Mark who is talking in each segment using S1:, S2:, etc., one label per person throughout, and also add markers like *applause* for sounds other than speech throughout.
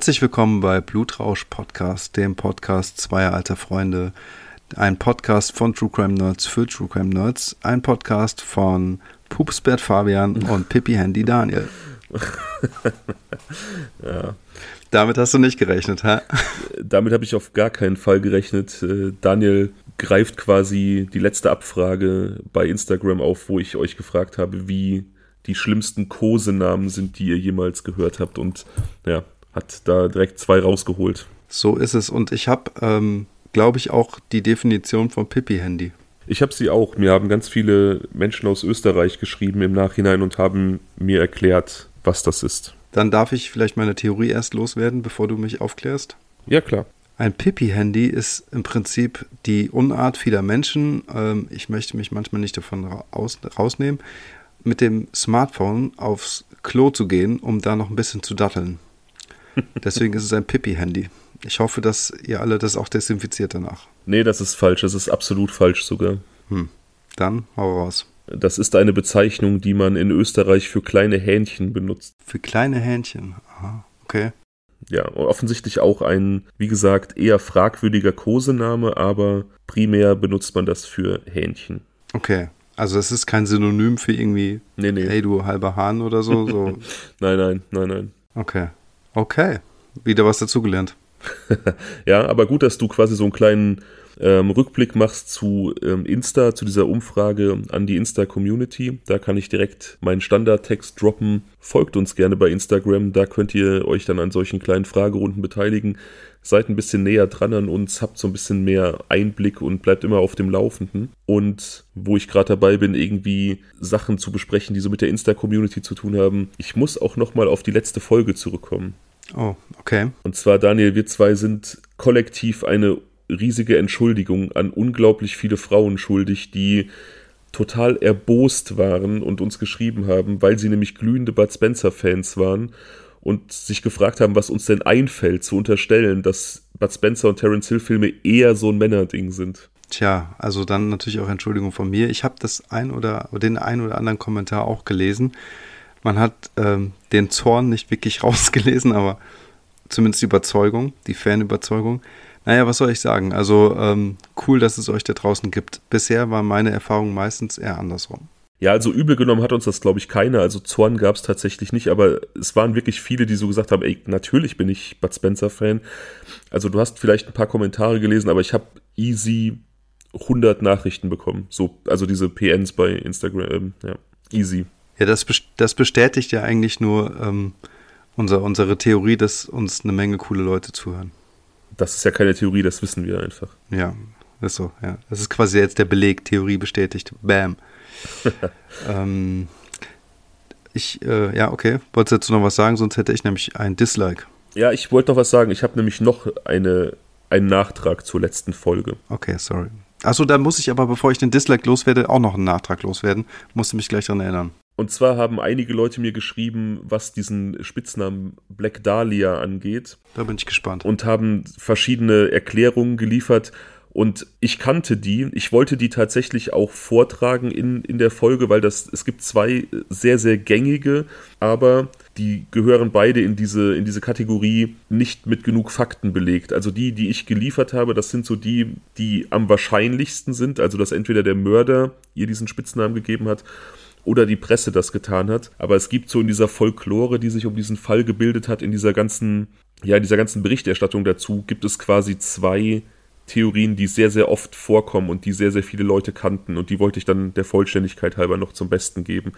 S1: Herzlich willkommen bei Blutrausch Podcast, dem Podcast zweier alter Freunde. Ein Podcast von True Crime Nerds für True Crime Nerds. Ein Podcast von Pupsbert Fabian und Pippi Handy Daniel. *laughs* ja. Damit hast du nicht gerechnet, hä?
S2: Damit habe ich auf gar keinen Fall gerechnet. Äh, Daniel greift quasi die letzte Abfrage bei Instagram auf, wo ich euch gefragt habe, wie die schlimmsten Kosenamen sind, die ihr jemals gehört habt. Und ja, hat da direkt zwei rausgeholt.
S1: So ist es. Und ich habe, ähm, glaube ich, auch die Definition von Pippi-Handy.
S2: Ich habe sie auch. Mir haben ganz viele Menschen aus Österreich geschrieben im Nachhinein und haben mir erklärt, was das ist.
S1: Dann darf ich vielleicht meine Theorie erst loswerden, bevor du mich aufklärst?
S2: Ja, klar.
S1: Ein Pippi-Handy ist im Prinzip die Unart vieler Menschen. Ähm, ich möchte mich manchmal nicht davon raus, rausnehmen, mit dem Smartphone aufs Klo zu gehen, um da noch ein bisschen zu datteln. *laughs* Deswegen ist es ein Pippi-Handy. Ich hoffe, dass ihr alle das auch desinfiziert danach.
S2: Nee, das ist falsch. Das ist absolut falsch sogar.
S1: Hm. Dann hau raus.
S2: Das ist eine Bezeichnung, die man in Österreich für kleine Hähnchen benutzt.
S1: Für kleine Hähnchen? Aha, okay.
S2: Ja, offensichtlich auch ein, wie gesagt, eher fragwürdiger Kosename, aber primär benutzt man das für Hähnchen.
S1: Okay. Also es ist kein Synonym für irgendwie,
S2: nee, nee.
S1: hey du halber Hahn oder so. so. *laughs*
S2: nein, nein, nein, nein.
S1: Okay. Okay. Wieder was dazugelernt. *laughs*
S2: ja, aber gut, dass du quasi so einen kleinen ähm, Rückblick machst zu ähm, Insta, zu dieser Umfrage an die Insta-Community. Da kann ich direkt meinen Standardtext droppen. Folgt uns gerne bei Instagram, da könnt ihr euch dann an solchen kleinen Fragerunden beteiligen. Seid ein bisschen näher dran an uns, habt so ein bisschen mehr Einblick und bleibt immer auf dem Laufenden. Und wo ich gerade dabei bin, irgendwie Sachen zu besprechen, die so mit der Insta-Community zu tun haben, ich muss auch nochmal auf die letzte Folge zurückkommen.
S1: Oh, okay.
S2: Und zwar, Daniel, wir zwei sind kollektiv eine riesige Entschuldigung an unglaublich viele Frauen schuldig, die total erbost waren und uns geschrieben haben, weil sie nämlich glühende Bud Spencer-Fans waren und sich gefragt haben, was uns denn einfällt, zu unterstellen, dass Bud Spencer und Terence Hill-Filme eher so ein Männerding sind.
S1: Tja, also dann natürlich auch Entschuldigung von mir. Ich habe das ein oder den ein oder anderen Kommentar auch gelesen. Man hat ähm, den Zorn nicht wirklich *laughs* rausgelesen, aber zumindest die Überzeugung, die Fanüberzeugung. Naja, was soll ich sagen? Also ähm, cool, dass es euch da draußen gibt. Bisher war meine Erfahrung meistens eher andersrum.
S2: Ja, also übel genommen hat uns das, glaube ich, keiner. Also Zorn gab es tatsächlich nicht, aber es waren wirklich viele, die so gesagt haben, ey, natürlich bin ich Bud Spencer-Fan. Also du hast vielleicht ein paar Kommentare gelesen, aber ich habe easy 100 Nachrichten bekommen. So, also diese PNs bei Instagram, ähm, ja, easy.
S1: Ja, das, das bestätigt ja eigentlich nur ähm, unser, unsere Theorie, dass uns eine Menge coole Leute zuhören.
S2: Das ist ja keine Theorie, das wissen wir einfach.
S1: Ja, ist so, ja. Das ist quasi jetzt der Beleg, Theorie bestätigt. Bam. *laughs* ähm, ich, äh, ja, okay. Wolltest du dazu noch was sagen? Sonst hätte ich nämlich ein Dislike.
S2: Ja, ich wollte noch was sagen. Ich habe nämlich noch eine, einen Nachtrag zur letzten Folge.
S1: Okay, sorry. Achso, da muss ich aber, bevor ich den Dislike loswerde, auch noch einen Nachtrag loswerden. Musste mich gleich daran erinnern.
S2: Und zwar haben einige Leute mir geschrieben, was diesen Spitznamen Black Dahlia angeht.
S1: Da bin ich gespannt.
S2: Und haben verschiedene Erklärungen geliefert. Und ich kannte die. Ich wollte die tatsächlich auch vortragen in, in der Folge, weil das, es gibt zwei sehr, sehr gängige, aber die gehören beide in diese, in diese Kategorie nicht mit genug Fakten belegt. Also die, die ich geliefert habe, das sind so die, die am wahrscheinlichsten sind. Also dass entweder der Mörder ihr diesen Spitznamen gegeben hat oder die Presse das getan hat. Aber es gibt so in dieser Folklore, die sich um diesen Fall gebildet hat, in dieser ganzen, ja, in dieser ganzen Berichterstattung dazu, gibt es quasi zwei Theorien, die sehr, sehr oft vorkommen und die sehr, sehr viele Leute kannten. Und die wollte ich dann der Vollständigkeit halber noch zum Besten geben.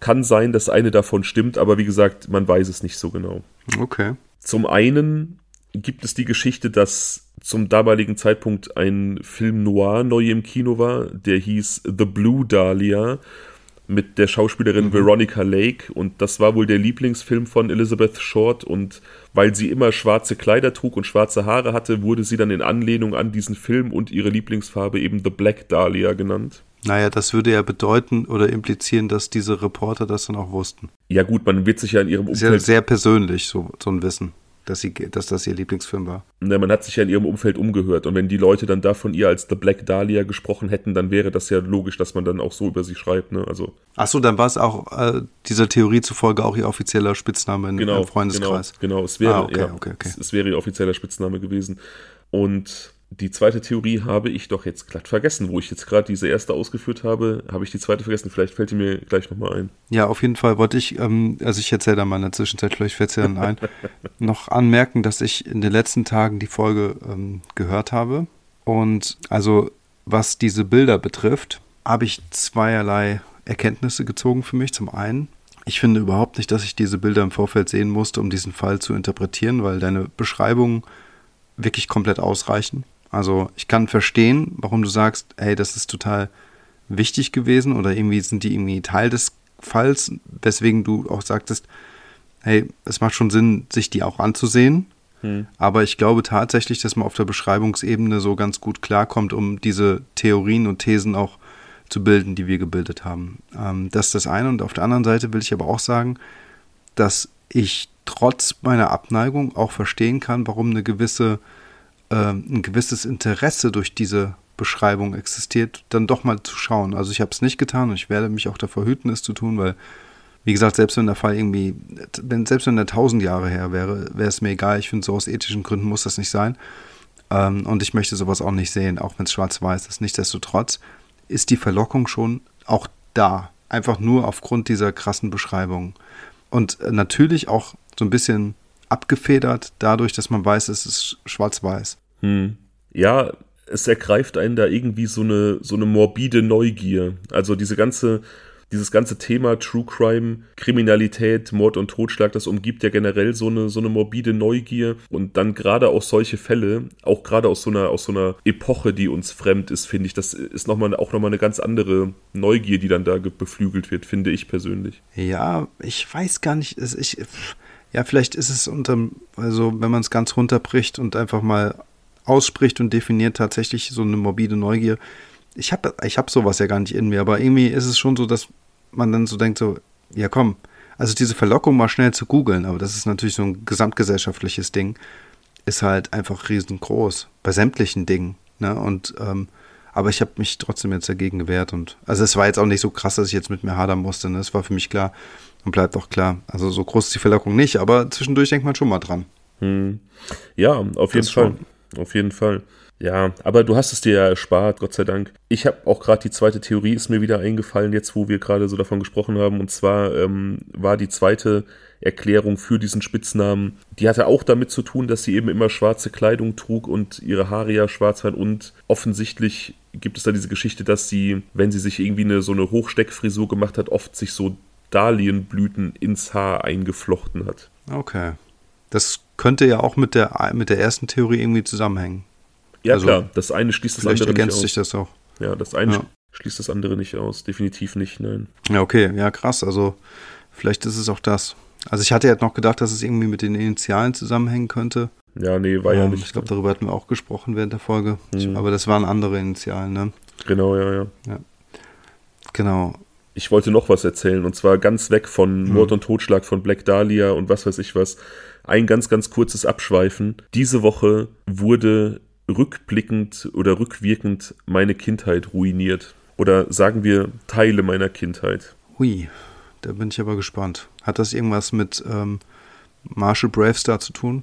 S2: Kann sein, dass eine davon stimmt, aber wie gesagt, man weiß es nicht so genau.
S1: Okay.
S2: Zum einen gibt es die Geschichte, dass zum damaligen Zeitpunkt ein Film noir neu im Kino war, der hieß The Blue Dahlia mit der Schauspielerin mhm. Veronica Lake und das war wohl der Lieblingsfilm von Elizabeth Short und weil sie immer schwarze Kleider trug und schwarze Haare hatte, wurde sie dann in Anlehnung an diesen Film und ihre Lieblingsfarbe eben The Black Dahlia genannt.
S1: Naja, das würde ja bedeuten oder implizieren, dass diese Reporter das dann auch wussten.
S2: Ja gut, man wird sich ja in ihrem
S1: Umfeld... Sehr, sehr persönlich, so, so ein Wissen. Dass, sie, dass das ihr Lieblingsfilm war.
S2: Na, man hat sich ja in ihrem Umfeld umgehört. Und wenn die Leute dann da von ihr als The Black Dahlia gesprochen hätten, dann wäre das ja logisch, dass man dann auch so über sie schreibt. Ne? Also,
S1: Ach so, dann war es auch äh, dieser Theorie zufolge auch ihr offizieller Spitzname im
S2: genau,
S1: Freundeskreis.
S2: Genau, genau. Es wäre,
S1: Ah, okay,
S2: ja,
S1: okay, okay.
S2: Es, es wäre ihr offizieller Spitzname gewesen. Und die zweite Theorie habe ich doch jetzt glatt vergessen. Wo ich jetzt gerade diese erste ausgeführt habe, habe ich die zweite vergessen. Vielleicht fällt die mir gleich nochmal ein.
S1: Ja, auf jeden Fall wollte ich, ähm, also ich erzähle da mal in der Zwischenzeit, vielleicht fällt es ja dann ein, *laughs* noch anmerken, dass ich in den letzten Tagen die Folge ähm, gehört habe. Und also was diese Bilder betrifft, habe ich zweierlei Erkenntnisse gezogen für mich. Zum einen, ich finde überhaupt nicht, dass ich diese Bilder im Vorfeld sehen musste, um diesen Fall zu interpretieren, weil deine Beschreibungen wirklich komplett ausreichen. Also ich kann verstehen, warum du sagst, hey, das ist total wichtig gewesen oder irgendwie sind die irgendwie Teil des Falls, weswegen du auch sagtest, hey, es macht schon Sinn, sich die auch anzusehen.
S2: Hm.
S1: Aber ich glaube tatsächlich, dass man auf der Beschreibungsebene so ganz gut klarkommt, um diese Theorien und Thesen auch zu bilden, die wir gebildet haben. Ähm, das ist das eine. Und auf der anderen Seite will ich aber auch sagen, dass ich trotz meiner Abneigung auch verstehen kann, warum eine gewisse, ähm, ein gewisses Interesse durch diese Beschreibung existiert, dann doch mal zu schauen. Also ich habe es nicht getan und ich werde mich auch davor hüten, es zu tun, weil, wie gesagt, selbst wenn der Fall irgendwie, wenn, selbst wenn der tausend Jahre her wäre, wäre es mir egal. Ich finde, so aus ethischen Gründen muss das nicht sein. Ähm, und ich möchte sowas auch nicht sehen, auch wenn es schwarz-weiß ist. Nichtsdestotrotz ist die Verlockung schon auch da. Einfach nur aufgrund dieser krassen Beschreibung. Und äh, natürlich auch so ein bisschen abgefedert dadurch, dass man weiß, es ist schwarz-weiß.
S2: Hm. Ja, es ergreift einen da irgendwie so eine, so eine morbide Neugier. Also diese ganze, dieses ganze Thema True Crime, Kriminalität, Mord und Totschlag, das umgibt ja generell so eine, so eine morbide Neugier. Und dann gerade auch solche Fälle, auch gerade aus so einer, aus so einer Epoche, die uns fremd ist, finde ich, das ist nochmal, auch nochmal eine ganz andere Neugier, die dann da beflügelt wird, finde ich persönlich.
S1: Ja, ich weiß gar nicht, ich, ja, vielleicht ist es unterm, also wenn man es ganz runterbricht und einfach mal ausspricht und definiert tatsächlich so eine morbide Neugier. Ich habe ich hab sowas ja gar nicht in mir, aber irgendwie ist es schon so, dass man dann so denkt, so, ja komm, also diese Verlockung mal schnell zu googeln, aber das ist natürlich so ein gesamtgesellschaftliches Ding, ist halt einfach riesengroß, bei sämtlichen Dingen. Ne? Und ähm, aber ich habe mich trotzdem jetzt dagegen gewehrt und also es war jetzt auch nicht so krass, dass ich jetzt mit mir hadern musste. Ne? Es war für mich klar und bleibt auch klar. Also so groß ist die Verlockung nicht, aber zwischendurch denkt man schon mal dran.
S2: Hm. Ja, auf jeden
S1: Das
S2: Fall.
S1: schon.
S2: Auf jeden Fall. Ja, aber du hast es dir ja erspart, Gott sei Dank. Ich habe auch gerade die zweite Theorie, ist mir wieder eingefallen, jetzt wo wir gerade so davon gesprochen haben. Und zwar ähm, war die zweite Erklärung für diesen Spitznamen, die hatte auch damit zu tun, dass sie eben immer schwarze Kleidung trug und ihre Haare ja schwarz waren. Und offensichtlich gibt es da diese Geschichte, dass sie, wenn sie sich irgendwie eine, so eine Hochsteckfrisur gemacht hat, oft sich so Dahlienblüten ins Haar eingeflochten hat.
S1: Okay. Das könnte ja auch mit der, mit der ersten Theorie irgendwie zusammenhängen.
S2: Ja,
S1: Also,
S2: klar, das eine schließt das
S1: Vielleicht
S2: andere nicht
S1: ergänzt
S2: aus.
S1: sich das auch.
S2: Ja, das eine
S1: Ja.
S2: schließt das andere nicht aus. Definitiv nicht, nein.
S1: Ja, okay, ja, krass. Also vielleicht ist es auch das. Also ich hatte jetzt noch gedacht, dass es irgendwie mit den Initialen zusammenhängen könnte.
S2: Ja, nee, war ja
S1: Ähm,
S2: nicht.
S1: Ich glaube, darüber hatten wir auch gesprochen während der Folge. Ich,
S2: Hm.
S1: aber das waren andere Initialen, ne?
S2: Genau, ja, ja.
S1: Genau.
S2: Ich wollte noch was erzählen und zwar ganz weg von
S1: Hm.
S2: Mord und Totschlag von Black Dahlia und was weiß ich was. Ein ganz, ganz kurzes Abschweifen. Diese Woche wurde rückblickend oder rückwirkend meine Kindheit ruiniert. Oder sagen wir Teile meiner Kindheit.
S1: Hui, da bin ich aber gespannt. Hat das irgendwas mit ähm, Marshall Bravestar zu tun?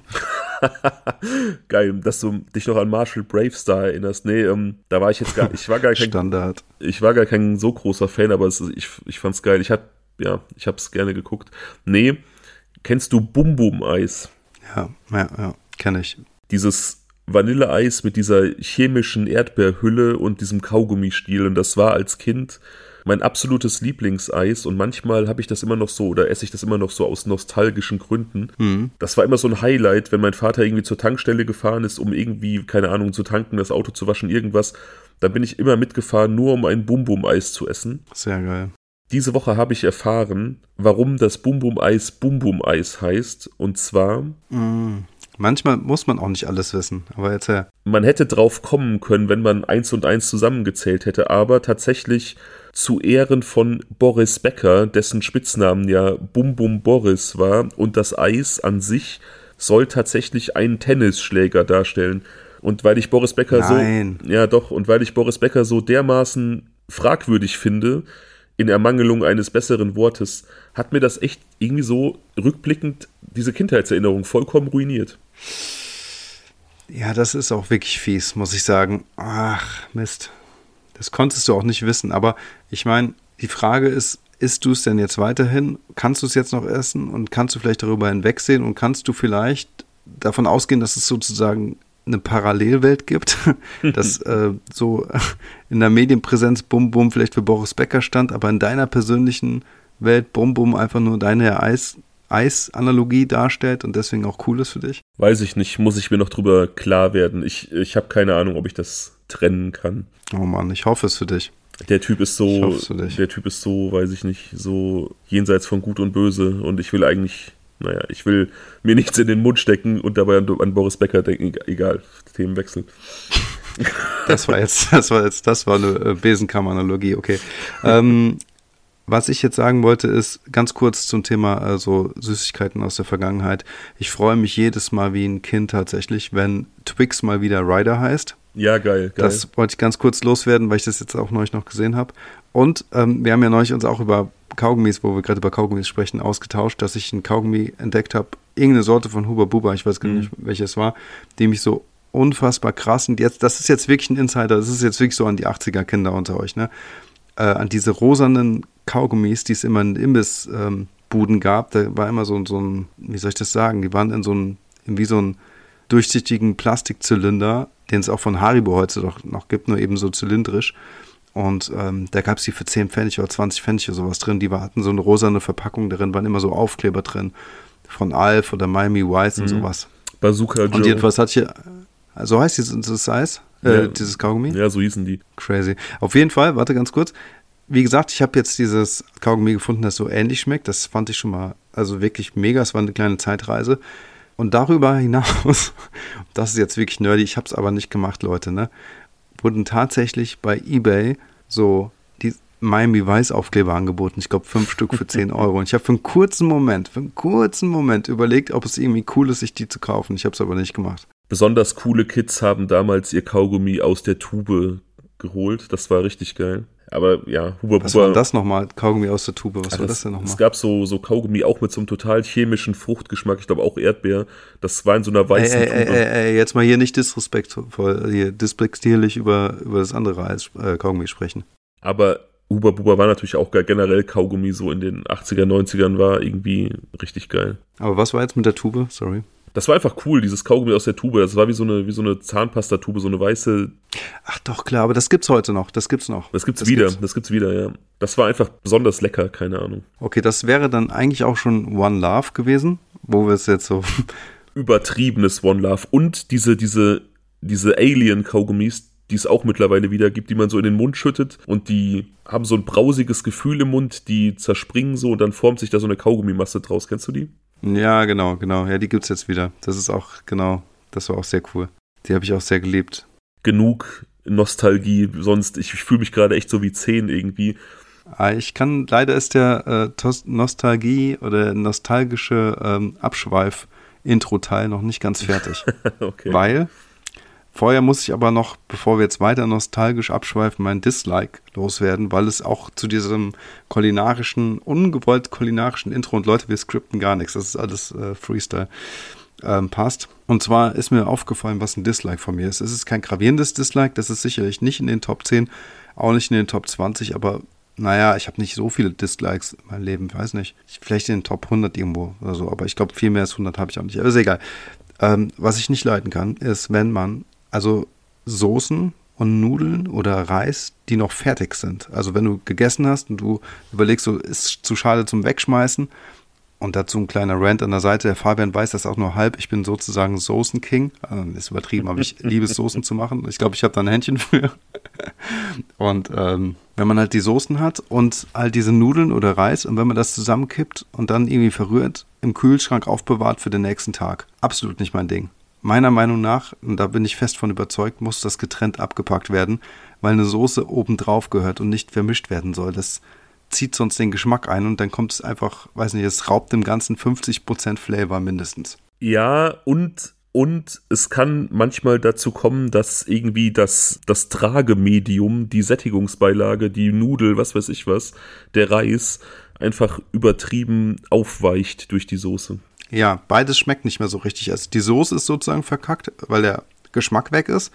S1: *laughs*
S2: Geil, dass du dich noch an Marshall Bravestar erinnerst. Nee, ähm, da war ich jetzt gar, ich war gar kein *laughs*
S1: Standard.
S2: ich war gar kein so großer Fan, aber es, ich, ich fand's geil. Ich hab, ja, ich hab's gerne geguckt. Nee, kennst du Bum Bum Eis?
S1: Ja, ja, ja, kenne ich.
S2: Dieses Vanilleeis mit dieser chemischen Erdbeerhülle und diesem Kaugummistiel. Und das war als Kind mein absolutes Lieblingseis. Und manchmal habe ich das immer noch so oder esse ich das immer noch so aus nostalgischen Gründen.
S1: Mhm.
S2: Das war immer so ein Highlight, wenn mein Vater irgendwie zur Tankstelle gefahren ist, um irgendwie, keine Ahnung, zu tanken, das Auto zu waschen, irgendwas. Dann bin ich immer mitgefahren, nur um ein Bum Bum Eis zu essen.
S1: Sehr geil.
S2: Diese Woche habe ich erfahren, warum das Bum Bum Eis Bum Bum Eis heißt. Und zwar,
S1: Mhm. Manchmal muss man auch nicht alles wissen, aber jetzt ja.
S2: man hätte drauf kommen können, wenn man eins und eins zusammengezählt hätte, aber tatsächlich zu Ehren von Boris Becker, dessen Spitznamen ja Bum Bum Boris war und das Eis an sich soll tatsächlich einen Tennisschläger darstellen. Und weil ich Boris Becker
S1: Nein.
S2: so. Ja, doch, und weil ich Boris Becker so dermaßen fragwürdig finde, in Ermangelung eines besseren Wortes, hat mir das echt irgendwie so rückblickend diese Kindheitserinnerung vollkommen ruiniert.
S1: Ja, das ist auch wirklich fies, muss ich sagen. Ach, Mist. Das konntest du auch nicht wissen. Aber ich meine, die Frage ist, isst du es denn jetzt weiterhin? Kannst du es jetzt noch essen und kannst du vielleicht darüber hinwegsehen und kannst du vielleicht davon ausgehen, dass es sozusagen eine Parallelwelt gibt, *laughs* dass äh, so in der Medienpräsenz Bum Bum vielleicht für Boris Becker stand, aber in deiner persönlichen Welt Bum Bum einfach nur deine Eis, Eis-Analogie darstellt und deswegen auch cool ist für dich?
S2: Weiß ich nicht, muss ich mir noch drüber klar werden. Ich, ich habe keine Ahnung, ob ich das trennen kann.
S1: Oh Mann, ich hoffe es für dich.
S2: Der Typ ist so, der Typ ist so, weiß ich nicht, so jenseits von Gut und Böse und ich will eigentlich, naja, ich will mir nichts in den Mund stecken und dabei an, an Boris Becker denken, egal, Themenwechsel.
S1: Das war jetzt, das war jetzt, das war eine äh, Besenkammer-Analogie, okay. *laughs* Ähm, was ich jetzt sagen wollte, ist ganz kurz zum Thema also Süßigkeiten aus der Vergangenheit. Ich freue mich jedes Mal wie ein Kind tatsächlich, wenn Twix mal wieder Ryder heißt.
S2: Ja, geil, geil.
S1: Das wollte ich ganz kurz loswerden, weil ich das jetzt auch neulich noch gesehen habe. Und ähm, wir haben ja neulich uns auch über Kaugummis, wo wir gerade über Kaugummis sprechen, ausgetauscht, dass ich ein Kaugummi entdeckt habe, irgendeine Sorte von Huber Buba, ich weiß gar nicht, mhm. welches war, die mich so unfassbar krass und jetzt, das ist jetzt wirklich ein Insider, das ist jetzt wirklich so an die 80er Kinder unter euch, ne? Äh, an diese rosanen Kaugummis, die es immer in Imbissbuden ähm, gab, da war immer so, so ein, wie soll ich das sagen, die waren in so ein, wie so ein durchsichtigen Plastikzylinder, den es auch von Haribo heute doch noch gibt, nur eben so zylindrisch. Und ähm, da gab es die für 10 Pfennig oder 20 Pfennig oder sowas drin. Die war, hatten so eine rosane Verpackung darin, waren immer so Aufkleber drin. Von Alf oder Miami Vice mhm. und sowas.
S2: Bazooka
S1: Joe. Und jedenfalls hat hier, so heißt dieses Eis, äh, ja. dieses Kaugummi?
S2: Ja, so hießen die.
S1: Crazy. Auf jeden Fall, warte ganz kurz. Wie gesagt, ich habe jetzt dieses Kaugummi gefunden, das so ähnlich schmeckt. Das fand ich schon mal, also wirklich mega. Es war eine kleine Zeitreise. Und darüber hinaus, *laughs* das ist jetzt wirklich nerdy, ich habe es aber nicht gemacht, Leute, ne? Wurden tatsächlich bei eBay so die Miami Vice Aufkleber angeboten. Ich glaube, fünf Stück für 10 *laughs* Euro. Und ich habe für einen kurzen Moment, für einen kurzen Moment überlegt, ob es irgendwie cool ist, sich die zu kaufen. Ich habe es aber nicht gemacht.
S2: Besonders coole Kids haben damals ihr Kaugummi aus der Tube geholt. Das war richtig geil. Aber ja,
S1: Huber Was Buba, war das nochmal? Kaugummi aus der Tube, was war das denn nochmal?
S2: Es gab so, so Kaugummi auch mit so einem total chemischen Fruchtgeschmack, ich glaube auch Erdbeer. Das war in so einer weißen
S1: ey, ey, Tube. Ey, ey, jetzt mal hier nicht disrespektvoll, hier disrespektierlich über, über das andere als äh, Kaugummi sprechen.
S2: Aber Huber Buba war natürlich auch generell Kaugummi so in den 80er, 90ern war irgendwie richtig geil.
S1: Aber was war jetzt mit der Tube? Sorry.
S2: Das war einfach cool, dieses Kaugummi aus der Tube. Das war wie so eine, wie so eine Zahnpastatube, so eine weiße.
S1: Ach doch, klar, aber das gibt's heute noch. Das gibt's noch.
S2: Das gibt's das wieder. Gibt's. Das gibt's wieder, ja. Das war einfach besonders lecker, keine Ahnung.
S1: Okay, das wäre dann eigentlich auch schon One Love gewesen, wo wir es jetzt so. *laughs*
S2: Übertriebenes One Love. Und diese, diese, diese Alien-Kaugummis, die es auch mittlerweile wieder gibt, die man so in den Mund schüttet und die haben so ein brausiges Gefühl im Mund, die zerspringen so und dann formt sich da so eine Kaugummimasse draus. Kennst du die?
S1: Ja, genau, genau. Ja, die gibt es jetzt wieder. Das ist auch, genau, das war auch sehr cool. Die habe ich auch sehr geliebt.
S2: Genug Nostalgie, sonst, ich, ich fühle mich gerade echt so wie zehn irgendwie.
S1: Ah, ich kann, leider ist der äh, Nostalgie oder nostalgische ähm, Abschweif-Intro-Teil noch nicht ganz fertig. *laughs* okay. Weil Vorher muss ich aber noch, bevor wir jetzt weiter nostalgisch abschweifen, mein Dislike loswerden, weil es auch zu diesem kulinarischen, ungewollt kulinarischen Intro und Leute, wir skripten gar nichts, das ist alles äh, Freestyle, ähm, passt. Und zwar ist mir aufgefallen, was ein Dislike von mir ist. Es ist kein gravierendes Dislike, das ist sicherlich nicht in den Top 10, auch nicht in den Top 20, aber naja, ich habe nicht so viele Dislikes in meinem Leben, weiß nicht. Vielleicht in den Top 100 irgendwo oder so, aber ich glaube, viel mehr als 100 habe ich auch nicht. Aber ist egal. Ähm, was ich nicht leiden kann, ist, wenn man also Soßen und Nudeln oder Reis, die noch fertig sind. Also wenn du gegessen hast und du überlegst, so ist zu schade zum Wegschmeißen. Und dazu ein kleiner Rant an der Seite. Der Fabian weiß das auch nur halb. Ich bin sozusagen Soßen-King. Also ist übertrieben, aber ich *laughs* liebe es, Soßen zu machen. Ich glaube, ich habe da ein Händchen für. *laughs* Und ähm, wenn man halt die Soßen hat und halt diese Nudeln oder Reis und wenn man das zusammenkippt und dann irgendwie verrührt, im Kühlschrank aufbewahrt für den nächsten Tag. Absolut nicht mein Ding. Meiner Meinung nach, und da bin ich fest von überzeugt, muss das getrennt abgepackt werden, weil eine Soße obendrauf gehört und nicht vermischt werden soll. Das, zieht sonst den Geschmack ein und dann kommt es einfach, weiß nicht, es raubt dem Ganzen 50% Flavor mindestens.
S2: Ja, und und es kann manchmal dazu kommen, dass irgendwie das, das Tragemedium, die Sättigungsbeilage, die Nudel, was weiß ich was, der Reis einfach übertrieben aufweicht durch die Soße.
S1: Ja, beides schmeckt nicht mehr so richtig. Also die Soße ist sozusagen verkackt, weil der Geschmack weg ist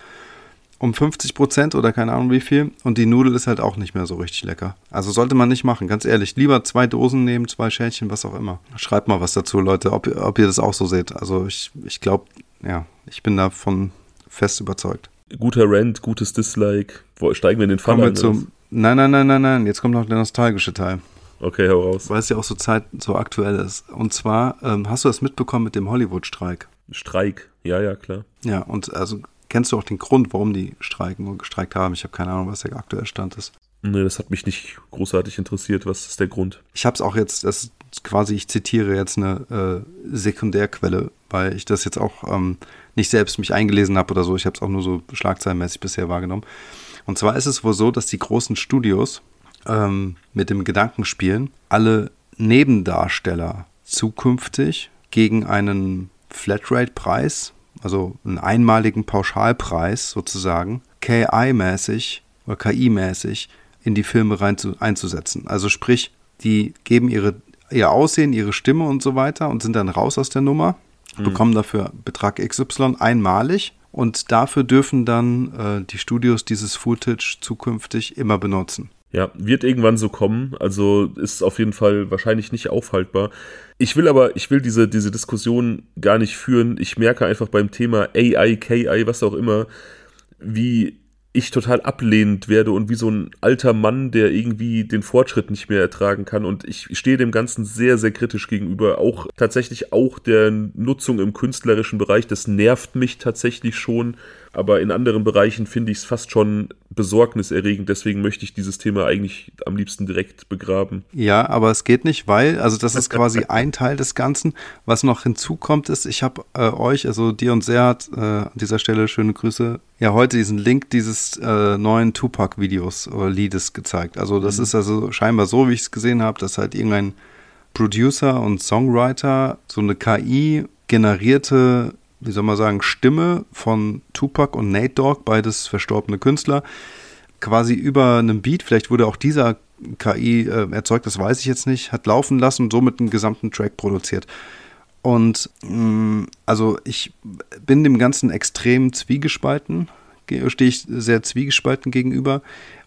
S1: um 50 Prozent oder keine Ahnung wie viel. Und die Nudel ist halt auch nicht mehr so richtig lecker. Also sollte man nicht machen, ganz ehrlich. Lieber zwei Dosen nehmen, zwei Schälchen, was auch immer. Schreibt mal was dazu, Leute, ob, ob ihr das auch so seht. Also ich, ich glaube, ja, ich bin davon fest überzeugt.
S2: Guter Rant, gutes Dislike. Wo, steigen wir in den
S1: Fall Kommen wir zum, Nein, nein, nein, nein, nein. Jetzt kommt noch der nostalgische Teil.
S2: Okay, hau raus.
S1: Weil es ja auch so Zeit so aktuell ist. Und zwar, ähm, hast du das mitbekommen mit dem Hollywood-Streik?
S2: Streik, ja, ja, klar.
S1: Ja, und also Kennst du auch den Grund, warum die streiken und gestreikt haben? Ich habe keine Ahnung, was der aktuelle Stand ist.
S2: Nee, das hat mich nicht großartig interessiert. Was ist der Grund?
S1: Ich habe es auch jetzt, das ist quasi, ich zitiere jetzt eine äh, Sekundärquelle, weil ich das jetzt auch ähm, nicht selbst mich eingelesen habe oder so. Ich habe es auch nur so schlagzeilenmäßig bisher wahrgenommen. Und zwar ist es wohl so, dass die großen Studios ähm, mit dem Gedanken spielen, alle Nebendarsteller zukünftig gegen einen Flatrate-Preis also einen einmaligen Pauschalpreis sozusagen, KI-mäßig oder KI-mäßig in die Filme rein zu, einzusetzen. Also sprich, die geben ihre, ihr Aussehen, ihre Stimme und so weiter und sind dann raus aus der Nummer, mhm. bekommen dafür Betrag XY einmalig und dafür dürfen dann äh, die Studios dieses Footage zukünftig immer benutzen.
S2: Ja, wird irgendwann so kommen. Also ist auf jeden Fall wahrscheinlich nicht aufhaltbar. Ich will aber, ich will diese, diese Diskussion gar nicht führen. Ich merke einfach beim Thema AI, KI, was auch immer, wie ich total ablehnend werde und wie so ein alter Mann, der irgendwie den Fortschritt nicht mehr ertragen kann. Und ich stehe dem Ganzen sehr, sehr kritisch gegenüber. Auch tatsächlich auch der Nutzung im künstlerischen Bereich. Das nervt mich tatsächlich schon aber in anderen Bereichen finde ich es fast schon besorgniserregend. Deswegen möchte ich dieses Thema eigentlich am liebsten direkt begraben.
S1: Ja, aber es geht nicht, weil, also das ist quasi *laughs* ein Teil des Ganzen. Was noch hinzukommt ist, ich habe äh, euch, also dir und Serhat, äh, an dieser Stelle schöne Grüße, ja heute diesen Link dieses äh, neuen Tupac-Videos oder Liedes gezeigt. Also das mhm. ist also scheinbar so, wie ich es gesehen habe, dass halt irgendein Producer und Songwriter so eine KI generierte wie soll man sagen, Stimme von Tupac und Nate Dogg, beides verstorbene Künstler, quasi über einem Beat, vielleicht wurde auch dieser KI äh, erzeugt, das weiß ich jetzt nicht, hat laufen lassen und somit einen gesamten Track produziert. Und mh, mm, also ich bin dem Ganzen extrem zwiegespalten, stehe ich sehr zwiegespalten gegenüber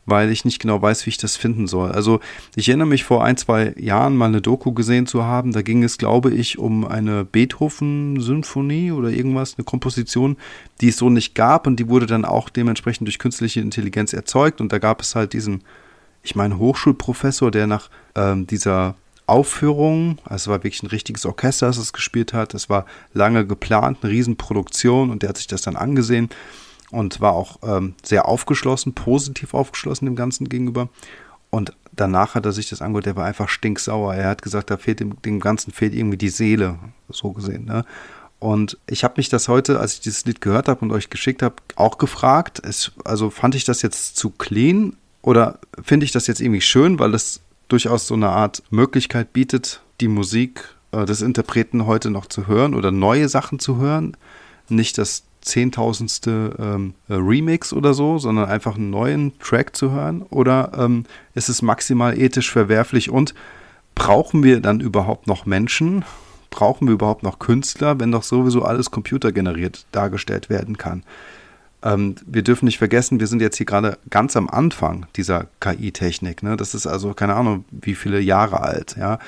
S1: weil ich nicht genau weiß, wie ich das finden soll. Also ich erinnere mich vor ein, zwei Jahren mal eine Doku gesehen zu haben. Da ging es, glaube ich, um eine Beethoven-Symphonie oder irgendwas, eine Komposition, die es so nicht gab und die wurde dann auch dementsprechend durch künstliche Intelligenz erzeugt. Und da gab es halt diesen, ich meine, Hochschulprofessor, der nach ähm, dieser Aufführung, also es war wirklich ein richtiges Orchester, das es gespielt hat. Das war lange geplant, eine Riesenproduktion und der hat sich das dann angesehen und war auch ähm, sehr aufgeschlossen, positiv aufgeschlossen dem Ganzen gegenüber. Und danach hat er sich das angehört, der war einfach stinksauer. Er hat gesagt, da fehlt dem, dem Ganzen fehlt irgendwie die Seele, so gesehen. Ne? Und ich habe mich das heute, als ich dieses Lied gehört habe und euch geschickt habe, auch gefragt. Es, also fand ich das jetzt zu clean oder finde ich das jetzt irgendwie schön, weil es durchaus so eine Art Möglichkeit bietet, die Musik äh, des Interpreten heute noch zu hören oder neue Sachen zu hören. Nicht das zehntausendste ähm, äh, Remix oder so, sondern einfach einen neuen Track zu hören? Oder ähm, ist es maximal ethisch verwerflich und brauchen wir dann überhaupt noch Menschen? Brauchen wir überhaupt noch Künstler, wenn doch sowieso alles computergeneriert dargestellt werden kann? Ähm, wir dürfen nicht vergessen, wir sind jetzt hier gerade ganz am Anfang dieser KI-Technik. Ne? Das ist also keine Ahnung, wie viele Jahre alt. Ja?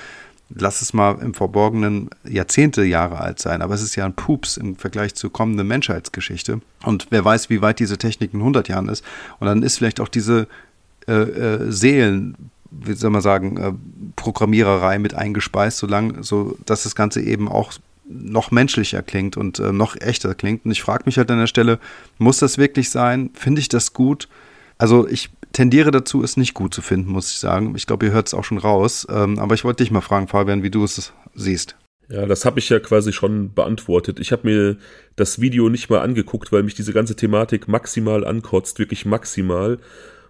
S1: Lass es mal im Verborgenen Jahrzehnte Jahre alt sein, aber es ist ja ein Pups im Vergleich zur kommenden Menschheitsgeschichte. Und wer weiß, wie weit diese Technik in 100 Jahren ist. Und dann ist vielleicht auch diese äh, äh, Seelen, wie soll man sagen, äh, Programmiererei mit eingespeist, solange, so dass das Ganze eben auch noch menschlicher klingt und äh, noch echter klingt. Und ich frage mich halt an der Stelle, muss das wirklich sein? Finde ich das gut? Also ich tendiere dazu, es nicht gut zu finden, muss ich sagen. Ich glaube, ihr hört es auch schon raus. Ähm, aber ich wollte dich mal fragen, Fabian, wie du es siehst.
S2: Ja, das habe ich ja quasi schon beantwortet. Ich habe mir das Video nicht mal angeguckt, weil mich diese ganze Thematik maximal ankotzt, wirklich maximal.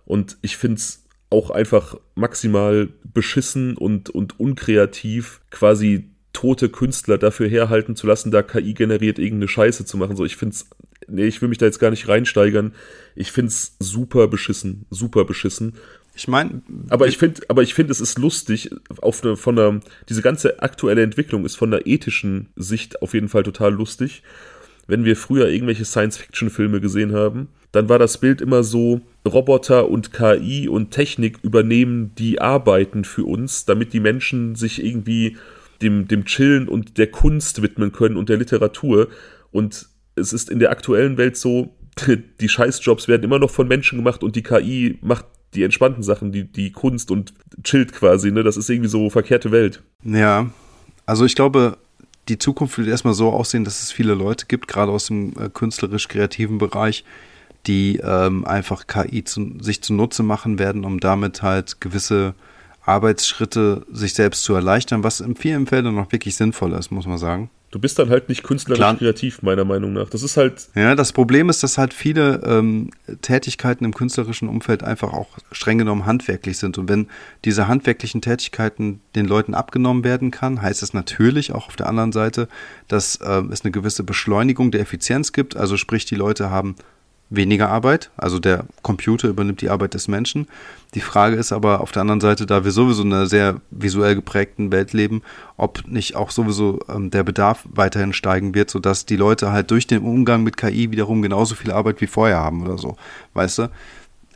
S2: Und ich finde es auch einfach maximal beschissen und, und unkreativ quasi tote Künstler dafür herhalten zu lassen, da KI generiert irgendeine Scheiße zu machen. So, ich finde es, nee, ich will mich da jetzt gar nicht reinsteigern. Ich finde es super beschissen, super beschissen.
S1: Ich meine,
S2: aber ich finde, aber ich finde, es ist lustig, auf eine, von einer, diese ganze aktuelle Entwicklung ist von der ethischen Sicht auf jeden Fall total lustig. Wenn wir früher irgendwelche Science-Fiction-Filme gesehen haben, dann war das Bild immer so, Roboter und KI und Technik übernehmen die Arbeiten für uns, damit die Menschen sich irgendwie dem, dem Chillen und der Kunst widmen können und der Literatur. Und es ist in der aktuellen Welt so, *laughs* die Scheißjobs werden immer noch von Menschen gemacht und die KI macht die entspannten Sachen, die, die Kunst und chillt quasi, ne? Das ist irgendwie so verkehrte Welt.
S1: Ja, also ich glaube, die Zukunft wird erstmal so aussehen, dass es viele Leute gibt, gerade aus dem äh, künstlerisch-kreativen Bereich, die ähm, einfach KI zu, sich zunutze machen werden, um damit halt gewisse Arbeitsschritte sich selbst zu erleichtern, was in vielen Fällen noch wirklich sinnvoll ist, muss man sagen.
S2: Du bist dann halt nicht künstlerisch Klar. kreativ, meiner Meinung nach. Das ist halt.
S1: Ja, das Problem ist, dass halt viele ähm, Tätigkeiten im künstlerischen Umfeld einfach auch streng genommen handwerklich sind. Und wenn diese handwerklichen Tätigkeiten den Leuten abgenommen werden kann, heißt es natürlich auch auf der anderen Seite, dass äh, es eine gewisse Beschleunigung der Effizienz gibt. Also sprich, die Leute haben weniger Arbeit, also der Computer übernimmt die Arbeit des Menschen. Die Frage ist aber auf der anderen Seite, da wir sowieso in einer sehr visuell geprägten Welt leben, ob nicht auch sowieso ähm, der Bedarf weiterhin steigen wird, sodass die Leute halt durch den Umgang mit KI wiederum genauso viel Arbeit wie vorher haben oder so, weißt du?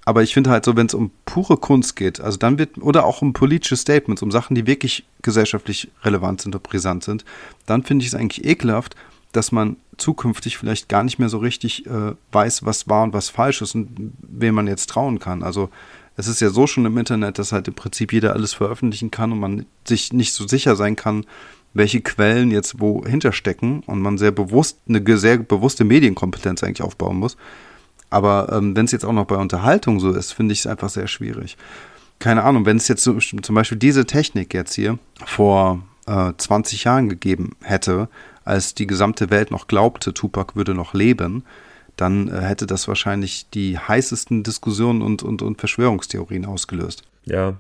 S1: Aber ich finde halt so, wenn es um pure Kunst geht, also dann wird, oder auch um politische Statements, um Sachen, die wirklich gesellschaftlich relevant sind und brisant sind, dann finde ich es eigentlich ekelhaft, dass man zukünftig vielleicht gar nicht mehr so richtig äh, weiß, was wahr und was falsch ist und wem man jetzt trauen kann. Also es ist ja so schon im Internet, dass halt im Prinzip jeder alles veröffentlichen kann und man sich nicht so sicher sein kann, welche Quellen jetzt wohinter stecken und man sehr bewusst, eine sehr bewusste Medienkompetenz eigentlich aufbauen muss. Aber ähm, wenn es jetzt auch noch bei Unterhaltung so ist, finde ich es einfach sehr schwierig. Keine Ahnung, wenn es jetzt zum Beispiel diese Technik jetzt hier vor äh, 20 Jahren gegeben hätte, als die gesamte Welt noch glaubte, Tupac würde noch leben, dann äh, hätte das wahrscheinlich die heißesten Diskussionen und, und, und Verschwörungstheorien ausgelöst.
S2: Ja,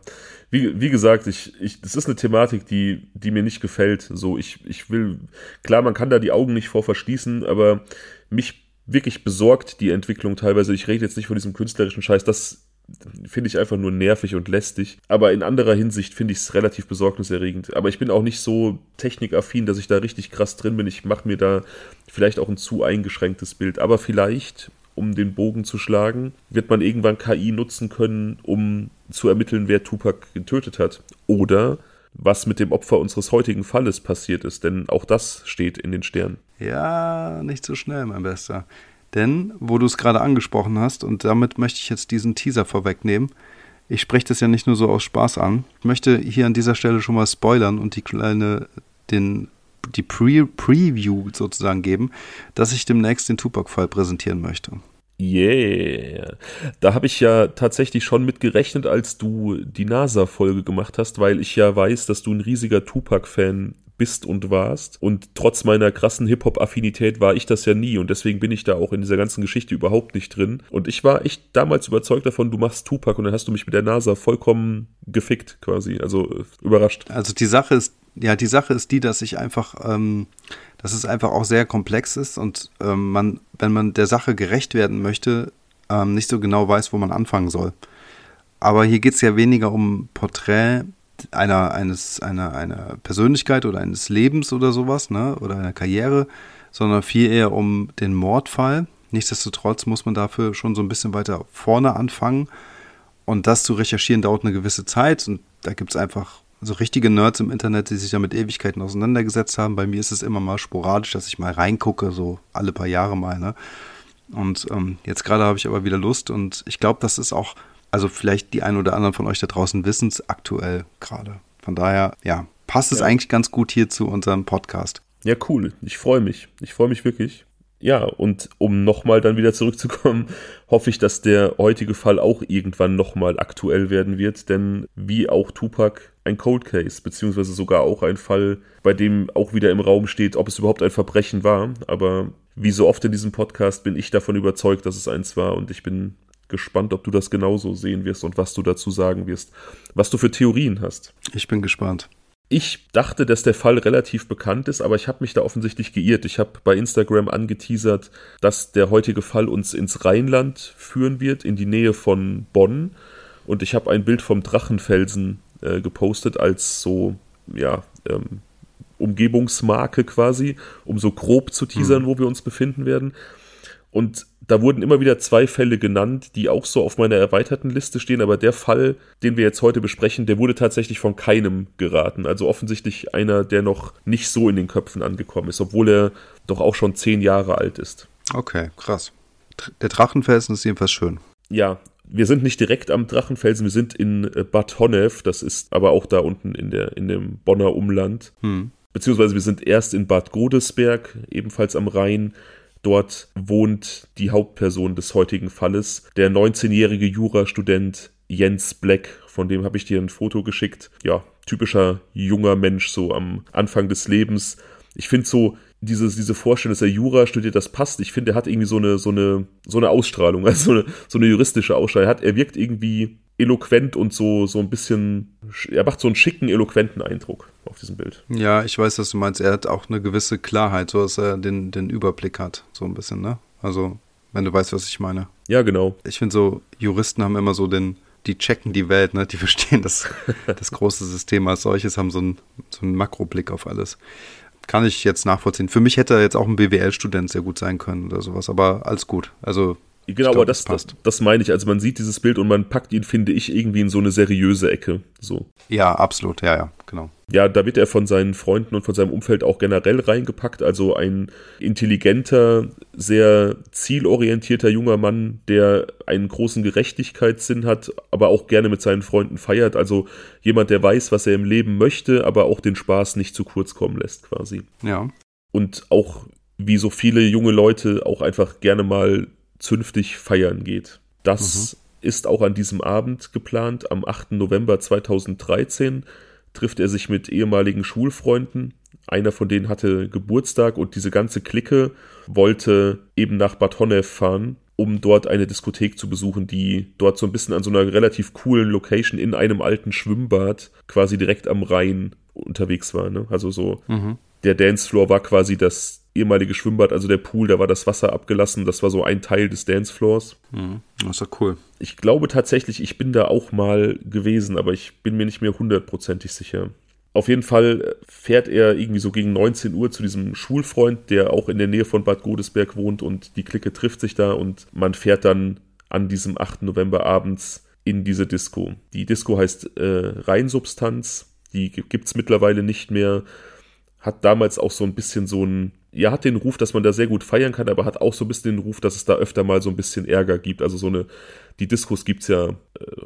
S2: wie, wie gesagt, ich, ich, das ist eine Thematik, die, die mir nicht gefällt. So, ich, ich will, klar, man kann da die Augen nicht vor verschließen, aber mich wirklich besorgt die Entwicklung teilweise. Ich rede jetzt nicht von diesem künstlerischen Scheiß, das finde ich einfach nur nervig und lästig. Aber in anderer Hinsicht finde ich es relativ besorgniserregend. Aber ich bin auch nicht so technikaffin, dass ich da richtig krass drin bin. Ich mache mir da vielleicht auch ein zu eingeschränktes Bild. Aber vielleicht, um den Bogen zu schlagen, wird man irgendwann KI nutzen können, um zu ermitteln, wer Tupac getötet hat. Oder was mit dem Opfer unseres heutigen Falles passiert ist. Denn auch das steht in den Sternen.
S1: Ja, nicht so schnell, mein Bester. Denn, wo du es gerade angesprochen hast, und damit möchte ich jetzt diesen Teaser vorwegnehmen, ich spreche das ja nicht nur so aus Spaß an. Ich möchte hier an dieser Stelle schon mal spoilern und die kleine, den, die Pre Preview sozusagen geben, dass ich demnächst den Tupac-Fall präsentieren möchte.
S2: Yeah. Da habe ich ja tatsächlich schon mit gerechnet, als du die NASA-Folge gemacht hast, weil ich ja weiß, dass du ein riesiger Tupac-Fan bist und warst. Und trotz meiner krassen Hip-Hop-Affinität war ich das ja nie und deswegen bin ich da auch in dieser ganzen Geschichte überhaupt nicht drin. Und ich war echt damals überzeugt davon, du machst Tupac und dann hast du mich mit der NASA vollkommen gefickt quasi, also äh, überrascht.
S1: Also die Sache ist, ja, die Sache ist die, dass ich einfach, ähm, dass es einfach auch sehr komplex ist und ähm, man, wenn man der Sache gerecht werden möchte, ähm, nicht so genau weiß, wo man anfangen soll. Aber hier geht es ja weniger um Porträt einer, eines, einer, einer Persönlichkeit oder eines Lebens oder sowas, ne, oder einer Karriere, sondern viel eher um den Mordfall. Nichtsdestotrotz muss man dafür schon so ein bisschen weiter vorne anfangen. Und das zu recherchieren dauert eine gewisse Zeit. Und da gibt es einfach so richtige Nerds im Internet, die sich damit Ewigkeiten auseinandergesetzt haben. Bei mir ist es immer mal sporadisch, dass ich mal reingucke, so alle paar Jahre mal. Ne? Und ähm, jetzt gerade habe ich aber wieder Lust. Und ich glaube, das ist auch also vielleicht die ein oder anderen von euch da draußen wissen es aktuell gerade. Von daher, ja, passt es ja. eigentlich ganz gut hier zu unserem Podcast.
S2: Ja, cool. Ich freue mich. Ich freue mich wirklich. Ja, und um nochmal dann wieder zurückzukommen, *laughs* hoffe ich, dass der heutige Fall auch irgendwann nochmal aktuell werden wird, denn wie auch Tupac ein Cold Case, beziehungsweise sogar auch ein Fall, bei dem auch wieder im Raum steht, ob es überhaupt ein Verbrechen war. Aber wie so oft in diesem Podcast bin ich davon überzeugt, dass es eins war und ich bin gespannt, ob du das genauso sehen wirst und was du dazu sagen wirst, was du für Theorien hast.
S1: Ich bin gespannt.
S2: Ich dachte, dass der Fall relativ bekannt ist, aber ich habe mich da offensichtlich geirrt. Ich habe bei Instagram angeteasert, dass der heutige Fall uns ins Rheinland führen wird, in die Nähe von Bonn. Und ich habe ein Bild vom Drachenfelsen äh, gepostet als so, ja, ähm, Umgebungsmarke quasi, um so grob zu teasern, mhm. wo wir uns befinden werden. Und da wurden immer wieder zwei Fälle genannt, die auch so auf meiner erweiterten Liste stehen, aber der Fall, den wir jetzt heute besprechen, der wurde tatsächlich von keinem geraten. Also offensichtlich einer, der noch nicht so in den Köpfen angekommen ist, obwohl er doch auch schon zehn Jahre alt ist.
S1: Okay, krass. Der Drachenfelsen ist jedenfalls schön.
S2: Ja, wir sind nicht direkt am Drachenfelsen, wir sind in äh, Bad Honnef, das ist aber auch da unten in, der, in dem Bonner Umland. Hm. Beziehungsweise wir sind erst in Bad Godesberg, ebenfalls am Rhein. Dort wohnt die Hauptperson des heutigen Falles, der 19-jährige Jurastudent Jens Black, von dem habe ich dir ein Foto geschickt. Ja, typischer junger Mensch so am Anfang des Lebens. Ich finde so, dieses, diese Vorstellung, dass er Jura studiert, das passt. Ich finde, er hat irgendwie so eine, so eine, so eine Ausstrahlung, *laughs* also so eine, so eine juristische Ausstrahlung. Er, hat, er wirkt irgendwie eloquent und so, so ein bisschen, er macht so einen schicken, eloquenten Eindruck auf diesem Bild.
S1: Ja, ich weiß, was du meinst. Er hat auch eine gewisse Klarheit, so dass er den, den Überblick hat, so ein bisschen, ne? Also, wenn du weißt, was ich meine.
S2: Ja, genau.
S1: Ich finde so, Juristen haben immer so den, die checken die Welt, ne? Die *laughs* verstehen das, das große System als solches, haben so einen, so einen Makroblick auf alles. Kann ich jetzt nachvollziehen. Für mich hätte er jetzt auch ein BWL-Student sehr gut sein können oder sowas, aber alles gut. Also
S2: Genau, glaub, aber das, das, das, meine ich. Also man sieht dieses Bild und man packt ihn, finde ich, irgendwie in so eine seriöse Ecke. So.
S1: Ja, absolut, ja, ja, genau.
S2: Ja, da wird er von seinen Freunden und von seinem Umfeld auch generell reingepackt. Also ein intelligenter, sehr zielorientierter junger Mann, der einen großen Gerechtigkeitssinn hat, aber auch gerne mit seinen Freunden feiert. Also jemand, der weiß, was er im Leben möchte, aber auch den Spaß nicht zu kurz kommen lässt, quasi.
S1: Ja.
S2: Und auch wie so viele junge Leute auch einfach gerne mal zünftig feiern geht. Das mhm. ist auch an diesem Abend geplant. Am 8. November 2013 trifft er sich mit ehemaligen Schulfreunden. Einer von denen hatte Geburtstag und diese ganze Clique wollte eben nach Bad Honnef fahren, um dort eine Diskothek zu besuchen, die dort so ein bisschen an so einer relativ coolen Location in einem alten Schwimmbad quasi direkt am Rhein unterwegs war. Ne? Also so mhm. der Dancefloor war quasi das ehemalige Schwimmbad, also der Pool, da war das Wasser abgelassen. Das war so ein Teil des Dancefloors.
S1: Mhm, das ist ja cool.
S2: Ich glaube tatsächlich, ich bin da auch mal gewesen, aber ich bin mir nicht mehr hundertprozentig sicher. Auf jeden Fall fährt er irgendwie so gegen 19 Uhr zu diesem Schulfreund, der auch in der Nähe von Bad Godesberg wohnt und die Clique trifft sich da und man fährt dann an diesem 8. November abends in diese Disco. Die Disco heißt äh, Reinsubstanz, die gibt es mittlerweile nicht mehr. Hat damals auch so ein bisschen so ein ja, hat den Ruf, dass man da sehr gut feiern kann, aber hat auch so ein bisschen den Ruf, dass es da öfter mal so ein bisschen Ärger gibt. Also so eine, die Diskos gibt es ja äh,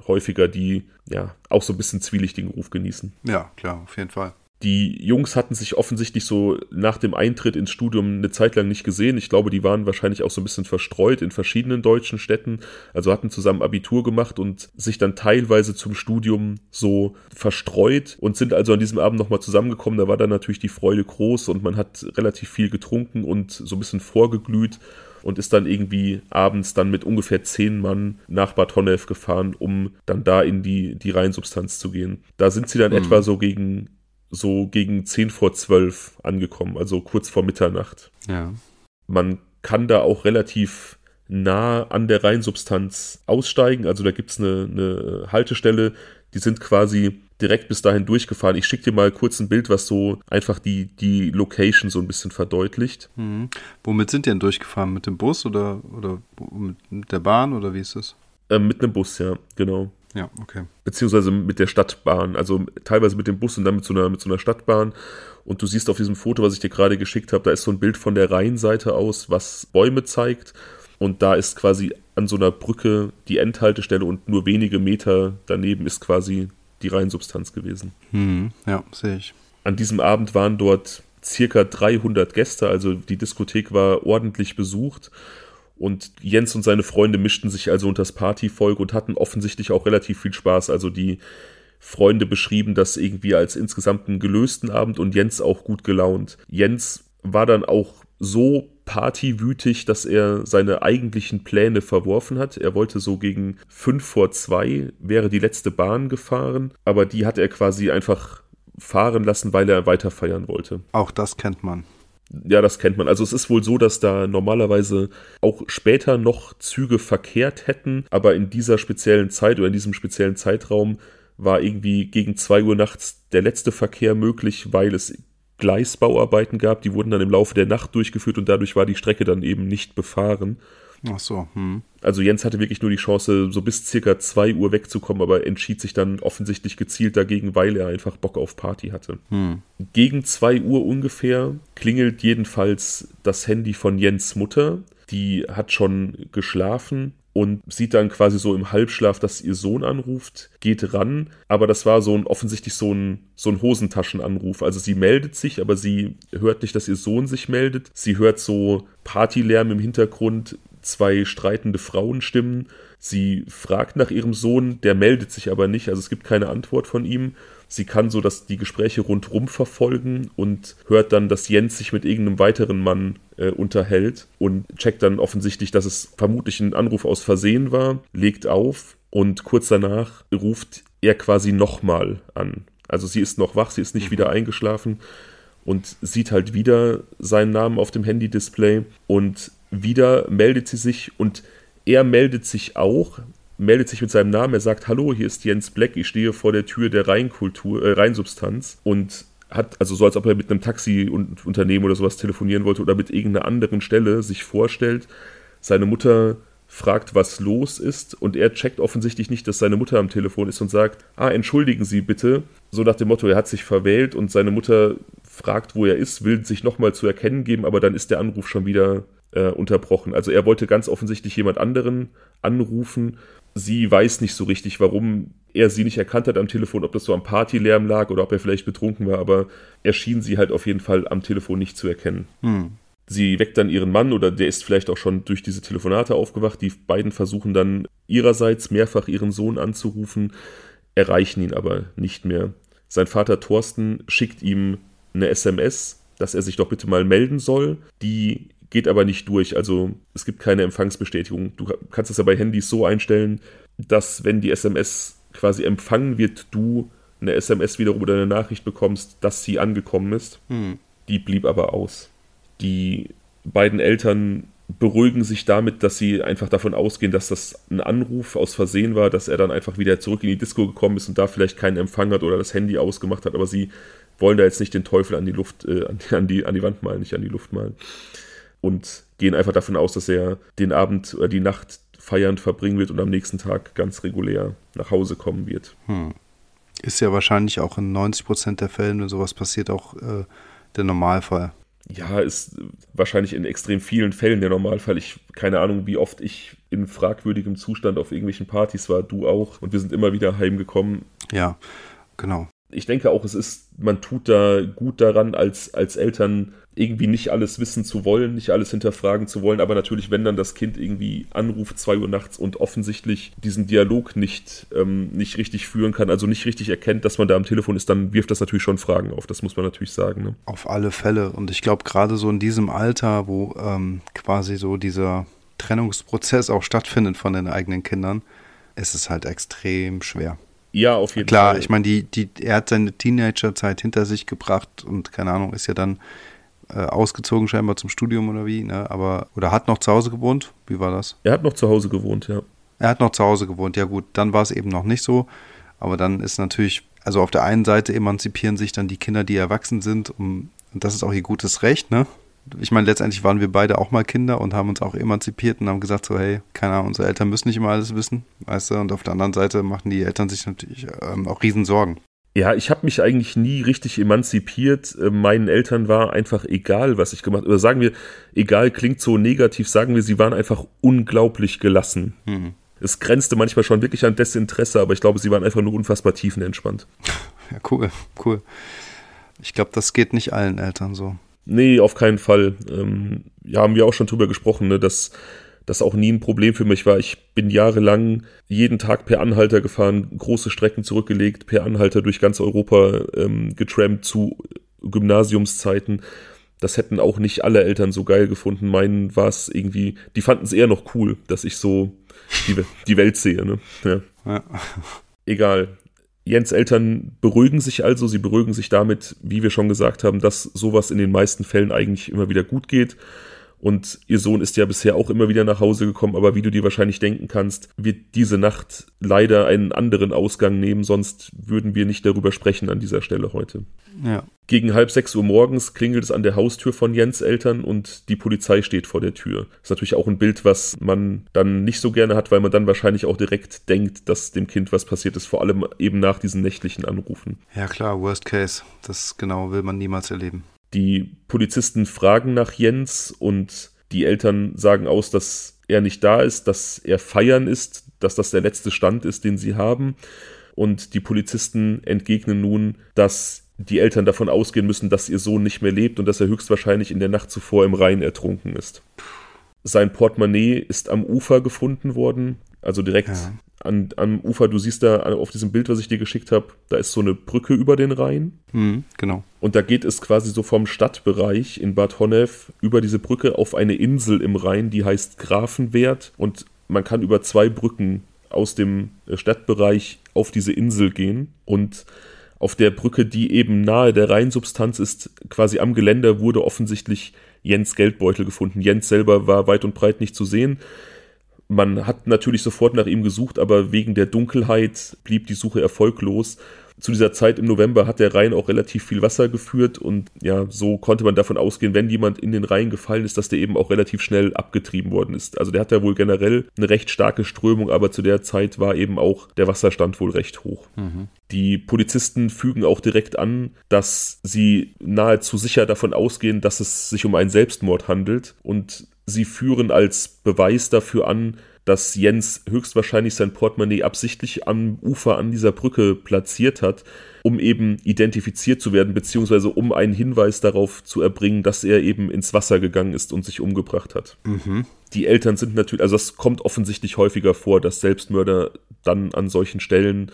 S2: häufiger, die ja auch so ein bisschen zwielichtigen Ruf genießen.
S1: Ja, klar, auf jeden Fall.
S2: Die Jungs hatten sich offensichtlich so nach dem Eintritt ins Studium eine Zeit lang nicht gesehen. Ich glaube, die waren wahrscheinlich auch so ein bisschen verstreut in verschiedenen deutschen Städten. Also hatten zusammen Abitur gemacht und sich dann teilweise zum Studium so verstreut und sind also an diesem Abend nochmal zusammengekommen. Da war dann natürlich die Freude groß und man hat relativ viel getrunken und so ein bisschen vorgeglüht und ist dann irgendwie abends dann mit ungefähr zehn Mann nach Bad Honnef gefahren, um dann da in die, die Reinsubstanz zu gehen. Da sind sie dann mhm. etwa so gegen so gegen 10 vor 12 angekommen, also kurz vor Mitternacht.
S1: Ja.
S2: Man kann da auch relativ nah an der Reinsubstanz aussteigen. Also da gibt es eine, eine Haltestelle, die sind quasi direkt bis dahin durchgefahren. Ich schicke dir mal kurz ein Bild, was so einfach die, die Location so ein bisschen verdeutlicht.
S1: Mhm. Womit sind die denn durchgefahren? Mit dem Bus oder, oder mit der Bahn oder wie ist das?
S2: Ähm, mit einem Bus, ja, genau.
S1: Ja, okay.
S2: Beziehungsweise mit der Stadtbahn, also teilweise mit dem Bus und dann mit so einer, mit so einer Stadtbahn. Und du siehst auf diesem Foto, was ich dir gerade geschickt habe, da ist so ein Bild von der Rheinseite aus, was Bäume zeigt. Und da ist quasi an so einer Brücke die Endhaltestelle und nur wenige Meter daneben ist quasi die Rheinsubstanz gewesen.
S1: Hm, ja, sehe ich.
S2: An diesem Abend waren dort circa 300 Gäste, also die Diskothek war ordentlich besucht. Und Jens und seine Freunde mischten sich also unter das Partyvolk und hatten offensichtlich auch relativ viel Spaß. Also die Freunde beschrieben das irgendwie als insgesamt einen gelösten Abend und Jens auch gut gelaunt. Jens war dann auch so partywütig, dass er seine eigentlichen Pläne verworfen hat. Er wollte so gegen fünf vor zwei wäre die letzte Bahn gefahren, aber die hat er quasi einfach fahren lassen, weil er weiter feiern wollte.
S1: Auch das kennt man.
S2: Ja, das kennt man. Also es ist wohl so, dass da normalerweise auch später noch Züge verkehrt hätten, aber in dieser speziellen Zeit oder in diesem speziellen Zeitraum war irgendwie gegen zwei Uhr nachts der letzte Verkehr möglich, weil es Gleisbauarbeiten gab. Die wurden dann im Laufe der Nacht durchgeführt und dadurch war die Strecke dann eben nicht befahren.
S1: Ach so. Hm.
S2: Also Jens hatte wirklich nur die Chance, so bis circa 2 Uhr wegzukommen, aber entschied sich dann offensichtlich gezielt dagegen, weil er einfach Bock auf Party hatte. Hm. Gegen 2 Uhr ungefähr klingelt jedenfalls das Handy von Jens Mutter. Die hat schon geschlafen und sieht dann quasi so im Halbschlaf, dass ihr Sohn anruft, geht ran, aber das war so ein offensichtlich so ein, so ein Hosentaschenanruf. Also sie meldet sich, aber sie hört nicht, dass ihr Sohn sich meldet. Sie hört so Partylärm im Hintergrund, zwei streitende Frauenstimmen. Sie fragt nach ihrem Sohn, der meldet sich aber nicht, also es gibt keine Antwort von ihm. Sie kann so dass die Gespräche rundherum verfolgen und hört dann, dass Jens sich mit irgendeinem weiteren Mann äh, unterhält und checkt dann offensichtlich, dass es vermutlich ein Anruf aus Versehen war, legt auf und kurz danach ruft er quasi nochmal an. Also sie ist noch wach, sie ist nicht mhm. wieder eingeschlafen und sieht halt wieder seinen Namen auf dem Handy-Display und wieder meldet sie sich und er meldet sich auch, meldet sich mit seinem Namen, er sagt, hallo, hier ist Jens Black, ich stehe vor der Tür der Rheinkultur, äh, Rheinsubstanz und hat, also so als ob er mit einem Taxiunternehmen oder sowas telefonieren wollte oder mit irgendeiner anderen Stelle sich vorstellt. Seine Mutter fragt, was los ist und er checkt offensichtlich nicht, dass seine Mutter am Telefon ist und sagt, ah, entschuldigen Sie bitte. So nach dem Motto, er hat sich verwählt und seine Mutter fragt, wo er ist, will sich nochmal zu erkennen geben, aber dann ist der Anruf schon wieder äh, unterbrochen. Also er wollte ganz offensichtlich jemand anderen anrufen. Sie weiß nicht so richtig, warum er sie nicht erkannt hat am Telefon, ob das so am Partylärm lag oder ob er vielleicht betrunken war, aber er schien sie halt auf jeden Fall am Telefon nicht zu erkennen. Hm. Sie weckt dann ihren Mann oder der ist vielleicht auch schon durch diese Telefonate aufgewacht. Die beiden versuchen dann ihrerseits mehrfach ihren Sohn anzurufen, erreichen ihn aber nicht mehr. Sein Vater Thorsten schickt ihm eine SMS, dass er sich doch bitte mal melden soll. Die geht aber nicht durch. Also es gibt keine Empfangsbestätigung. Du kannst es ja bei Handys so einstellen, dass wenn die SMS quasi empfangen wird, du eine SMS wiederum oder eine Nachricht bekommst, dass sie angekommen ist. Hm. Die blieb aber aus. Die beiden Eltern beruhigen sich damit, dass sie einfach davon ausgehen, dass das ein Anruf aus Versehen war, dass er dann einfach wieder zurück in die Disco gekommen ist und da vielleicht keinen Empfang hat oder das Handy ausgemacht hat, aber sie wollen da jetzt nicht den Teufel an die Luft, äh, an, die, an die Wand malen, nicht an die Luft malen und gehen einfach davon aus, dass er den Abend oder die Nacht feiernd verbringen wird und am nächsten Tag ganz regulär nach Hause kommen wird. Hm.
S1: Ist ja wahrscheinlich auch in 90 Prozent der Fälle, wenn sowas passiert, auch äh, der Normalfall.
S2: Ja, ist wahrscheinlich in extrem vielen Fällen der Normalfall. Ich keine Ahnung, wie oft ich in fragwürdigem Zustand auf irgendwelchen Partys war, du auch, und wir sind immer wieder heimgekommen.
S1: Ja, genau
S2: ich denke auch, es ist, man tut da gut daran, als, als Eltern irgendwie nicht alles wissen zu wollen, nicht alles hinterfragen zu wollen, aber natürlich, wenn dann das Kind irgendwie anruft, zwei Uhr nachts und offensichtlich diesen Dialog nicht, ähm, nicht richtig führen kann, also nicht richtig erkennt, dass man da am Telefon ist, dann wirft das natürlich schon Fragen auf, das muss man natürlich sagen. Ne?
S1: Auf alle Fälle. Und ich glaube, gerade so in diesem Alter, wo ähm, quasi so dieser Trennungsprozess auch stattfindet von den eigenen Kindern, ist es halt extrem schwer.
S2: Ja, auf jeden
S1: Klar,
S2: Fall.
S1: Klar, ich meine, die, die, er hat seine Teenagerzeit hinter sich gebracht und keine Ahnung, ist ja dann äh, ausgezogen scheinbar zum Studium oder wie, ne? Aber, oder hat noch zu Hause gewohnt? Wie war das?
S2: Er hat noch zu Hause gewohnt, ja.
S1: Er hat noch zu Hause gewohnt, ja gut, dann war es eben noch nicht so. Aber dann ist natürlich, also auf der einen Seite emanzipieren sich dann die Kinder, die erwachsen sind, um, und das ist auch ihr gutes Recht, ne? Ich meine, letztendlich waren wir beide auch mal Kinder und haben uns auch emanzipiert und haben gesagt so, hey, keine Ahnung, unsere Eltern müssen nicht immer alles wissen, weißt du, und auf der anderen Seite machen die Eltern sich natürlich ähm, auch Riesensorgen.
S2: Ja, ich habe mich eigentlich nie richtig emanzipiert. Äh, meinen Eltern war einfach egal, was ich gemacht habe. Oder sagen wir, egal klingt so negativ, sagen wir, sie waren einfach unglaublich gelassen. Mhm. Es grenzte manchmal schon wirklich an Desinteresse, aber ich glaube, sie waren einfach nur unfassbar tiefenentspannt. *laughs*
S1: Ja, cool, cool. Ich glaube, das geht nicht allen Eltern so.
S2: Nee, auf keinen Fall. Ähm, ja, haben wir auch schon drüber gesprochen, ne, dass das auch nie ein Problem für mich war. Ich bin jahrelang jeden Tag per Anhalter gefahren, große Strecken zurückgelegt, per Anhalter durch ganz Europa ähm, getrampt zu Gymnasiumszeiten. das hätten auch nicht alle Eltern so geil gefunden. Meinen war es irgendwie, die fanden es eher noch cool, dass ich so die, die Welt sehe. Ne? Ja. ja. Egal. Jens Eltern beruhigen sich also, sie beruhigen sich damit, wie wir schon gesagt haben, dass sowas in den meisten Fällen eigentlich immer wieder gut geht. Und ihr Sohn ist ja bisher auch immer wieder nach Hause gekommen, aber wie du dir wahrscheinlich denken kannst, wird diese Nacht leider einen anderen Ausgang nehmen, sonst würden wir nicht darüber sprechen an dieser Stelle heute. Ja. Gegen halb sechs Uhr morgens klingelt es an der Haustür von Jens Eltern und die Polizei steht vor der Tür. Das ist natürlich auch ein Bild, was man dann nicht so gerne hat, weil man dann wahrscheinlich auch direkt denkt, dass dem Kind was passiert ist, vor allem eben nach diesen nächtlichen Anrufen.
S1: Ja klar, Worst Case. Das genau will man niemals erleben.
S2: Die Polizisten fragen nach Jens und die Eltern sagen aus, dass er nicht da ist, dass er feiern ist, dass das der letzte Stand ist, den sie haben. Und die Polizisten entgegnen nun, dass die Eltern davon ausgehen müssen, dass ihr Sohn nicht mehr lebt und dass er höchstwahrscheinlich in der Nacht zuvor im Rhein ertrunken ist. Sein Portemonnaie ist am Ufer gefunden worden, also direkt ja an, am Ufer, du siehst da auf diesem Bild, was ich dir geschickt habe, da ist so eine Brücke über den Rhein.
S1: Mhm, genau.
S2: Und da geht es quasi so vom Stadtbereich in Bad Honnef über diese Brücke auf eine Insel im Rhein, die heißt Grafenwert. Und man kann über zwei Brücken aus dem Stadtbereich auf diese Insel gehen. Und auf der Brücke, die eben nahe der Rheinsubstanz ist, quasi am Geländer, wurde offensichtlich Jens Geldbeutel gefunden. Jens selber war weit und breit nicht zu sehen. Man hat natürlich sofort nach ihm gesucht, aber wegen der Dunkelheit blieb die Suche erfolglos. Zu dieser Zeit im November hat der Rhein auch relativ viel Wasser geführt und ja, so konnte man davon ausgehen, wenn jemand in den Rhein gefallen ist, dass der eben auch relativ schnell abgetrieben worden ist. Also der hat ja wohl generell eine recht starke Strömung, aber zu der Zeit war eben auch der Wasserstand wohl recht hoch. Mhm. Die Polizisten fügen auch direkt an, dass sie nahezu sicher davon ausgehen, dass es sich um einen Selbstmord handelt und sie führen als Beweis dafür an, dass Jens höchstwahrscheinlich sein Portemonnaie absichtlich am Ufer an dieser Brücke platziert hat, um eben identifiziert zu werden, beziehungsweise um einen Hinweis darauf zu erbringen, dass er eben ins Wasser gegangen ist und sich umgebracht hat. Mhm. Die Eltern sind natürlich, also das kommt offensichtlich häufiger vor, dass Selbstmörder dann an solchen Stellen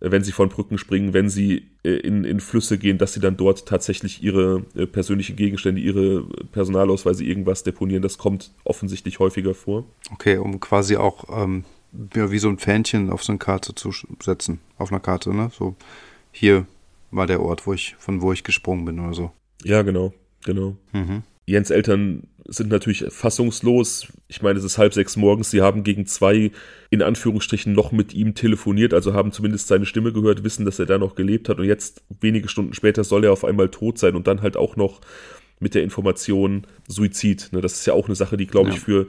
S2: wenn sie von Brücken springen, wenn sie äh, in, in Flüsse gehen, dass sie dann dort tatsächlich ihre äh, persönlichen Gegenstände, ihre Personalausweise, irgendwas deponieren. Das kommt offensichtlich häufiger vor.
S1: Okay, um quasi auch ähm, ja, wie so ein Fähnchen auf so eine Karte zu setzen. Auf einer Karte, ne? So, hier war der Ort, wo ich, von wo ich gesprungen bin oder so.
S2: Ja, genau, genau. Mhm. Jens Eltern sind natürlich fassungslos. Ich meine, es ist halb sechs morgens. Sie haben gegen zwei in Anführungsstrichen noch mit ihm telefoniert, also haben zumindest seine Stimme gehört, wissen, dass er da noch gelebt hat. Und jetzt, wenige Stunden später, soll er auf einmal tot sein und dann halt auch noch mit der Information Suizid. Ne, das ist ja auch eine Sache, die, glaube ja. ich, für,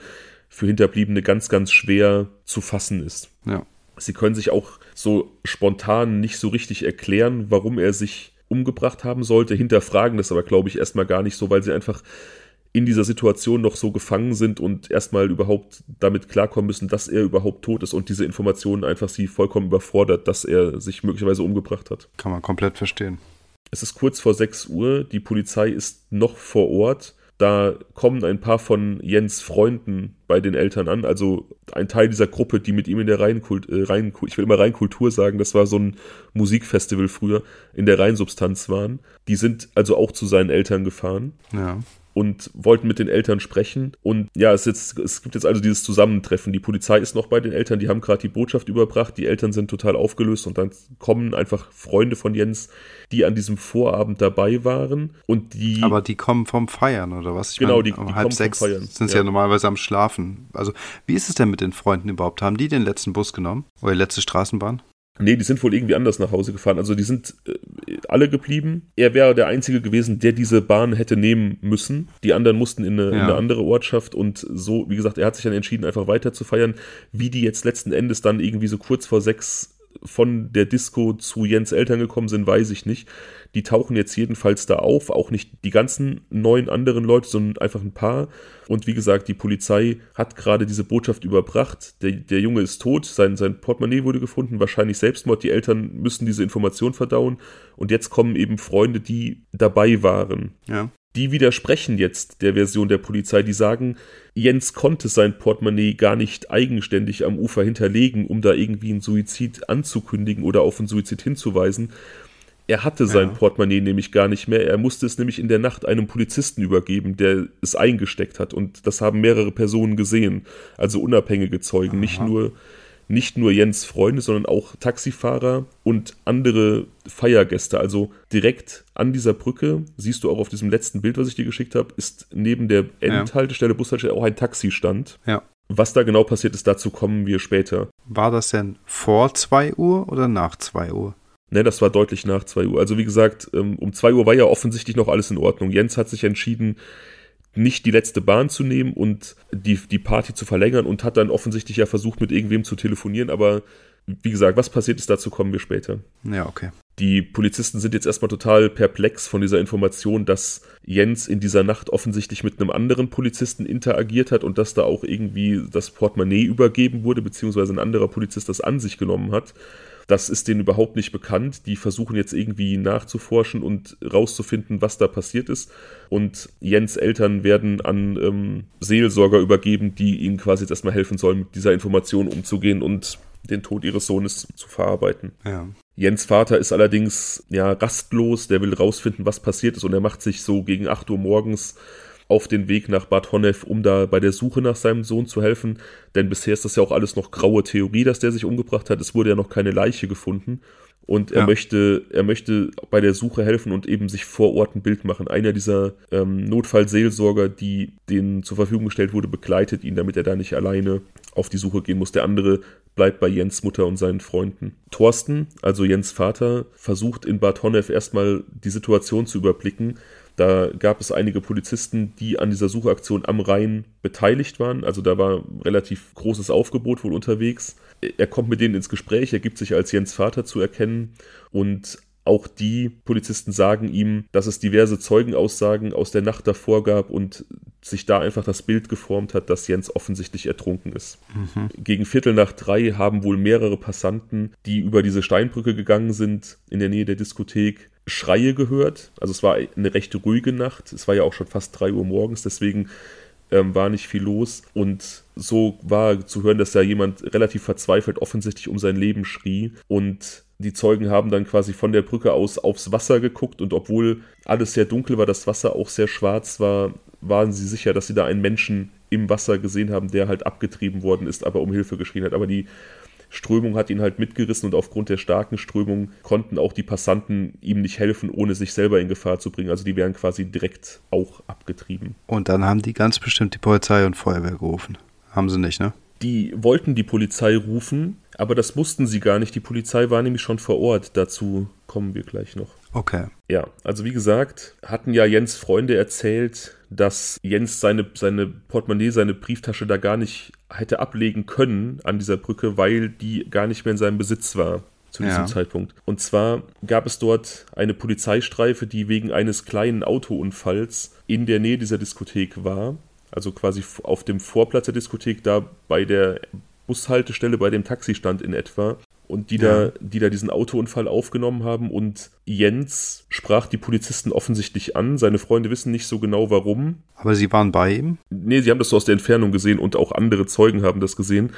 S2: für Hinterbliebene ganz, ganz schwer zu fassen ist. Ja. Sie können sich auch so spontan nicht so richtig erklären, warum er sich umgebracht haben sollte, hinterfragen das aber, glaube ich, erstmal gar nicht so, weil sie einfach in dieser Situation noch so gefangen sind und erstmal überhaupt damit klarkommen müssen, dass er überhaupt tot ist und diese Informationen einfach sie vollkommen überfordert, dass er sich möglicherweise umgebracht hat.
S1: Kann man komplett verstehen.
S2: Es ist kurz vor 6 Uhr, die Polizei ist noch vor Ort. Da kommen ein paar von Jens Freunden bei den Eltern an, also ein Teil dieser Gruppe, die mit ihm in der Rheinkultur, äh, Rhein, ich will immer Rheinkultur sagen, das war so ein Musikfestival früher, in der Rheinsubstanz waren. Die sind also auch zu seinen Eltern gefahren. Ja und wollten mit den Eltern sprechen. Und ja, es, jetzt, es gibt jetzt also dieses Zusammentreffen. Die Polizei ist noch bei den Eltern, die haben gerade die Botschaft überbracht. Die Eltern sind total aufgelöst und dann kommen einfach Freunde von Jens, die an diesem Vorabend dabei waren. Und die.
S1: Aber die kommen vom Feiern oder was?
S2: Ich genau, meine, die, die
S1: um halb sechs sind sie ja. ja normalerweise am Schlafen. Also, wie ist es denn mit den Freunden überhaupt? Haben die den letzten Bus genommen? Oder die letzte Straßenbahn?
S2: Nee, die sind wohl irgendwie anders nach Hause gefahren. Also die sind äh, alle geblieben. Er wäre der Einzige gewesen, der diese Bahn hätte nehmen müssen. Die anderen mussten in eine, ja. in eine, andere Ortschaft und so, wie gesagt, er hat sich dann entschieden, einfach weiter zu feiern. Wie die jetzt letzten Endes dann irgendwie so kurz vor sechs von der Disco zu Jens Eltern gekommen sind, weiß ich nicht. Die tauchen jetzt jedenfalls da auf, auch nicht die ganzen neun anderen Leute, sondern einfach ein paar. Und wie gesagt, die Polizei hat gerade diese Botschaft überbracht. Der, der Junge ist tot, sein, sein Portemonnaie wurde gefunden, wahrscheinlich Selbstmord. Die Eltern müssen diese Information verdauen. Und jetzt kommen eben Freunde, die dabei waren. Ja. Die widersprechen jetzt der Version der Polizei, die sagen, Jens konnte sein Portemonnaie gar nicht eigenständig am Ufer hinterlegen, um da irgendwie einen Suizid anzukündigen oder auf einen Suizid hinzuweisen. Er hatte sein ja. Portemonnaie nämlich gar nicht mehr. Er musste es nämlich in der Nacht einem Polizisten übergeben, der es eingesteckt hat. Und das haben mehrere Personen gesehen. Also unabhängige Zeugen, Aha. nicht nur nicht nur Jens Freunde, sondern auch Taxifahrer und andere Feiergäste. Also direkt an dieser Brücke, siehst du auch auf diesem letzten Bild, was ich dir geschickt habe, ist neben der Endhaltestelle. Bushaltestelle auch ein Taxistand.
S1: Ja.
S2: Was da genau passiert ist, dazu kommen wir später.
S1: War das denn vor 2 Uhr oder nach 2 Uhr?
S2: Ne, das war deutlich nach 2 Uhr. Also wie gesagt, ähm, um 2 Uhr war ja offensichtlich noch alles in Ordnung. Jens hat sich entschieden, nicht die letzte Bahn zu nehmen und die, die Party zu verlängern und hat dann offensichtlich ja versucht, mit irgendwem zu telefonieren. Aber wie gesagt, was passiert ist, dazu kommen wir später.
S1: Ja, okay.
S2: Die Polizisten sind jetzt erstmal total perplex von dieser Information, dass Jens in dieser Nacht offensichtlich mit einem anderen Polizisten interagiert hat und dass da auch irgendwie das Portemonnaie übergeben wurde, beziehungsweise ein anderer Polizist das an sich genommen hat. Das ist denen überhaupt nicht bekannt. Die versuchen jetzt irgendwie nachzuforschen und rauszufinden, was da passiert ist. Und Jens Eltern werden an ähm, Seelsorger übergeben, die ihnen quasi jetzt erstmal helfen sollen, mit dieser Information umzugehen und den Tod ihres Sohnes zu verarbeiten.
S1: Ja.
S2: Jens Vater ist allerdings ja rastlos, der will rausfinden, was passiert ist und er macht sich so gegen 8 Uhr morgens auf den Weg nach Bad Honnef, um da bei der Suche nach seinem Sohn zu helfen. Denn bisher ist das ja auch alles noch graue Theorie, dass der sich umgebracht hat. Es wurde ja noch keine Leiche gefunden. Und er ja. möchte, er möchte bei der Suche helfen und eben sich vor Ort ein Bild machen. Einer dieser ähm, Notfallseelsorger, die denen zur Verfügung gestellt wurde, begleitet ihn, damit er da nicht alleine auf die Suche gehen muss. Der andere bleibt bei Jens Mutter und seinen Freunden. Thorsten, also Jens Vater, versucht in Bad Honnef erstmal die Situation zu überblicken da gab es einige Polizisten, die an dieser Suchaktion am Rhein beteiligt waren. Also da war relativ großes Aufgebot wohl unterwegs. Er kommt mit denen ins Gespräch, er gibt sich als Jens Vater zu erkennen und auch die Polizisten sagen ihm, dass es diverse Zeugenaussagen aus der Nacht davor gab und sich da einfach das Bild geformt hat, dass Jens offensichtlich ertrunken ist. Mhm. Gegen Viertel nach drei haben wohl mehrere Passanten, die über diese Steinbrücke gegangen sind, in der Nähe der Diskothek, Schreie gehört. Also es war eine recht ruhige Nacht. Es war ja auch schon fast 3 Uhr morgens, deswegen ähm, war nicht viel los. Und so war zu hören, dass da jemand relativ verzweifelt offensichtlich um sein Leben schrie. Und die Zeugen haben dann quasi von der Brücke aus aufs Wasser geguckt und obwohl alles sehr dunkel war, das Wasser auch sehr schwarz war, waren sie sicher, dass sie da einen Menschen im Wasser gesehen haben, der halt abgetrieben worden ist, aber um Hilfe geschrien hat. Aber die Strömung hat ihn halt mitgerissen und aufgrund der starken Strömung konnten auch die Passanten ihm nicht helfen, ohne sich selber in Gefahr zu bringen. Also die wären quasi direkt auch abgetrieben.
S1: Und dann haben die ganz bestimmt die Polizei und Feuerwehr gerufen. Haben sie nicht, ne?
S2: Die wollten die Polizei rufen, aber das mussten sie gar nicht. Die Polizei war nämlich schon vor Ort. Dazu kommen wir gleich noch.
S1: Okay.
S2: Ja, also wie gesagt, hatten ja Jens Freunde erzählt, dass Jens seine, seine Portemonnaie, seine Brieftasche da gar nicht hätte ablegen können an dieser Brücke, weil die gar nicht mehr in seinem Besitz war zu diesem ja. Zeitpunkt. Und zwar gab es dort eine Polizeistreife, die wegen eines kleinen Autounfalls in der Nähe dieser Diskothek war. Also quasi auf dem Vorplatz der Diskothek, da bei der Bushaltestelle, bei dem Taxistand in etwa und die, ja. da, die da diesen Autounfall aufgenommen haben. Und Jens sprach die Polizisten offensichtlich an. Seine Freunde wissen nicht so genau warum.
S1: Aber sie waren bei ihm?
S2: Nee, sie haben das so aus der Entfernung gesehen und auch andere Zeugen haben das gesehen.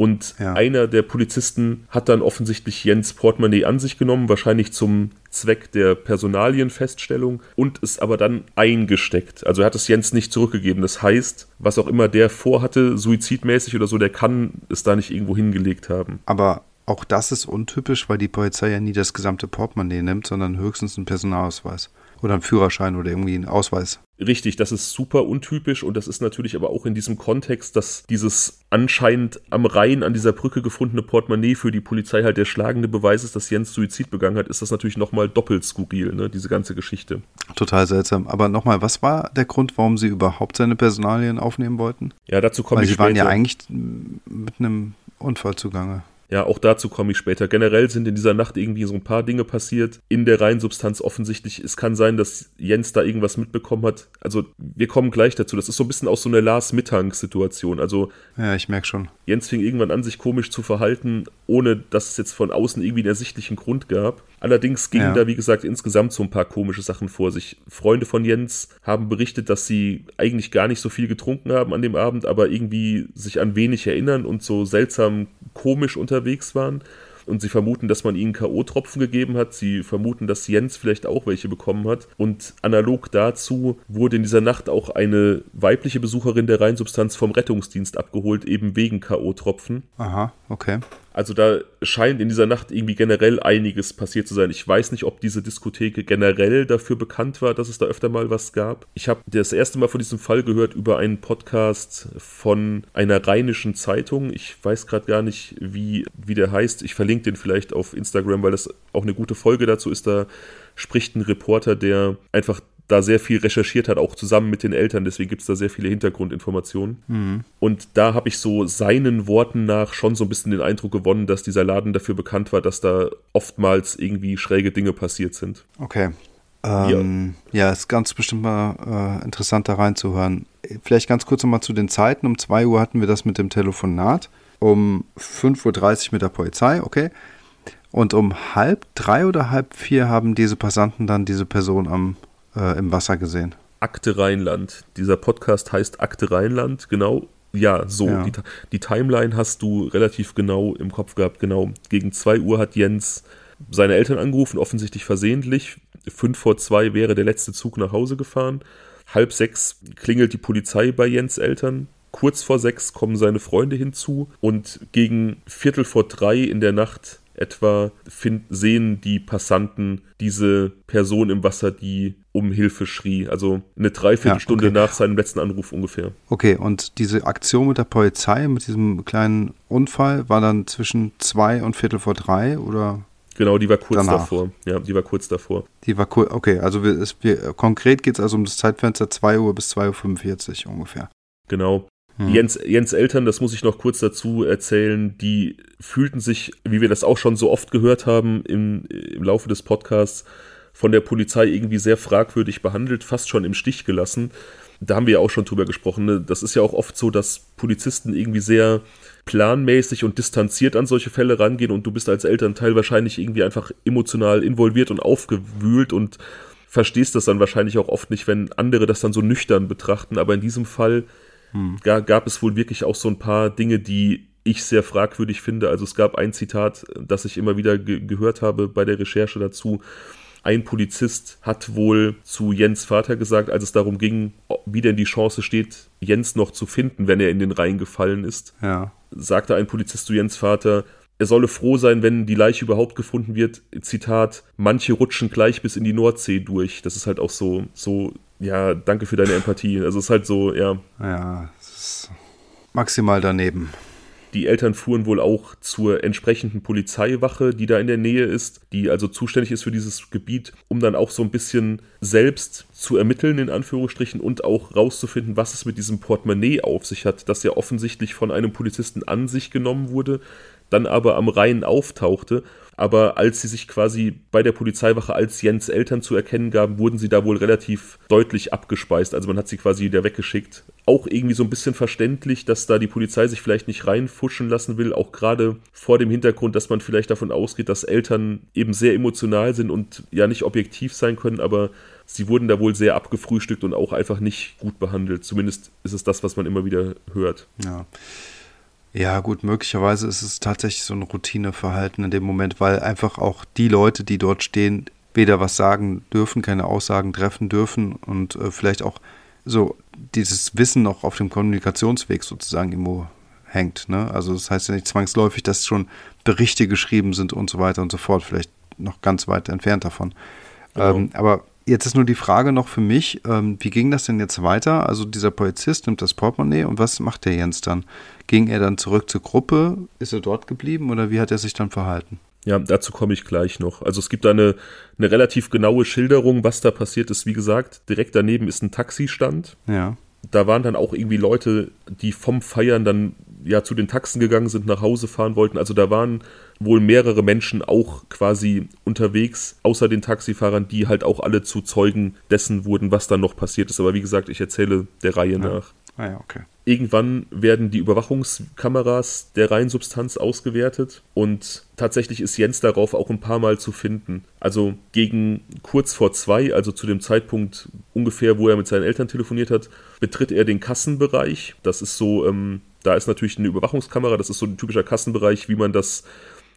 S2: Und ja. einer der Polizisten hat dann offensichtlich Jens Portemonnaie an sich genommen, wahrscheinlich zum Zweck der Personalienfeststellung und es aber dann eingesteckt. Also er hat es Jens nicht zurückgegeben. Das heißt, was auch immer der vorhatte, suizidmäßig oder so, der kann es da nicht irgendwo hingelegt haben.
S1: Aber auch das ist untypisch, weil die Polizei ja nie das gesamte Portemonnaie nimmt, sondern höchstens einen Personalausweis oder einen Führerschein oder irgendwie einen Ausweis.
S2: Richtig, das ist super untypisch und das ist natürlich aber auch in diesem Kontext, dass dieses anscheinend am Rhein an dieser Brücke gefundene Portemonnaie für die Polizei halt der schlagende Beweis ist, dass Jens Suizid begangen hat, ist das natürlich nochmal doppelt skurril, ne, diese ganze Geschichte.
S1: Total seltsam. Aber nochmal, was war der Grund, warum sie überhaupt seine Personalien aufnehmen wollten?
S2: Ja, dazu komme ich
S1: später. Weil sie waren ja eigentlich mit einem Unfall zugange.
S2: Ja, auch dazu komme ich später. Generell sind in dieser Nacht irgendwie so ein paar Dinge passiert. In der Reinsubstanz offensichtlich. Es kann sein, dass Jens da irgendwas mitbekommen hat. Also, wir kommen gleich dazu. Das ist so ein bisschen auch so eine Lars-Mittag-Situation. Also,
S1: ja, ich merke schon.
S2: Jens fing irgendwann an, sich komisch zu verhalten, ohne dass es jetzt von außen irgendwie einen ersichtlichen Grund gab. Allerdings gingen ja. da, wie gesagt, insgesamt so ein paar komische Sachen vor sich. Freunde von Jens haben berichtet, dass sie eigentlich gar nicht so viel getrunken haben an dem Abend, aber irgendwie sich an wenig erinnern und so seltsam komisch unterwegs waren. und sie vermuten, dass man ihnen K.O.-Tropfen gegeben hat. Sie vermuten, dass Jens vielleicht auch welche bekommen hat. Und analog dazu wurde in dieser Nacht auch eine weibliche Besucherin der Reinsubstanz vom Rettungsdienst abgeholt, eben wegen K.O.-Tropfen.
S1: Aha, okay.
S2: Also da scheint in dieser Nacht irgendwie generell einiges passiert zu sein. Ich weiß nicht, ob diese Diskothek generell dafür bekannt war, dass es da öfter mal was gab. Ich habe das erste Mal von diesem Fall gehört über einen Podcast von einer rheinischen Zeitung. Ich weiß gerade gar nicht, wie, wie der heißt. Ich verlinke den vielleicht auf Instagram, weil das auch eine gute Folge dazu ist. Da spricht ein Reporter, der einfach da sehr viel recherchiert hat, auch zusammen mit den Eltern. Deswegen gibt es da sehr viele Hintergrundinformationen. Mhm. Und da habe ich so seinen Worten nach schon so ein bisschen den Eindruck gewonnen, dass dieser Laden dafür bekannt war, dass da oftmals irgendwie schräge Dinge passiert sind.
S1: Okay. Ähm, ja. ja, ist ganz bestimmt mal äh, interessant da reinzuhören. Vielleicht ganz kurz nochmal zu den Zeiten. Um 2 Uhr hatten wir das mit dem Telefonat. Um 5.30 Uhr mit der Polizei, okay. Und um halb drei oder halb vier haben diese Passanten dann diese Person am äh, im Wasser gesehen.
S2: Akte Rheinland. Dieser Podcast heißt Akte Rheinland, genau. Ja, so. Ja. Die, die, Timeline hast du relativ genau im Kopf gehabt, genau. Gegen 2 Uhr hat Jens seine Eltern angerufen, offensichtlich versehentlich. Fünf vor zwei wäre der letzte Zug nach Hause gefahren. Halb sechs klingelt die Polizei bei Jens Eltern. Kurz vor sechs kommen seine Freunde hinzu und gegen Viertel vor drei in der Nacht etwa find, sehen die Passanten diese Person im Wasser, die um Hilfe schrie. Also eine Dreiviertelstunde ja, okay. nach seinem letzten Anruf ungefähr.
S1: Okay, und diese Aktion mit der Polizei, mit diesem kleinen Unfall, war dann zwischen zwei und Viertel vor drei oder?
S2: Genau, die war kurz danach. davor. Ja, die war kurz davor.
S1: Die war kurz, okay, also wir, es, wir, konkret geht es also um das Zeitfenster 2 Uhr bis 2.45 Uhr ungefähr.
S2: Genau. Hm. Jens, Jens Eltern, das muss ich noch kurz dazu erzählen, die fühlten sich, wie wir das auch schon so oft gehört haben im, im Laufe des Podcasts, von der Polizei irgendwie sehr fragwürdig behandelt, fast schon im Stich gelassen. Da haben wir ja auch schon drüber gesprochen. Ne? Das ist ja auch oft so, dass Polizisten irgendwie sehr planmäßig und distanziert an solche Fälle rangehen und du bist als Elternteil wahrscheinlich irgendwie einfach emotional involviert und aufgewühlt und verstehst das dann wahrscheinlich auch oft nicht, wenn andere das dann so nüchtern betrachten. Aber in diesem Fall hm. gab es wohl wirklich auch so ein paar Dinge, die ich sehr fragwürdig finde. Also es gab ein Zitat, das ich immer wieder ge gehört habe bei der Recherche dazu. Ein Polizist hat wohl zu Jens Vater gesagt, als es darum ging, wie denn die Chance steht, Jens noch zu finden, wenn er in den Rhein gefallen ist.
S1: Ja.
S2: Sagte ein Polizist zu Jens Vater, er solle froh sein, wenn die Leiche überhaupt gefunden wird. Zitat, manche rutschen gleich bis in die Nordsee durch. Das ist halt auch so, so ja, danke für deine Empathie. Also es ist halt so, ja.
S1: Ja, es ist maximal daneben.
S2: Die Eltern fuhren wohl auch zur entsprechenden Polizeiwache, die da in der Nähe ist, die also zuständig ist für dieses Gebiet, um dann auch so ein bisschen selbst zu ermitteln, in Anführungsstrichen, und auch rauszufinden, was es mit diesem Portemonnaie auf sich hat, das ja offensichtlich von einem Polizisten an sich genommen wurde, dann aber am Rhein auftauchte aber als sie sich quasi bei der Polizeiwache als Jens Eltern zu erkennen gaben, wurden sie da wohl relativ deutlich abgespeist. Also man hat sie quasi wieder weggeschickt. Auch irgendwie so ein bisschen verständlich, dass da die Polizei sich vielleicht nicht reinfuschen lassen will, auch gerade vor dem Hintergrund, dass man vielleicht davon ausgeht, dass Eltern eben sehr emotional sind und ja nicht objektiv sein können, aber sie wurden da wohl sehr abgefrühstückt und auch einfach nicht gut behandelt. Zumindest ist es das, was man immer wieder hört.
S1: Ja. Ja, gut, möglicherweise ist es tatsächlich so ein Routineverhalten in dem Moment, weil einfach auch die Leute, die dort stehen, weder was sagen dürfen, keine Aussagen treffen dürfen und äh, vielleicht auch so dieses Wissen noch auf dem Kommunikationsweg sozusagen irgendwo hängt. Ne? Also das heißt ja nicht zwangsläufig, dass schon Berichte geschrieben sind und so weiter und so fort, vielleicht noch ganz weit entfernt davon. Genau. Ähm, aber Jetzt ist nur die Frage noch für mich, ähm, wie ging das denn jetzt weiter? Also dieser Polizist nimmt das Portemonnaie und was macht der Jens dann? Ging er dann zurück zur Gruppe? Ist er dort geblieben oder wie hat er sich dann verhalten?
S2: Ja, dazu komme ich gleich noch. Also es gibt da eine, eine relativ genaue Schilderung, was da passiert ist. Wie gesagt, direkt daneben ist ein Taxistand.
S1: Ja.
S2: Da waren dann auch irgendwie Leute, die vom Feiern dann ja zu den Taxen gegangen sind, nach Hause fahren wollten. Also da waren wohl mehrere Menschen auch quasi unterwegs, außer den Taxifahrern, die halt auch alle zu Zeugen dessen wurden, was dann noch passiert ist. Aber wie gesagt, ich erzähle der Reihe
S1: ja.
S2: nach.
S1: Ah ja, okay.
S2: Irgendwann werden die Überwachungskameras der Reinsubstanz ausgewertet und tatsächlich ist Jens darauf auch ein paar Mal zu finden. Also gegen kurz vor zwei, also zu dem Zeitpunkt ungefähr, wo er mit seinen Eltern telefoniert hat, betritt er den Kassenbereich. Das ist so, ähm, da ist natürlich eine Überwachungskamera, das ist so ein typischer Kassenbereich, wie man das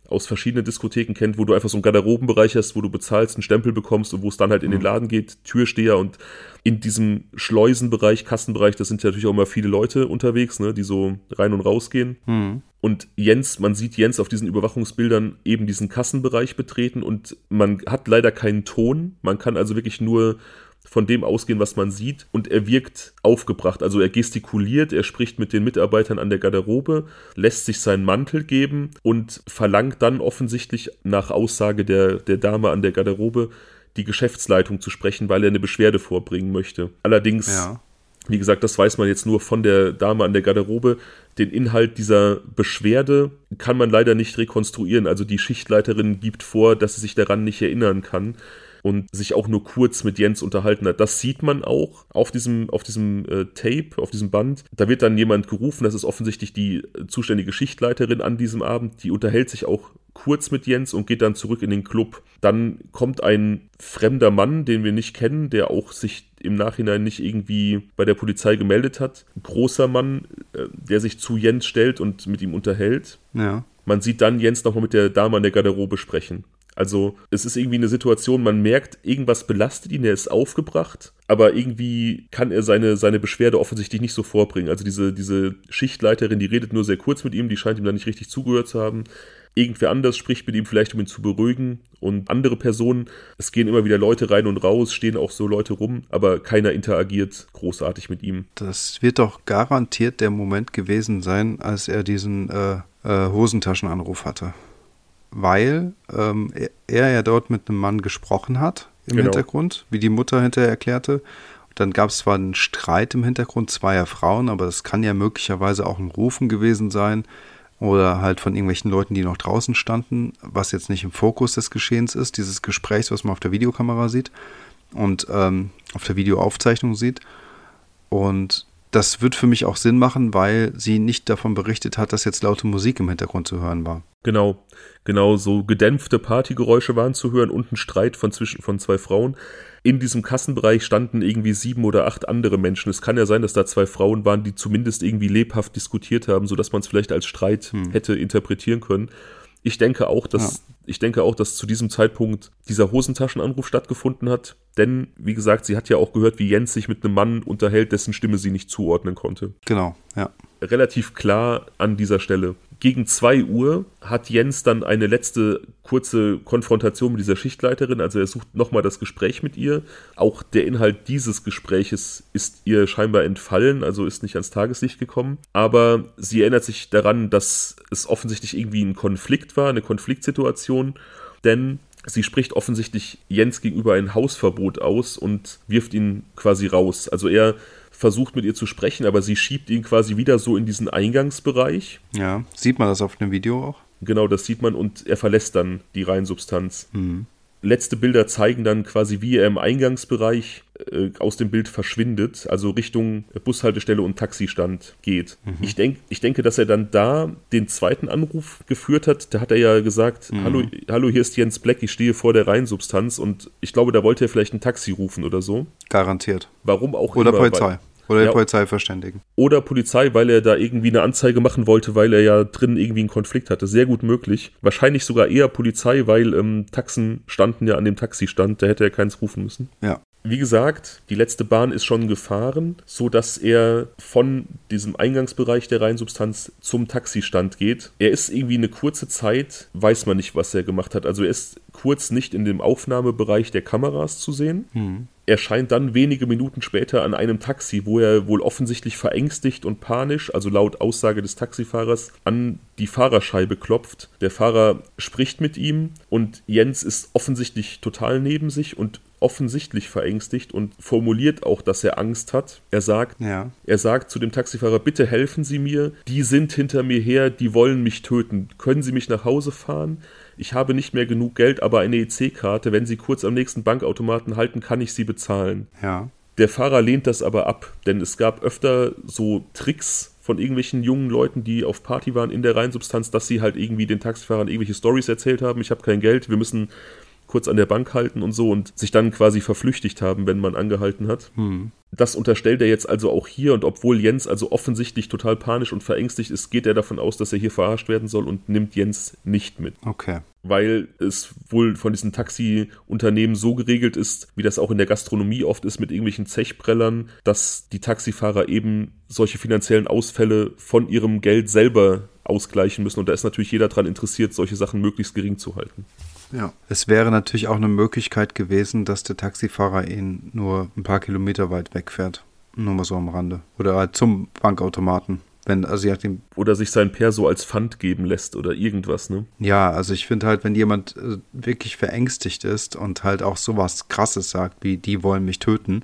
S2: aus verschiedenen Diskotheken kennt, wo du einfach so einen Garderobenbereich hast, wo du bezahlst, einen Stempel bekommst und wo es dann halt in den mhm. Laden geht, Türsteher und in diesem Schleusenbereich, Kassenbereich, da sind ja natürlich auch immer viele Leute unterwegs, ne, die so rein und raus gehen. Mhm. Und Jens, man sieht Jens auf diesen Überwachungsbildern eben diesen Kassenbereich betreten und man hat leider keinen Ton. Man kann also wirklich nur von dem ausgehen, was man sieht. Und er wirkt aufgebracht. Also er gestikuliert, er spricht mit den Mitarbeitern an der Garderobe, lässt sich seinen Mantel geben und verlangt dann offensichtlich nach Aussage der, der Dame an der Garderobe die Geschäftsleitung zu sprechen, weil er eine Beschwerde vorbringen möchte. Allerdings, ja. wie gesagt, das weiß man jetzt nur von der Dame an der Garderobe. Den Inhalt dieser Beschwerde kann man leider nicht rekonstruieren. Also die Schichtleiterin gibt vor, dass sie sich daran nicht erinnern kann und sich auch nur kurz mit Jens unterhalten hat. Das sieht man auch auf diesem, auf diesem äh, Tape, auf diesem Band. Da wird dann jemand gerufen, das ist offensichtlich die äh, zuständige Schichtleiterin an diesem Abend. Die unterhält sich auch kurz mit Jens und geht dann zurück in den Club. Dann kommt ein fremder Mann, den wir nicht kennen, der auch sich im Nachhinein nicht irgendwie bei der Polizei gemeldet hat. Ein großer Mann, äh, der sich zu Jens stellt und mit ihm unterhält. Ja. Man sieht dann Jens nochmal mit der Dame an der Garderobe sprechen. Also es ist irgendwie eine Situation, man merkt, irgendwas belastet ihn, er ist aufgebracht, aber irgendwie kann er seine, seine Beschwerde offensichtlich nicht so vorbringen. Also diese, diese Schichtleiterin, die redet nur sehr kurz mit ihm, die scheint ihm da nicht richtig zugehört zu haben. Irgendwer anders spricht mit ihm vielleicht, um ihn zu beruhigen. Und andere Personen, es gehen immer wieder Leute rein und raus, stehen auch so Leute rum, aber keiner interagiert großartig mit ihm.
S1: Das wird doch garantiert der Moment gewesen sein, als er diesen äh, äh, Hosentaschenanruf hatte weil ähm, er, ja dort mit einem Mann gesprochen hat im genau. Hintergrund, wie die Mutter hinterher erklärte. Dann gab es zwar einen Streit im Hintergrund zweier Frauen, aber das kann ja möglicherweise auch ein Rufen gewesen sein oder halt von irgendwelchen Leuten, die noch draußen standen, was jetzt nicht im Fokus des Geschehens ist, dieses Gesprächs, was man auf der Videokamera sieht und ähm, auf der Videoaufzeichnung sieht. Und das wird für mich auch Sinn machen, weil sie nicht davon berichtet hat, dass jetzt laute Musik im Hintergrund zu hören war.
S2: Genau, genau, so gedämpfte Partygeräusche waren zu hören und ein Streit von zwischen von zwei Frauen. In diesem Kassenbereich standen irgendwie sieben oder acht andere Menschen. Es kann ja sein, dass da zwei Frauen waren, die zumindest irgendwie lebhaft diskutiert haben, sodass man es vielleicht als Streit hm. hätte interpretieren können. Ich denke auch, dass ja. ich denke auch, dass zu diesem Zeitpunkt dieser Hosentaschenanruf stattgefunden hat. Denn, wie gesagt, sie hat ja auch gehört, wie Jens sich mit einem Mann unterhält, dessen Stimme sie nicht zuordnen konnte.
S1: Genau, ja.
S2: Relativ klar an dieser Stelle. Gegen 2 Uhr hat Jens dann eine letzte kurze Konfrontation mit dieser Schichtleiterin. Also er sucht nochmal das Gespräch mit ihr. Auch der Inhalt dieses Gespräches ist ihr scheinbar entfallen, also ist nicht ans Tageslicht gekommen. Aber sie erinnert sich daran, dass es offensichtlich irgendwie ein Konflikt war, eine Konfliktsituation. Denn Sie spricht offensichtlich Jens gegenüber ein Hausverbot aus und wirft ihn quasi raus. Also er versucht mit ihr zu sprechen, aber sie schiebt ihn quasi wieder so in diesen Eingangsbereich.
S1: Ja, sieht man das auf dem Video auch?
S2: Genau, das sieht man und er verlässt dann die Reinsubstanz. Mhm letzte Bilder zeigen dann quasi, wie er im Eingangsbereich äh, aus dem Bild verschwindet, also Richtung Bushaltestelle und Taxistand geht. Mhm. Ich, denk, ich denke, dass er dann da den zweiten Anruf geführt hat. Da hat er ja gesagt, mhm. hallo, hallo, hier ist Jens Black, ich stehe vor der Reinsubstanz und ich glaube, da wollte er vielleicht ein Taxi rufen oder so.
S1: Garantiert.
S2: Warum auch
S1: Oder immer, Polizei. Weil, oder ja, Polizei verständigen.
S2: Oder Polizei, weil er da irgendwie eine Anzeige machen wollte, weil er ja drin irgendwie einen Konflikt hatte. Sehr gut möglich. Wahrscheinlich sogar eher Polizei, weil ähm, Taxen standen ja an dem Taxistand. Da hätte er keins rufen müssen.
S1: Ja.
S2: Wie gesagt, die letzte Bahn ist schon gefahren, so dass er von diesem Eingangsbereich der Reinsubstanz zum Taxistand geht. Er ist irgendwie eine kurze Zeit, weiß man nicht, was er gemacht hat. Also er ist kurz nicht in dem Aufnahmebereich der Kameras zu sehen. Hm erscheint dann wenige Minuten später an einem Taxi, wo er wohl offensichtlich verängstigt und panisch, also laut Aussage des Taxifahrers, an die Fahrerscheibe klopft. Der Fahrer spricht mit ihm und Jens ist offensichtlich total neben sich und offensichtlich verängstigt und formuliert auch, dass er Angst hat. Er sagt, ja. er sagt zu dem Taxifahrer, bitte helfen Sie mir, die sind hinter mir her, die wollen mich töten. Können Sie mich nach Hause fahren? ich habe nicht mehr genug Geld, aber eine EC-Karte, wenn Sie kurz am nächsten Bankautomaten halten, kann ich sie bezahlen.
S1: Ja.
S2: Der Fahrer lehnt das aber ab, denn es gab öfter so Tricks von irgendwelchen jungen Leuten, die auf Party waren in der Reinsubstanz, dass sie halt irgendwie den Taxifahrern irgendwelche Stories erzählt haben. Ich habe kein Geld, wir müssen kurz an der Bank halten und so und sich dann quasi verflüchtigt haben, wenn man angehalten hat. Hm. Das unterstellt er jetzt also auch hier und obwohl Jens also offensichtlich total panisch und verängstigt ist, geht er davon aus, dass er hier verarscht werden soll und nimmt Jens nicht mit.
S1: Okay.
S2: Weil es wohl von diesen Taxiunternehmen so geregelt ist, wie das auch in der Gastronomie oft ist mit irgendwelchen Zechbrellern, dass die Taxifahrer eben solche finanziellen Ausfälle von ihrem Geld selber ausgleichen müssen. Und da ist natürlich jeder daran interessiert, solche Sachen möglichst gering zu halten.
S1: Ja. Es wäre natürlich auch eine Möglichkeit gewesen, dass der Taxifahrer ihn nur ein paar Kilometer weit wegfährt. Nur mal so am Rande. Oder halt zum Bankautomaten. Wenn, also je nachdem.
S2: Oder sich sein Perso als Pfand geben lässt oder irgendwas, ne?
S1: Ja, also ich finde halt, wenn jemand äh, wirklich verängstigt ist und halt auch sowas krasses sagt, wie die wollen mich töten,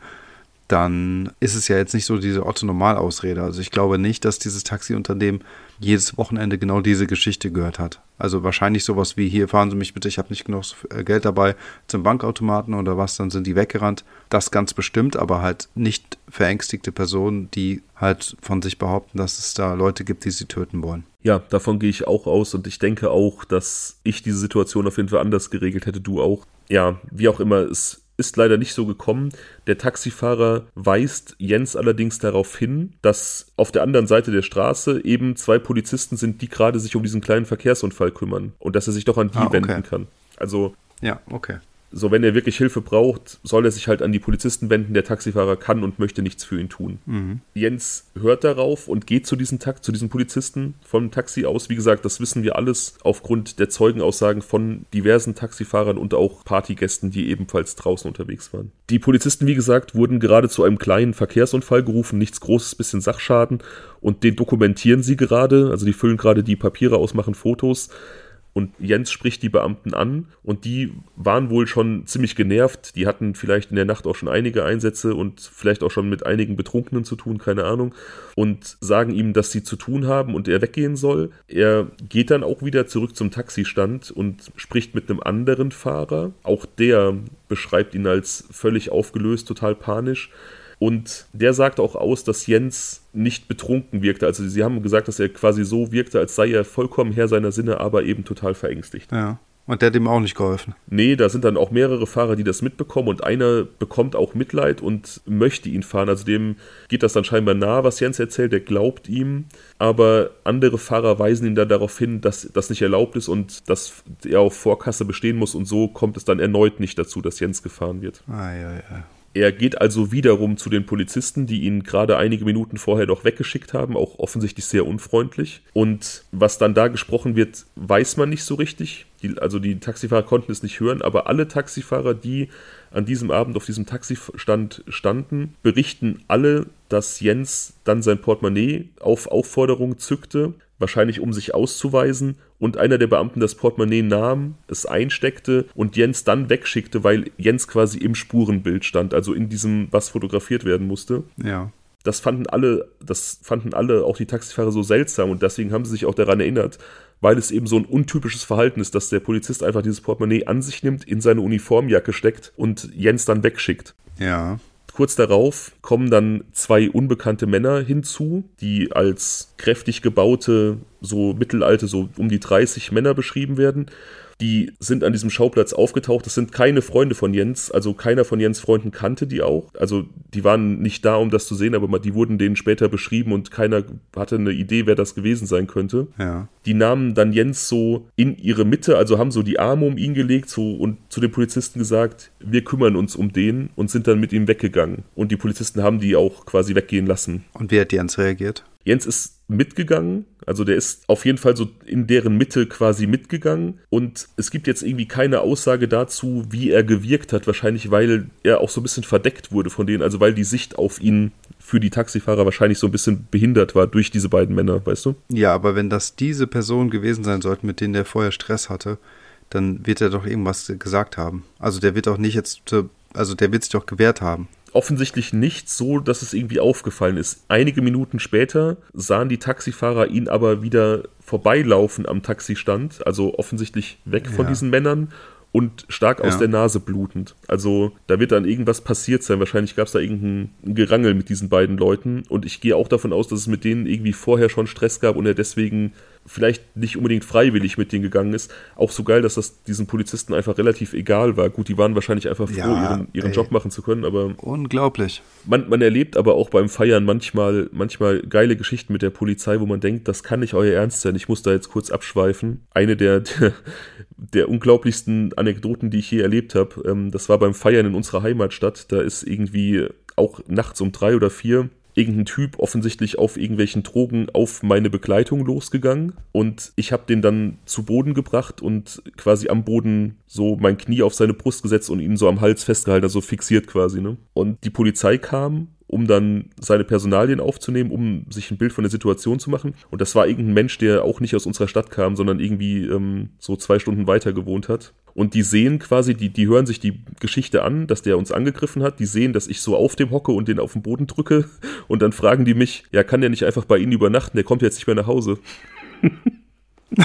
S1: dann ist es ja jetzt nicht so diese Otto-Normal-Ausrede. Also ich glaube nicht, dass dieses Taxiunternehmen jedes Wochenende genau diese Geschichte gehört hat. Also wahrscheinlich sowas wie hier, fahren Sie mich bitte, ich habe nicht genug äh, Geld dabei zum Bankautomaten oder was, dann sind die weggerannt. Das ganz bestimmt, aber halt nicht verängstigte Personen, die halt von sich behaupten, dass es da Leute gibt, die sie töten wollen.
S2: Ja, davon gehe ich auch aus und ich denke auch, dass ich diese Situation auf jeden Fall anders geregelt hätte, du auch. Ja, wie auch immer, es ist leider nicht so gekommen. Der Taxifahrer weist Jens allerdings darauf hin, dass auf der anderen Seite der Straße eben zwei Polizisten sind, die gerade sich um diesen kleinen Verkehrsunfall kümmern und dass er sich doch an die ah, okay. wenden kann. Also
S1: ja, okay
S2: so wenn er wirklich Hilfe braucht, soll er sich halt an die Polizisten wenden. Der Taxifahrer kann und möchte nichts für ihn tun. Mhm. Jens hört darauf und geht zu diesem Takt, zu diesem Polizisten vom Taxi aus. Wie gesagt, das wissen wir alles aufgrund der Zeugenaussagen von diversen Taxifahrern und auch Partygästen, die ebenfalls draußen unterwegs waren. Die Polizisten, wie gesagt, wurden gerade zu einem kleinen Verkehrsunfall gerufen, nichts Großes, bisschen Sachschaden und den dokumentieren sie gerade. Also die füllen gerade die Papiere aus, machen Fotos. Und Jens spricht die Beamten an und die waren wohl schon ziemlich genervt. Die hatten vielleicht in der Nacht auch schon einige Einsätze und vielleicht auch schon mit einigen Betrunkenen zu tun, keine Ahnung. Und sagen ihm, dass sie zu tun haben und er weggehen soll. Er geht dann auch wieder zurück zum Taxistand und spricht mit einem anderen Fahrer. Auch der beschreibt ihn als völlig aufgelöst, total panisch. Und der sagt auch aus, dass Jens nicht betrunken wirkte. Also sie haben gesagt, dass er quasi so wirkte, als sei er vollkommen Herr seiner Sinne, aber eben total verängstigt.
S1: Ja. Und der hat ihm auch nicht geholfen.
S2: Nee, da sind dann auch mehrere Fahrer, die das mitbekommen und einer bekommt auch Mitleid und möchte ihn fahren. Also dem geht das dann scheinbar nahe, was Jens erzählt, der glaubt ihm. Aber andere Fahrer weisen ihn dann darauf hin, dass das nicht erlaubt ist und dass er auf Vorkasse bestehen muss und so kommt es dann erneut nicht dazu, dass Jens gefahren wird.
S1: Ah, ja, ja.
S2: Er geht also wiederum zu den Polizisten, die ihn gerade einige Minuten vorher noch weggeschickt haben, auch offensichtlich sehr unfreundlich. Und was dann da gesprochen wird, weiß man nicht so richtig. Die, also die Taxifahrer konnten es nicht hören, aber alle Taxifahrer, die an diesem Abend auf diesem Taxistand standen, berichten alle, dass Jens dann sein Portemonnaie auf Aufforderung zückte, wahrscheinlich um sich auszuweisen, und einer der Beamten das Portemonnaie nahm, es einsteckte und Jens dann wegschickte, weil Jens quasi im Spurenbild stand, also in diesem, was fotografiert werden musste.
S1: Ja.
S2: Das fanden alle, das fanden alle, auch die Taxifahrer, so seltsam und deswegen haben sie sich auch daran erinnert, weil es eben so ein untypisches Verhalten ist, dass der Polizist einfach dieses Portemonnaie an sich nimmt, in seine Uniformjacke steckt und Jens dann wegschickt.
S1: Ja.
S2: Kurz darauf kommen dann zwei unbekannte Männer hinzu, die als kräftig gebaute, so mittelalte, so um die 30 Männer beschrieben werden die sind an diesem Schauplatz aufgetaucht. Das sind keine Freunde von Jens, also keiner von Jens Freunden kannte die auch. Also die waren nicht da, um das zu sehen, aber die wurden denen später beschrieben und keiner hatte eine Idee, wer das gewesen sein könnte.
S1: Ja.
S2: Die nahmen dann Jens so in ihre Mitte, also haben so die Arme um ihn gelegt so, und zu den Polizisten gesagt, wir kümmern uns um den und sind dann mit ihm weggegangen. Und die Polizisten haben die auch quasi weggehen lassen.
S1: Und wie hat Jens reagiert?
S2: Jens ist mitgegangen, also der ist auf jeden Fall so in deren Mitte quasi mitgegangen und es gibt jetzt irgendwie keine Aussage dazu, wie er gewirkt hat, wahrscheinlich weil er auch so ein bisschen verdeckt wurde von denen, also weil die Sicht auf ihn für die Taxifahrer wahrscheinlich so ein bisschen behindert war durch diese beiden Männer, weißt du?
S1: Ja, aber wenn das diese Personen gewesen sein sollten, mit denen der vorher Stress hatte, dann wird er doch irgendwas gesagt haben. Also der wird auch nicht jetzt, also der wird sich doch gewehrt haben
S2: offensichtlich nicht so, dass es irgendwie aufgefallen ist. Einige Minuten später sahen die Taxifahrer ihn aber wieder vorbeilaufen am Taxistand, also offensichtlich weg von ja. diesen Männern und stark aus ja. der Nase blutend. Also da wird dann irgendwas passiert sein. Wahrscheinlich gab es da irgendein Gerangel mit diesen beiden Leuten und ich gehe auch davon aus, dass es mit denen irgendwie vorher schon Stress gab und er deswegen vielleicht nicht unbedingt freiwillig mit denen gegangen ist. Auch so geil, dass das diesen Polizisten einfach relativ egal war. Gut, die waren wahrscheinlich einfach froh, ja, ihren, ihren Job machen zu können, aber.
S1: Unglaublich.
S2: Man, man erlebt aber auch beim Feiern manchmal, manchmal geile Geschichten mit der Polizei, wo man denkt, das kann nicht euer Ernst sein. Ich muss da jetzt kurz abschweifen. Eine der, der, *laughs* der unglaublichsten Anekdoten, die ich je erlebt habe, ähm, das war beim Feiern in unserer Heimatstadt. Da ist irgendwie auch nachts um drei oder vier irgendein Typ offensichtlich auf irgendwelchen Drogen auf meine Begleitung losgegangen und ich habe den dann zu Boden gebracht und quasi am Boden so mein Knie auf seine Brust gesetzt und ihn so am Hals festgehalten, also fixiert quasi. Ne? Und die Polizei kam um dann seine Personalien aufzunehmen, um sich ein Bild von der Situation zu machen. Und das war irgendein Mensch, der auch nicht aus unserer Stadt kam, sondern irgendwie ähm, so zwei Stunden weiter gewohnt hat. Und die sehen quasi, die, die hören sich die Geschichte an, dass der uns angegriffen hat. Die sehen, dass ich so auf dem hocke und den auf den Boden drücke. *laughs* Und dann fragen die mich, ja, kann der nicht einfach bei Ihnen übernachten? Der kommt jetzt nicht mehr nach Hause. *laughs*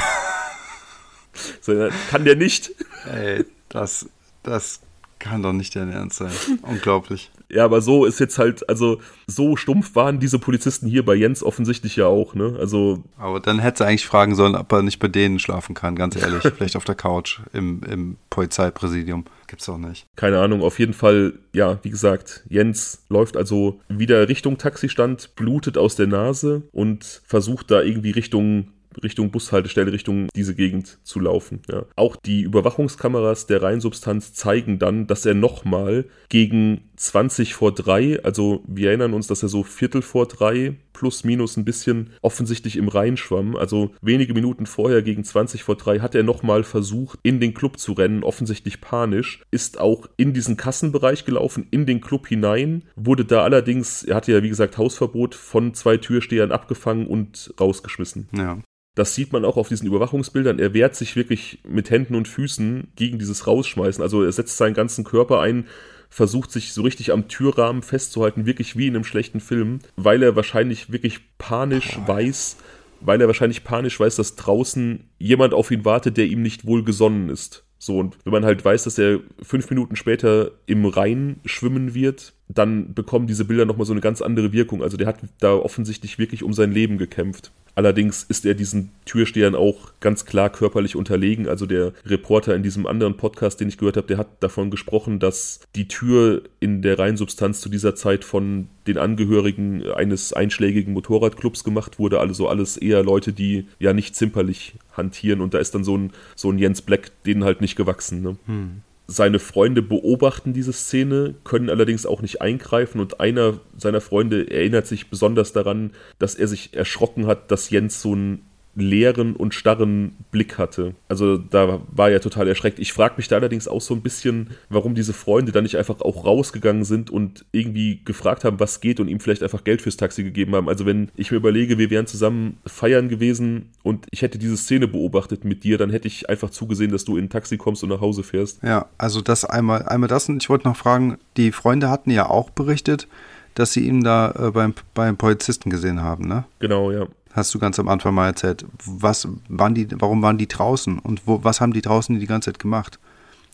S2: so, kann der nicht.
S1: Ey, das, das kann doch nicht dein Ernst sein. Unglaublich.
S2: Ja, aber so ist jetzt halt, also so stumpf waren diese Polizisten hier bei Jens offensichtlich ja auch, ne? Also.
S1: Aber dann hätte er eigentlich fragen sollen, ob er nicht bei denen schlafen kann, ganz ehrlich. *laughs* Vielleicht auf der Couch im, im Polizeipräsidium. Gibt's auch nicht.
S2: Keine Ahnung, auf jeden Fall, ja, wie gesagt, Jens läuft also wieder Richtung Taxistand, blutet aus der Nase und versucht da irgendwie Richtung Richtung Bushaltestelle, Richtung diese Gegend zu laufen. Ja. Auch die Überwachungskameras der Reinsubstanz zeigen dann, dass er nochmal gegen 20 vor 3, also wir erinnern uns, dass er so Viertel vor 3 plus minus ein bisschen offensichtlich im Rhein schwamm. Also wenige Minuten vorher gegen 20 vor 3 hat er nochmal versucht, in den Club zu rennen, offensichtlich panisch, ist auch in diesen Kassenbereich gelaufen, in den Club hinein, wurde da allerdings, er hatte ja wie gesagt Hausverbot, von zwei Türstehern abgefangen und rausgeschmissen.
S1: Ja.
S2: Das sieht man auch auf diesen Überwachungsbildern. Er wehrt sich wirklich mit Händen und Füßen gegen dieses Rausschmeißen. Also er setzt seinen ganzen Körper ein, versucht sich so richtig am Türrahmen festzuhalten, wirklich wie in einem schlechten Film, weil er wahrscheinlich wirklich panisch weiß, weil er wahrscheinlich panisch weiß, dass draußen jemand auf ihn wartet, der ihm nicht wohlgesonnen ist. So, und wenn man halt weiß, dass er fünf Minuten später im Rhein schwimmen wird, dann bekommen diese Bilder nochmal so eine ganz andere Wirkung. Also der hat da offensichtlich wirklich um sein Leben gekämpft. Allerdings ist er diesen Türstehern auch ganz klar körperlich unterlegen. Also der Reporter in diesem anderen Podcast, den ich gehört habe, der hat davon gesprochen, dass die Tür in der Reinsubstanz zu dieser Zeit von den Angehörigen eines einschlägigen Motorradclubs gemacht wurde. Also alles eher Leute, die ja nicht zimperlich hantieren. Und da ist dann so ein, so ein Jens Black denen halt nicht gewachsen. Ne? Hm. Seine Freunde beobachten diese Szene, können allerdings auch nicht eingreifen und einer seiner Freunde erinnert sich besonders daran, dass er sich erschrocken hat, dass Jens so ein leeren und starren Blick hatte. Also da war er total erschreckt. Ich frage mich da allerdings auch so ein bisschen, warum diese Freunde dann nicht einfach auch rausgegangen sind und irgendwie gefragt haben, was geht und ihm vielleicht einfach Geld fürs Taxi gegeben haben. Also wenn ich mir überlege, wir wären zusammen feiern gewesen und ich hätte diese Szene beobachtet mit dir, dann hätte ich einfach zugesehen, dass du in ein Taxi kommst und nach Hause fährst.
S1: Ja, also das einmal, einmal das und ich wollte noch fragen, die Freunde hatten ja auch berichtet, dass sie ihn da äh, beim, beim Polizisten gesehen haben, ne?
S2: Genau, ja
S1: hast du ganz am Anfang mal erzählt. Was waren die, warum waren die draußen und wo, was haben die draußen die ganze Zeit gemacht?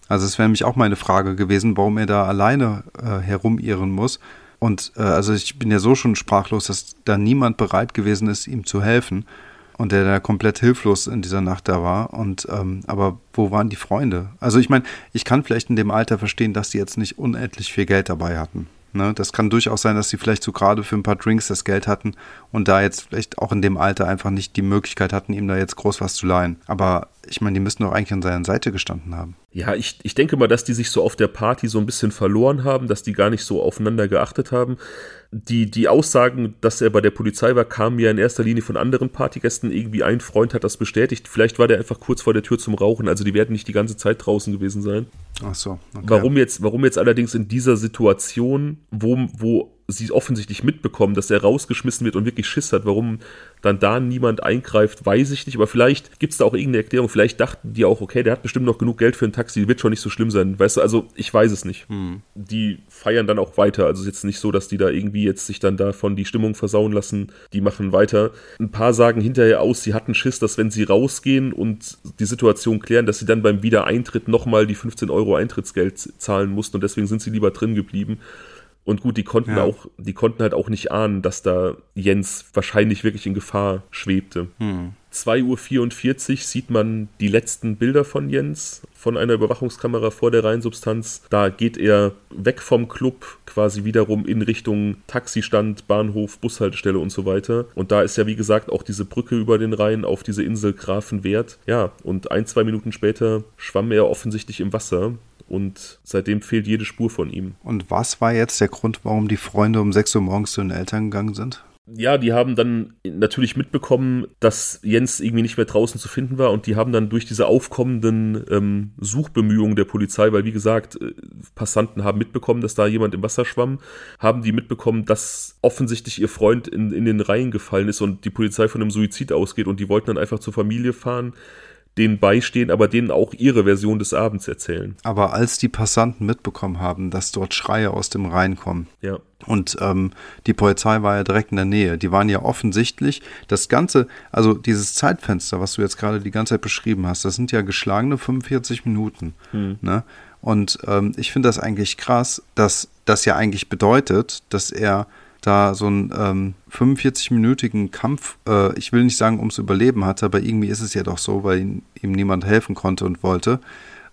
S1: Also es wäre nämlich auch meine Frage gewesen, warum er da alleine äh, herumirren muss. Und äh, also ich bin ja so schon sprachlos, dass da niemand bereit gewesen ist, ihm zu helfen. Und der da komplett hilflos in dieser Nacht da war. Und ähm, aber wo waren die Freunde? Also ich meine, ich kann vielleicht in dem Alter verstehen, dass die jetzt nicht unendlich viel Geld dabei hatten. Ne? Das kann durchaus sein, dass sie vielleicht so gerade für ein paar Drinks das Geld hatten und da jetzt vielleicht auch in dem Alter einfach nicht die Möglichkeit hatten, ihm da jetzt groß was zu leihen. Aber ich meine, die müssten doch eigentlich an seiner Seite gestanden haben.
S2: Ja, ich, ich denke mal, dass die sich so auf der Party so ein bisschen verloren haben, dass die gar nicht so aufeinander geachtet haben. Die, die Aussagen, dass er bei der Polizei war, kamen ja in erster Linie von anderen Partygästen. Irgendwie ein Freund hat das bestätigt. Vielleicht war der einfach kurz vor der Tür zum Rauchen. Also die werden nicht die ganze Zeit draußen gewesen sein.
S1: Ach so.
S2: Okay. Warum jetzt, warum jetzt allerdings in dieser Situation, wo, wo sie offensichtlich mitbekommen, dass er rausgeschmissen wird und wirklich Schiss hat. Warum dann da niemand eingreift, weiß ich nicht. Aber vielleicht gibt es da auch irgendeine Erklärung. Vielleicht dachten die auch, okay, der hat bestimmt noch genug Geld für ein Taxi, wird schon nicht so schlimm sein. Weißt du, also ich weiß es nicht. Hm. Die feiern dann auch weiter. Also es ist jetzt nicht so, dass die da irgendwie jetzt sich dann davon die Stimmung versauen lassen. Die machen weiter. Ein paar sagen hinterher aus, sie hatten Schiss, dass wenn sie rausgehen und die Situation klären, dass sie dann beim Wiedereintritt nochmal die 15 Euro Eintrittsgeld zahlen mussten und deswegen sind sie lieber drin geblieben. Und gut, die konnten ja. auch, die konnten halt auch nicht ahnen, dass da Jens wahrscheinlich wirklich in Gefahr schwebte.
S1: Hm.
S2: 2.44 Uhr sieht man die letzten Bilder von Jens von einer Überwachungskamera vor der Reinsubstanz. Da geht er weg vom Club, quasi wiederum in Richtung Taxistand, Bahnhof, Bushaltestelle und so weiter. Und da ist ja, wie gesagt, auch diese Brücke über den Rhein auf diese Insel Grafenwert. Ja, und ein, zwei Minuten später schwamm er offensichtlich im Wasser und seitdem fehlt jede Spur von ihm.
S1: Und was war jetzt der Grund, warum die Freunde um 6 Uhr morgens zu den Eltern gegangen sind?
S2: ja, die haben dann natürlich mitbekommen, dass Jens irgendwie nicht mehr draußen zu finden war und die haben dann durch diese aufkommenden ähm, Suchbemühungen der Polizei, weil wie gesagt, äh, Passanten haben mitbekommen, dass da jemand im Wasser schwamm, haben die mitbekommen, dass offensichtlich ihr Freund in, in den Reihen gefallen ist und die Polizei von einem Suizid ausgeht und die wollten dann einfach zur Familie fahren denen beistehen, aber denen auch ihre Version des Abends erzählen.
S1: Aber als die Passanten mitbekommen haben, dass dort Schreie aus dem Rhein kommen,
S2: ja.
S1: und ähm, die Polizei war ja direkt in der Nähe, die waren ja offensichtlich, das Ganze, also dieses Zeitfenster, was du jetzt gerade die ganze Zeit beschrieben hast, das sind ja geschlagene 45 Minuten. Hm. Ne? Und ähm, ich finde das eigentlich krass, dass das ja eigentlich bedeutet, dass er da so einen ähm, 45-minütigen Kampf, äh, ich will nicht sagen ums Überleben hatte, aber irgendwie ist es ja doch so, weil ihm, ihm niemand helfen konnte und wollte.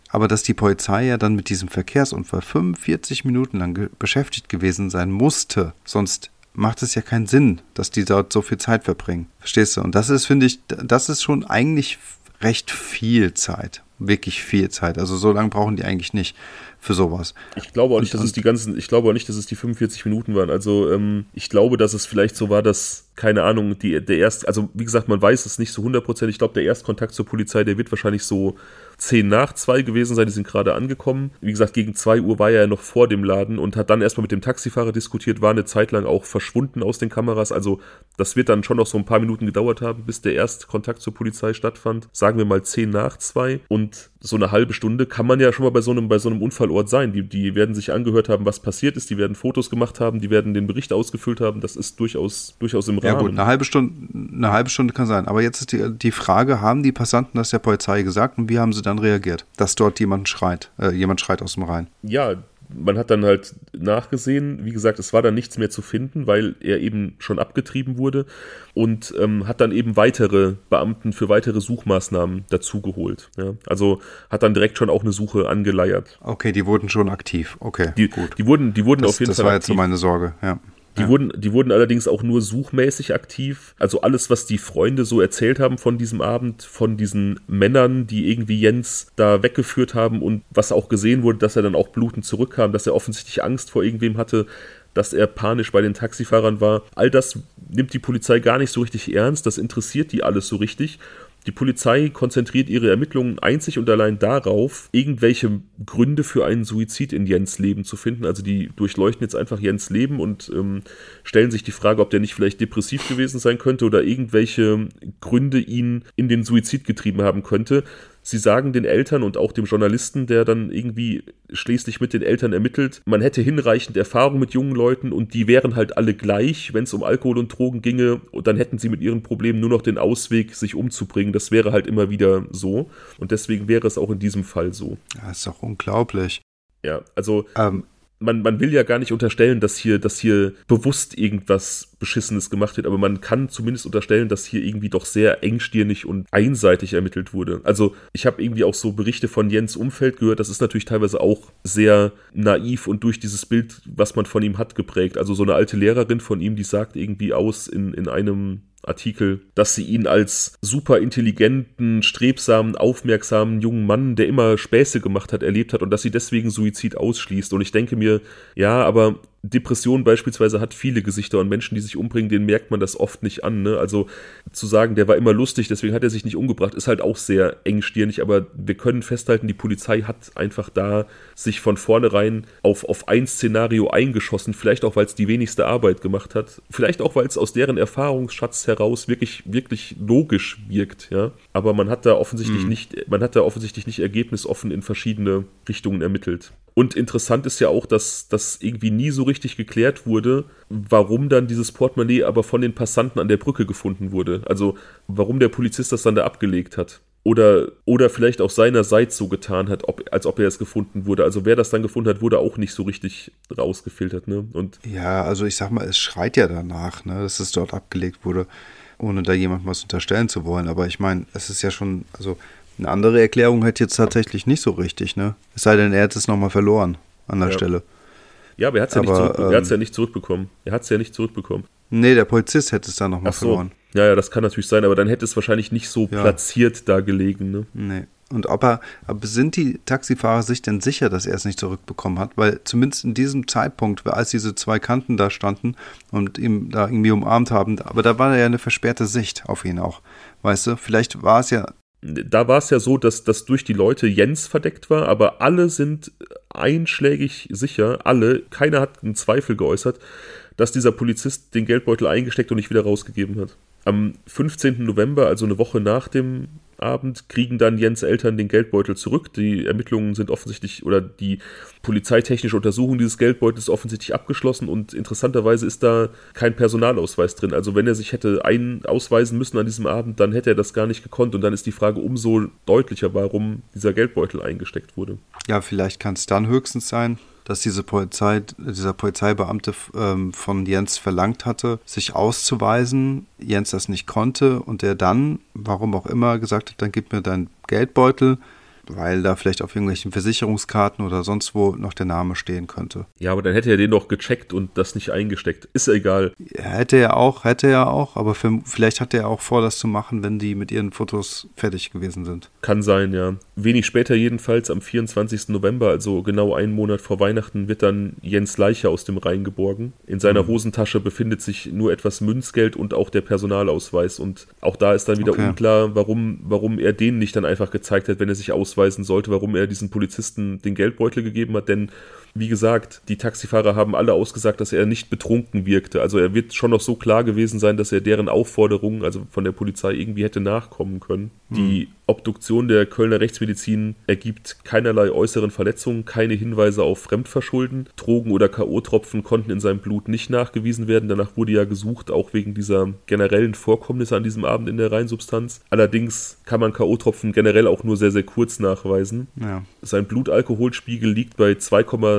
S1: Aber dass die Polizei ja dann mit diesem Verkehrsunfall 45 Minuten lang beschäftigt gewesen sein musste, sonst macht es ja keinen Sinn, dass die dort so viel Zeit verbringen. Verstehst du? Und das ist, finde ich, das ist schon eigentlich recht viel Zeit. Wirklich viel Zeit. Also so lange brauchen die eigentlich nicht für sowas.
S2: Ich glaube auch nicht, dass es die ganzen, ich glaube auch nicht, dass es die 45 Minuten waren. Also ähm, ich glaube, dass es vielleicht so war, dass keine Ahnung, die, der erste, also wie gesagt, man weiß es nicht so hundertprozentig. Ich glaube, der Erstkontakt zur Polizei, der wird wahrscheinlich so 10 nach 2 gewesen sein, die sind gerade angekommen. Wie gesagt, gegen 2 Uhr war er ja noch vor dem Laden und hat dann erstmal mit dem Taxifahrer diskutiert, war eine Zeit lang auch verschwunden aus den Kameras. Also das wird dann schon noch so ein paar Minuten gedauert haben, bis der Erstkontakt zur Polizei stattfand. Sagen wir mal 10 nach 2 und so eine halbe Stunde kann man ja schon mal bei so einem, bei so einem Unfallort sein. Die, die werden sich angehört haben, was passiert ist, die werden Fotos gemacht haben, die werden den Bericht ausgefüllt haben. Das ist durchaus, durchaus im Rahmen. Ja gut,
S1: eine halbe Stunde, eine halbe Stunde kann sein. Aber jetzt ist die, die Frage, haben die Passanten das der Polizei gesagt und wie haben sie dann reagiert, dass dort jemand schreit, äh, jemand schreit aus dem Rhein?
S2: Ja, man hat dann halt nachgesehen, wie gesagt, es war dann nichts mehr zu finden, weil er eben schon abgetrieben wurde und ähm, hat dann eben weitere Beamten für weitere Suchmaßnahmen dazugeholt. Ja? Also hat dann direkt schon auch eine Suche angeleiert.
S1: Okay, die wurden schon aktiv. Okay,
S2: die, gut. Die wurden, die wurden
S1: das,
S2: auf jeden
S1: das Fall. Das war aktiv. jetzt so meine Sorge, ja.
S2: Die, ja. wurden, die wurden allerdings auch nur suchmäßig aktiv. Also alles, was die Freunde so erzählt haben von diesem Abend, von diesen Männern, die irgendwie Jens da weggeführt haben und was auch gesehen wurde, dass er dann auch blutend zurückkam, dass er offensichtlich Angst vor irgendwem hatte, dass er panisch bei den Taxifahrern war. All das nimmt die Polizei gar nicht so richtig ernst, das interessiert die alles so richtig. Die Polizei konzentriert ihre Ermittlungen einzig und allein darauf, irgendwelche Gründe für einen Suizid in Jens Leben zu finden. Also die durchleuchten jetzt einfach Jens Leben und ähm, stellen sich die Frage, ob der nicht vielleicht depressiv gewesen sein könnte oder irgendwelche Gründe ihn in den Suizid getrieben haben könnte. Sie sagen den Eltern und auch dem Journalisten, der dann irgendwie schließlich mit den Eltern ermittelt, man hätte hinreichend Erfahrung mit jungen Leuten und die wären halt alle gleich, wenn es um Alkohol und Drogen ginge, und dann hätten sie mit ihren Problemen nur noch den Ausweg, sich umzubringen. Das wäre halt immer wieder so. Und deswegen wäre es auch in diesem Fall so.
S1: Das ist doch unglaublich.
S2: Ja, also ähm, man, man will ja gar nicht unterstellen, dass hier, dass hier bewusst irgendwas Beschissenes gemacht wird, aber man kann zumindest unterstellen, dass hier irgendwie doch sehr engstirnig und einseitig ermittelt wurde. Also ich habe irgendwie auch so Berichte von Jens Umfeld gehört, das ist natürlich teilweise auch sehr naiv und durch dieses Bild, was man von ihm hat, geprägt. Also so eine alte Lehrerin von ihm, die sagt irgendwie aus in, in einem Artikel, dass sie ihn als super intelligenten, strebsamen, aufmerksamen jungen Mann, der immer Späße gemacht hat, erlebt hat und dass sie deswegen Suizid ausschließt. Und ich denke mir, ja, aber Depression beispielsweise hat viele Gesichter und Menschen, die sich umbringen, denen merkt man das oft nicht an. Ne? Also zu sagen, der war immer lustig, deswegen hat er sich nicht umgebracht, ist halt auch sehr engstirnig, aber wir können festhalten, die Polizei hat einfach da sich von vornherein auf, auf ein Szenario eingeschossen, vielleicht auch, weil es die wenigste Arbeit gemacht hat, vielleicht auch, weil es aus deren Erfahrungsschatz heraus wirklich, wirklich logisch wirkt, ja. Aber man hat da offensichtlich mhm. nicht, man hat da offensichtlich nicht ergebnisoffen in verschiedene Richtungen ermittelt. Und interessant ist ja auch, dass das irgendwie nie so richtig geklärt wurde, warum dann dieses Portemonnaie aber von den Passanten an der Brücke gefunden wurde. Also warum der Polizist das dann da abgelegt hat. Oder, oder vielleicht auch seinerseits so getan hat, ob, als ob er es gefunden wurde. Also wer das dann gefunden hat, wurde auch nicht so richtig rausgefiltert. Ne? Und
S1: ja, also ich sag mal, es schreit ja danach, ne, dass es dort abgelegt wurde. ohne da jemandem was unterstellen zu wollen. Aber ich meine, es ist ja schon, also eine andere Erklärung hätte jetzt tatsächlich nicht so richtig, ne? Es sei denn, er hätte es nochmal verloren an der
S2: Ja.
S1: Stelle.
S2: Ja, aber er hat es ja,
S1: ähm,
S2: ja nicht zurückbekommen. Er hat es ja nicht zurückbekommen.
S1: Nee, der Polizist hätte es dann nochmal
S2: so.
S1: verloren.
S2: Ja, ja, das kann natürlich sein, aber dann hätte es wahrscheinlich nicht so
S1: Ja.
S2: platziert da gelegen. Ne?
S1: Nee. Und ob er, aber sind die Taxifahrer sich denn sicher, dass er es nicht zurückbekommen hat? Weil zumindest in diesem Zeitpunkt, als diese zwei Kanten da standen und ihm da irgendwie umarmt haben, aber da war ja eine versperrte Sicht auf ihn auch. Weißt du, vielleicht war es ja,
S2: Da war es ja so, dass, dass durch die Leute Jens verdeckt war, aber alle sind einschlägig sicher, alle, keiner hat einen Zweifel geäußert, dass dieser Polizist den Geldbeutel eingesteckt und nicht wieder rausgegeben hat. Am 15. November, also eine Woche nach dem Abend, kriegen dann Jens Eltern den Geldbeutel zurück. Die Ermittlungen sind offensichtlich oder die polizeitechnische Untersuchung dieses Geldbeutels ist offensichtlich abgeschlossen und interessanterweise ist da kein Personalausweis drin. Also wenn er sich hätte ein ausweisen müssen an diesem Abend, dann hätte er das gar nicht gekonnt und dann ist die Frage umso deutlicher, warum dieser Geldbeutel eingesteckt wurde.
S1: ja, vielleicht kann es dann höchstens sein, dass diese Polizei, dieser Polizeibeamte ähm, von Jens verlangt hatte, sich auszuweisen, Jens das nicht konnte und der dann, warum auch immer, gesagt hat, dann gib mir deinen Geldbeutel, weil da vielleicht auf irgendwelchen Versicherungskarten oder sonst wo noch der Name stehen könnte.
S2: Ja, aber dann hätte er den doch gecheckt und das nicht eingesteckt. Ist ja egal.
S1: Hätte er auch, hätte er auch, aber für, vielleicht hat er auch vor, das zu machen, wenn die mit ihren Fotos fertig gewesen sind.
S2: Kann sein, ja. Wenig später jedenfalls, am 24. November, also genau einen Monat vor Weihnachten, wird dann Jens Leiche aus dem Rhein geborgen. In seiner Hosentasche befindet sich nur etwas Münzgeld und auch der Personalausweis. Und auch da ist dann wieder
S1: Okay.
S2: unklar, warum, warum er den nicht dann einfach gezeigt hat, wenn er sich ausweisen sollte, warum er diesen Polizisten den Geldbeutel gegeben hat. Denn wie gesagt, die Taxifahrer haben alle ausgesagt, dass er nicht betrunken wirkte. Also er wird schon noch so klar gewesen sein, dass er deren Aufforderungen, also von der Polizei, irgendwie hätte nachkommen können. Die Obduktion der Kölner Rechtsmedizin ergibt keinerlei äußeren Verletzungen, keine Hinweise auf Fremdverschulden. Drogen oder K.O.-Tropfen konnten in seinem Blut nicht nachgewiesen werden. Danach wurde ja gesucht, auch wegen dieser generellen Vorkommnisse an diesem Abend in der Reinsubstanz. Allerdings kann man K.O.-Tropfen generell auch nur sehr, sehr kurz nachweisen.
S1: Ja.
S2: Sein Blutalkoholspiegel liegt bei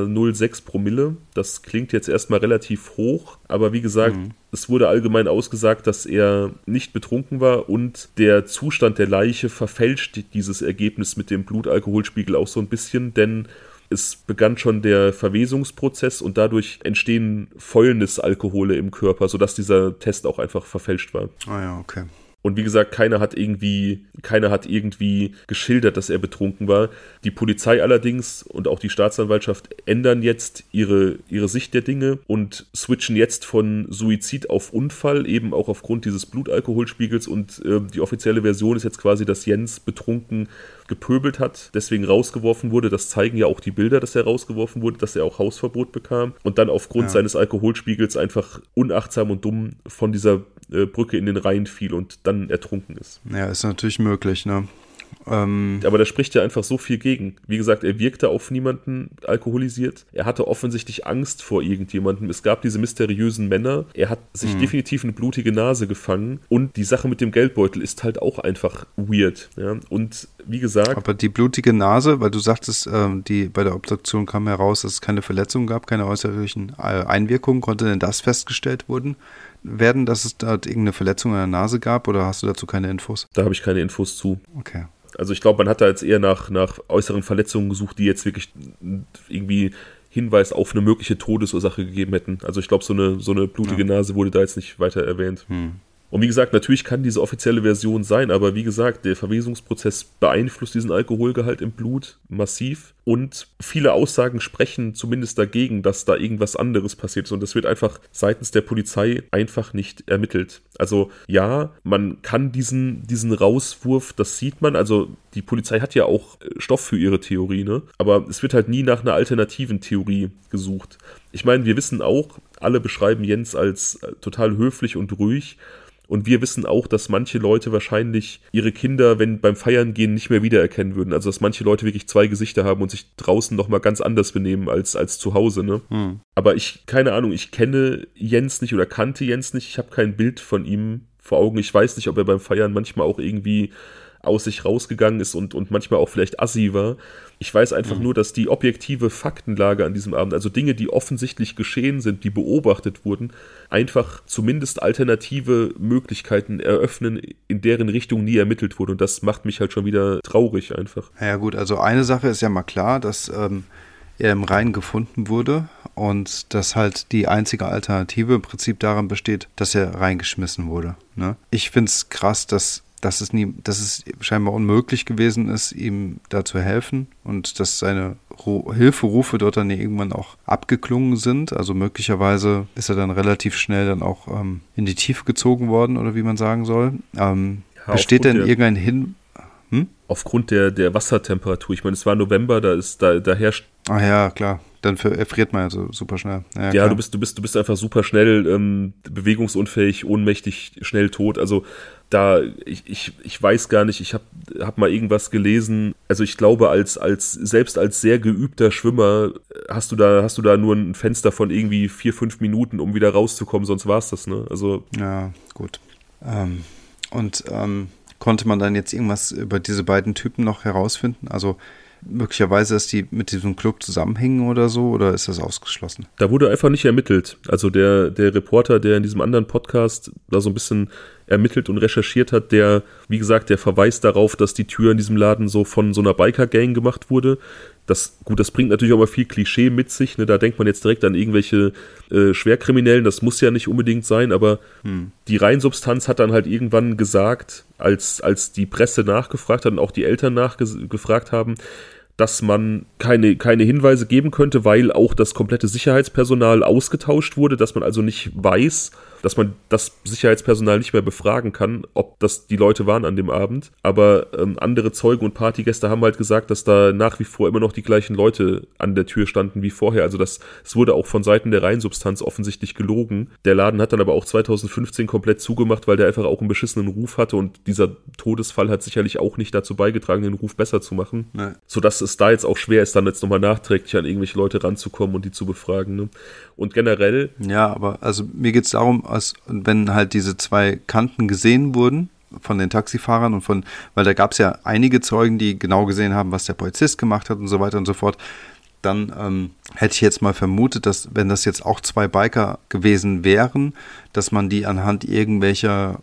S2: 2,06 Promille. Das klingt jetzt erstmal relativ hoch, aber wie gesagt, es wurde allgemein ausgesagt, dass er nicht betrunken war und der Zustand der Leiche verfälscht dieses Ergebnis mit dem Blutalkoholspiegel auch so ein bisschen, denn es begann schon der Verwesungsprozess und dadurch entstehen Fäulnisalkohole im Körper, sodass dieser Test auch einfach verfälscht war.
S1: Ah ja, okay.
S2: Und wie gesagt, keiner hat irgendwie, keiner hat irgendwie geschildert, dass er betrunken war. Die Polizei allerdings und auch die Staatsanwaltschaft ändern jetzt ihre, ihre Sicht der Dinge und switchen jetzt von Suizid auf Unfall, eben auch aufgrund dieses Blutalkoholspiegels. Und äh, die offizielle Version ist jetzt quasi, dass Jens betrunken gepöbelt hat, deswegen rausgeworfen wurde. Das zeigen ja auch die Bilder, dass er rausgeworfen wurde, dass er auch Hausverbot bekam und dann aufgrund
S1: Ja.
S2: seines Alkoholspiegels einfach unachtsam und dumm von dieser äh, Brücke in den Rhein fiel und dann ertrunken ist.
S1: Ja, ist natürlich möglich, ne? Ähm,
S2: Aber da spricht ja einfach so viel gegen. Wie gesagt, er wirkte auf niemanden alkoholisiert. Er hatte offensichtlich Angst vor irgendjemandem. Es gab diese mysteriösen Männer. Er hat sich definitiv eine blutige Nase gefangen. Und die Sache mit dem Geldbeutel ist halt auch einfach weird. Ja? Und wie gesagt,
S1: aber die blutige Nase, weil du sagtest, ähm, die bei der Obduktion kam heraus, dass es keine Verletzungen gab, keine äußerlichen äh, Einwirkungen. Konnte denn das festgestellt wurden, werden, dass es dort irgendeine Verletzung an der Nase gab oder hast du dazu keine Infos?
S2: da habe ich keine Infos zu.
S1: Okay.
S2: Also ich glaube, man hat da jetzt eher nach, nach äußeren Verletzungen gesucht, die jetzt wirklich irgendwie Hinweis auf eine mögliche Todesursache gegeben hätten. Also ich glaube, so eine, so eine blutige Nase wurde da jetzt nicht weiter erwähnt.
S1: Hm.
S2: Und wie gesagt, natürlich kann diese offizielle Version sein, aber wie gesagt, der Verwesungsprozess beeinflusst diesen Alkoholgehalt im Blut massiv und viele Aussagen sprechen zumindest dagegen, dass da irgendwas anderes passiert ist und das wird einfach seitens der Polizei einfach nicht ermittelt. Also ja, man kann diesen, diesen Rauswurf, das sieht man, also die Polizei hat ja auch äh, Stoff für ihre Theorie, ne? Aber es wird halt nie nach einer alternativen Theorie gesucht. Ich meine, wir wissen auch, alle beschreiben Jens als äh, total höflich und ruhig. Und wir wissen auch, dass manche Leute wahrscheinlich ihre Kinder, wenn beim Feiern gehen, nicht mehr wiedererkennen würden. Also dass manche Leute wirklich zwei Gesichter haben und sich draußen nochmal ganz anders benehmen als, als zu Hause. Ne?
S1: Hm.
S2: Aber ich, keine Ahnung, ich kenne Jens nicht oder kannte Jens nicht. Ich habe kein Bild von ihm vor Augen. Ich weiß nicht, ob er beim Feiern manchmal auch irgendwie aus sich rausgegangen ist und, und manchmal auch vielleicht assi war. Ich weiß einfach mhm. nur, dass die objektive Faktenlage an diesem Abend, also Dinge, die offensichtlich geschehen sind, die beobachtet wurden, einfach zumindest alternative Möglichkeiten eröffnen, in deren Richtung nie ermittelt wurde. Und das macht mich halt schon wieder traurig einfach.
S1: Ja gut, also eine Sache ist ja mal klar, dass ähm, er im Rhein gefunden wurde und dass halt die einzige Alternative im Prinzip darin besteht, dass er reingeschmissen wurde. Ne? Ich finde es krass, dass dass es, nie, dass es scheinbar unmöglich gewesen ist, ihm da zu helfen und dass seine Ru Hilferufe dort dann irgendwann auch abgeklungen sind. Also möglicherweise ist er dann relativ schnell dann auch ähm, in die Tiefe gezogen worden oder wie man sagen soll. Ähm, ja, besteht denn irgendein Hin...
S2: Hm? Aufgrund der, der Wassertemperatur. Ich meine, es war November, da ist da, da herrscht.
S1: Ah ja, klar dann erfriert man ja so super schnell.
S2: Ja, ja du bist, du bist, du bist einfach super schnell, ähm, bewegungsunfähig, ohnmächtig, schnell tot. Also da, ich, ich, ich weiß gar nicht, ich habe hab mal irgendwas gelesen. Also ich glaube, als, als, selbst als sehr geübter Schwimmer hast du da, hast du da nur ein Fenster von irgendwie vier, fünf Minuten, um wieder rauszukommen, sonst war es das, ne? Also.
S1: Ja, gut. Ähm, und ähm, konnte man dann jetzt irgendwas über diese beiden Typen noch herausfinden? Also möglicherweise, dass die mit diesem Club zusammenhängen oder so, oder ist das ausgeschlossen?
S2: Da wurde einfach nicht ermittelt. Also der, der Reporter, der in diesem anderen Podcast da so ein bisschen ermittelt und recherchiert hat, der, wie gesagt, der verweist darauf, dass die Tür in diesem Laden so von so einer Biker-Gang gemacht wurde. Das, gut, das bringt natürlich auch mal viel Klischee mit sich. Ne? Da denkt man jetzt direkt an irgendwelche äh, Schwerkriminellen. Das muss ja nicht unbedingt sein, aber hm. die Reinsubstanz hat dann halt irgendwann gesagt, als, als die Presse nachgefragt hat und auch die Eltern nachgefragt haben, dass man keine, keine Hinweise geben könnte, weil auch das komplette Sicherheitspersonal ausgetauscht wurde, dass man also nicht weiß, dass man das Sicherheitspersonal nicht mehr befragen kann, ob das die Leute waren an dem Abend. Aber ähm, andere Zeugen und Partygäste haben halt gesagt, dass da nach wie vor immer noch die gleichen Leute an der Tür standen wie vorher. Also das, es wurde auch von Seiten der Reinsubstanz offensichtlich gelogen. Der Laden hat dann aber auch 2015 komplett zugemacht, weil der einfach auch einen beschissenen Ruf hatte und dieser Todesfall hat sicherlich auch nicht dazu beigetragen, den Ruf besser zu machen. Nee. Sodass es da jetzt auch schwer ist, dann jetzt nochmal nachträglich an irgendwelche Leute ranzukommen und die zu befragen. Ne? Und generell.
S1: Ja, aber also mir geht es darum, als wenn halt diese zwei Kanten gesehen wurden von den Taxifahrern und von, weil da gab es ja einige Zeugen, die genau gesehen haben, was der Polizist gemacht hat und so weiter und so fort dann ähm, hätte ich jetzt mal vermutet, dass wenn das jetzt auch zwei Biker gewesen wären, dass man die anhand irgendwelcher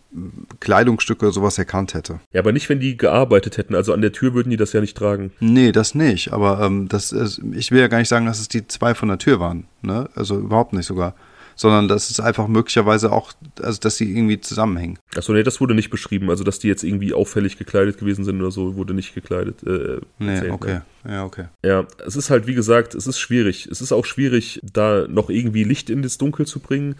S1: Kleidungsstücke oder sowas erkannt hätte.
S2: Ja, aber nicht, wenn die gearbeitet hätten. Also an der Tür würden die das ja nicht tragen.
S1: Nee, das nicht. Aber ähm, das ist, ich will ja gar nicht sagen, dass es die zwei von der Tür waren. Ne? Also überhaupt nicht sogar sondern das ist einfach möglicherweise auch, also dass sie irgendwie zusammenhängen.
S2: Achso, nee, das wurde nicht beschrieben. Also, dass die jetzt irgendwie auffällig gekleidet gewesen sind oder so, wurde nicht gekleidet. Äh,
S1: nee, erzählt, okay. Ne? Ja, okay.
S2: Ja, es ist halt, wie gesagt, es ist schwierig. Es ist auch schwierig, da noch irgendwie Licht in das Dunkel zu bringen.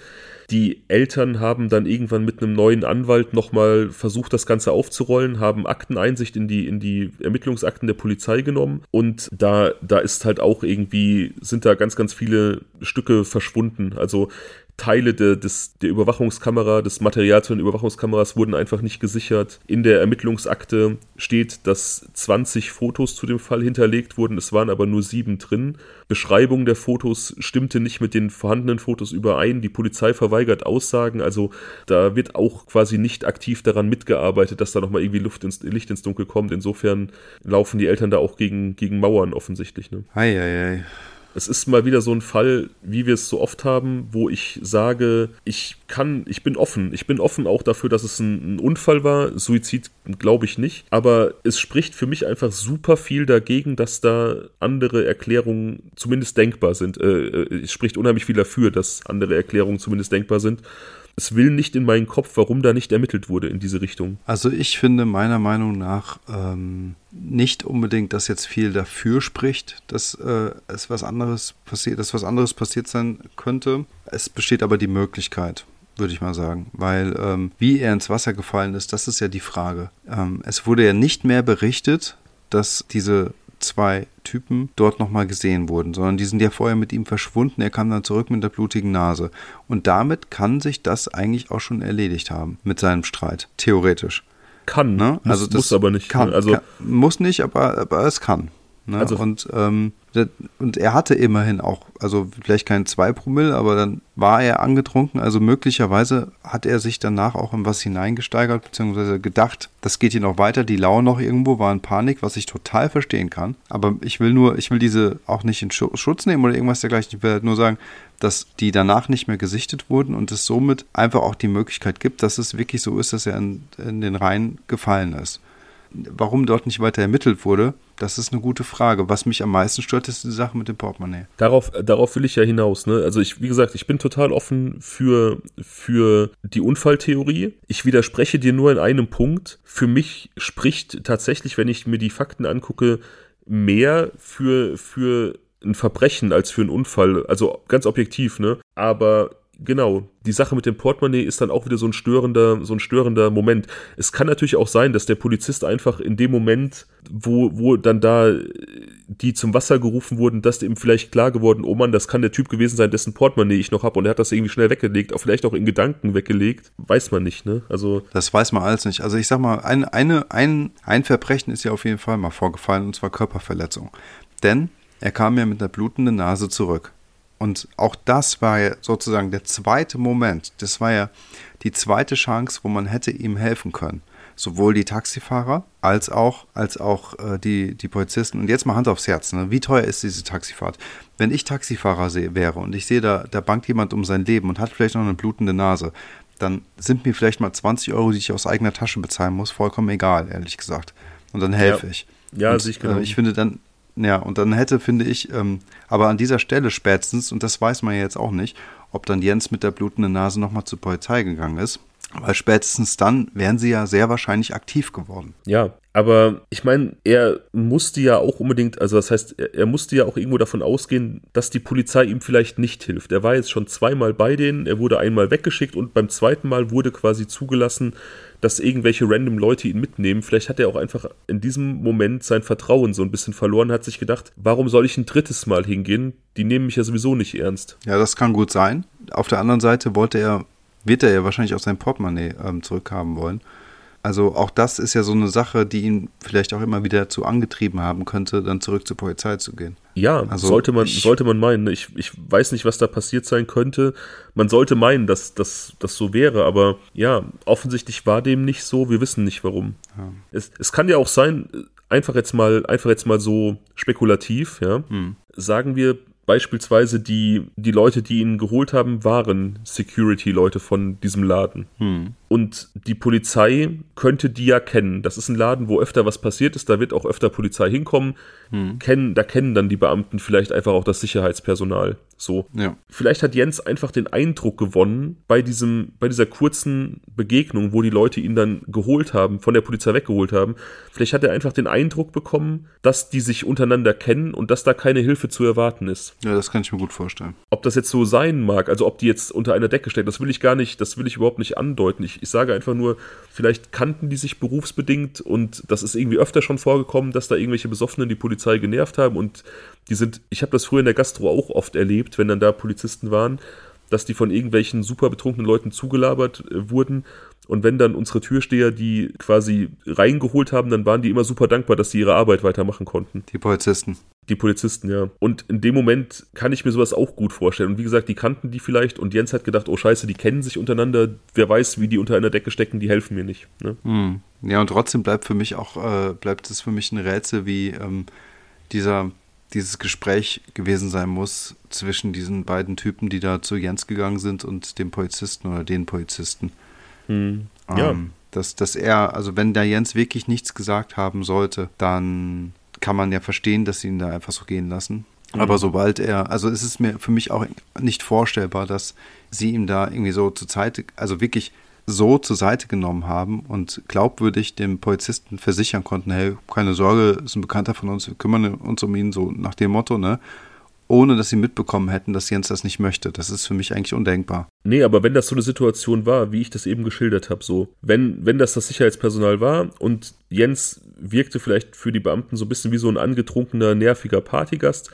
S2: Die Eltern haben dann irgendwann mit einem neuen Anwalt nochmal versucht, das Ganze aufzurollen, haben Akteneinsicht in die, in die Ermittlungsakten der Polizei genommen und da, da ist halt auch irgendwie, sind da ganz, ganz viele Stücke verschwunden. Also Teile de, des, der Überwachungskamera, des Materials von den Überwachungskameras wurden einfach nicht gesichert. In der Ermittlungsakte steht, dass 20 Fotos zu dem Fall hinterlegt wurden, es waren aber nur sieben drin. Beschreibung der Fotos stimmte nicht mit den vorhandenen Fotos überein. Die Polizei verweigert Aussagen, also da wird auch quasi nicht aktiv daran mitgearbeitet, dass da nochmal irgendwie Luft ins, Licht ins Dunkel kommt. Insofern laufen die Eltern da auch gegen, gegen Mauern offensichtlich. Ne?
S1: Ei, ei, ei
S2: es ist mal wieder so ein Fall, wie wir es so oft haben, wo ich sage, ich kann, ich bin offen. Ich bin offen auch dafür, dass es ein, ein Unfall war. Suizid glaube ich nicht. Aber es spricht für mich einfach super viel dagegen, dass da andere Erklärungen zumindest denkbar sind. Äh, äh es spricht unheimlich viel dafür, dass andere Erklärungen zumindest denkbar sind es will nicht in meinen Kopf, warum da nicht ermittelt wurde in diese Richtung.
S1: Also ich finde meiner Meinung nach ähm, nicht unbedingt, dass jetzt viel dafür spricht, dass äh, es was anderes passiert, dass was anderes passiert sein könnte. Es besteht aber die Möglichkeit würde ich mal sagen. Weil ähm, wie er ins Wasser gefallen ist, das ist ja die Frage. Ähm, es wurde ja nicht mehr berichtet, dass diese zwei Typen dort nochmal gesehen wurden, sondern die sind ja vorher mit ihm verschwunden. Er kam dann zurück mit der blutigen Nase. Und damit kann sich das eigentlich auch schon erledigt haben mit seinem Streit, theoretisch.
S2: Kann, ne? Also muss, das muss aber nicht.
S1: Kann,
S2: also
S1: kann, muss nicht, aber, aber es kann. Ne? Also, und, ähm, und er hatte immerhin auch, also vielleicht kein 2 Promille, aber dann war er angetrunken. Also möglicherweise hat er sich danach auch in was hineingesteigert, beziehungsweise gedacht, das geht hier noch weiter. Die lauern noch irgendwo, war in Panik, was ich total verstehen kann. Aber ich will nur, ich will diese auch nicht in Schutz nehmen oder irgendwas dergleichen. Ich will halt nur sagen, dass die danach nicht mehr gesichtet wurden und es somit einfach auch die Möglichkeit gibt, dass es wirklich so ist, dass er in, in den Rhein gefallen ist. Warum dort nicht weiter ermittelt wurde, das ist eine gute Frage. Was mich am meisten stört, ist die Sache mit dem Portemonnaie.
S2: Darauf, darauf will ich ja hinaus. Ne? Also ich, wie gesagt, ich bin total offen für, für die Unfalltheorie. Ich widerspreche dir nur in einem Punkt. Für mich spricht tatsächlich, wenn ich mir die Fakten angucke, mehr für, für ein Verbrechen als für einen Unfall. Also ganz objektiv, ne? Aber genau, die Sache mit dem Portemonnaie ist dann auch wieder so ein störender, so ein störender Moment. Es kann natürlich auch sein, dass der Polizist einfach in dem Moment, wo, wo dann da die zum Wasser gerufen wurden, dass ihm vielleicht klar geworden, oh Mann, das kann der Typ gewesen sein, dessen Portemonnaie ich noch habe und er hat das irgendwie schnell weggelegt, auch vielleicht auch in Gedanken weggelegt, weiß man nicht, ne?
S1: Also das weiß man alles nicht. Also ich sag mal, ein, eine, ein, ein Verbrechen ist ja auf jeden Fall mal vorgefallen und zwar Körperverletzung. Denn er kam ja mit einer blutenden Nase zurück. Und auch das war ja sozusagen der zweite Moment. Das war ja die zweite Chance, wo man hätte ihm helfen können. Sowohl die Taxifahrer als auch, als auch äh, die, die Polizisten. Und jetzt mal Hand aufs Herz. Ne? Wie teuer ist diese Taxifahrt? Wenn ich Taxifahrer seh, wäre und ich sehe, da, da bangt jemand um sein Leben und hat vielleicht noch eine blutende Nase, dann sind mir vielleicht mal 20 Euro, die ich aus eigener Tasche bezahlen muss, vollkommen egal, ehrlich gesagt. Und dann helfe
S2: ja.
S1: ich.
S2: Ja,
S1: und,
S2: ich genau.
S1: Äh, ich finde dann, ja, und dann hätte, finde ich, ähm, aber an dieser Stelle spätestens, und das weiß man ja jetzt auch nicht, ob dann Jens mit der blutenden Nase nochmal zur Polizei gegangen ist. Weil spätestens dann wären sie ja sehr wahrscheinlich aktiv geworden.
S2: Ja, aber ich meine, er musste ja auch unbedingt, also das heißt, er, er, musste ja auch irgendwo davon ausgehen, dass die Polizei ihm vielleicht nicht hilft. Er war jetzt schon zweimal bei denen, er wurde einmal weggeschickt und beim zweiten Mal wurde quasi zugelassen, dass irgendwelche random Leute ihn mitnehmen. Vielleicht hat er auch einfach in diesem Moment sein Vertrauen so ein bisschen verloren, hat sich gedacht, warum soll ich ein drittes Mal hingehen? Die nehmen mich ja sowieso nicht ernst.
S1: Ja, das kann gut sein. Auf der anderen Seite wollte er, wird er ja wahrscheinlich auch sein Portemonnaie ähm, zurückhaben wollen. Also auch das ist ja so eine Sache, die ihn vielleicht auch immer wieder dazu angetrieben haben könnte, dann zurück zur Polizei zu gehen.
S2: Ja, also sollte man, ich, sollte man meinen. Ich, ich weiß nicht, was da passiert sein könnte. Man sollte meinen, dass das so wäre, aber ja, offensichtlich war dem nicht so. Wir wissen nicht warum. Ja. Es, es kann ja auch sein, einfach jetzt mal, einfach jetzt mal so spekulativ, ja. Hm. Sagen wir, Beispielsweise die, die Leute, die ihn geholt haben, waren Security-Leute von diesem Laden. Hm. Und die Polizei könnte die ja kennen. Das ist ein Laden, wo öfter was passiert ist. Da wird auch öfter Polizei hinkommen. Hm. Kennen, da kennen dann die Beamten vielleicht einfach auch das Sicherheitspersonal. So. Ja. Vielleicht hat Jens einfach den Eindruck gewonnen bei diesem, bei dieser kurzen Begegnung, wo die Leute ihn dann geholt haben, von der Polizei weggeholt haben. Vielleicht hat er einfach den Eindruck bekommen, dass die sich untereinander kennen und dass da keine Hilfe zu erwarten ist.
S1: Ja, das kann ich mir gut vorstellen.
S2: Ob das jetzt so sein mag, also ob die jetzt unter einer Decke stecken, das will ich gar nicht, das will ich überhaupt nicht andeuten. Ich, ich sage einfach nur, vielleicht kannten die sich berufsbedingt und das ist irgendwie öfter schon vorgekommen, dass da irgendwelche Besoffenen die Polizei genervt haben und die sind, ich habe das früher in der Gastro auch oft erlebt, wenn dann da Polizisten waren, dass die von irgendwelchen super betrunkenen Leuten zugelabert äh, wurden. Und wenn dann unsere Türsteher die quasi reingeholt haben, dann waren die immer super dankbar, dass sie ihre Arbeit weitermachen konnten.
S1: Die Polizisten.
S2: Die Polizisten, ja. Und in dem Moment kann ich mir sowas auch gut vorstellen. Und wie gesagt, die kannten die vielleicht und Jens hat gedacht, oh scheiße, die kennen sich untereinander. Wer weiß, wie die unter einer Decke stecken, die helfen mir nicht. Ne?
S1: Hm. Ja, und trotzdem bleibt für mich auch, äh, bleibt es für mich ein Rätsel, wie ähm, dieser dieses Gespräch gewesen sein muss zwischen diesen beiden Typen, die da zu Jens gegangen sind und dem Polizisten oder den Polizisten. Hm. Ähm, ja. Dass, dass er, also wenn der Jens wirklich nichts gesagt haben sollte, dann kann man ja verstehen, dass sie ihn da einfach so gehen lassen. Mhm. Aber sobald er, also es ist mir für mich auch nicht vorstellbar, dass sie ihm da irgendwie so zur Zeit, also wirklich so zur Seite genommen haben und glaubwürdig dem Polizisten versichern konnten, hey, keine Sorge, ist ein Bekannter von uns, wir kümmern uns um ihn, so nach dem Motto, ne? Ohne dass sie mitbekommen hätten, dass Jens das nicht möchte. Das ist für mich eigentlich undenkbar.
S2: Nee, aber wenn das so eine Situation war, wie ich das eben geschildert habe, so, wenn, wenn das das Sicherheitspersonal war und Jens wirkte vielleicht für die Beamten so ein bisschen wie so ein angetrunkener, nerviger Partygast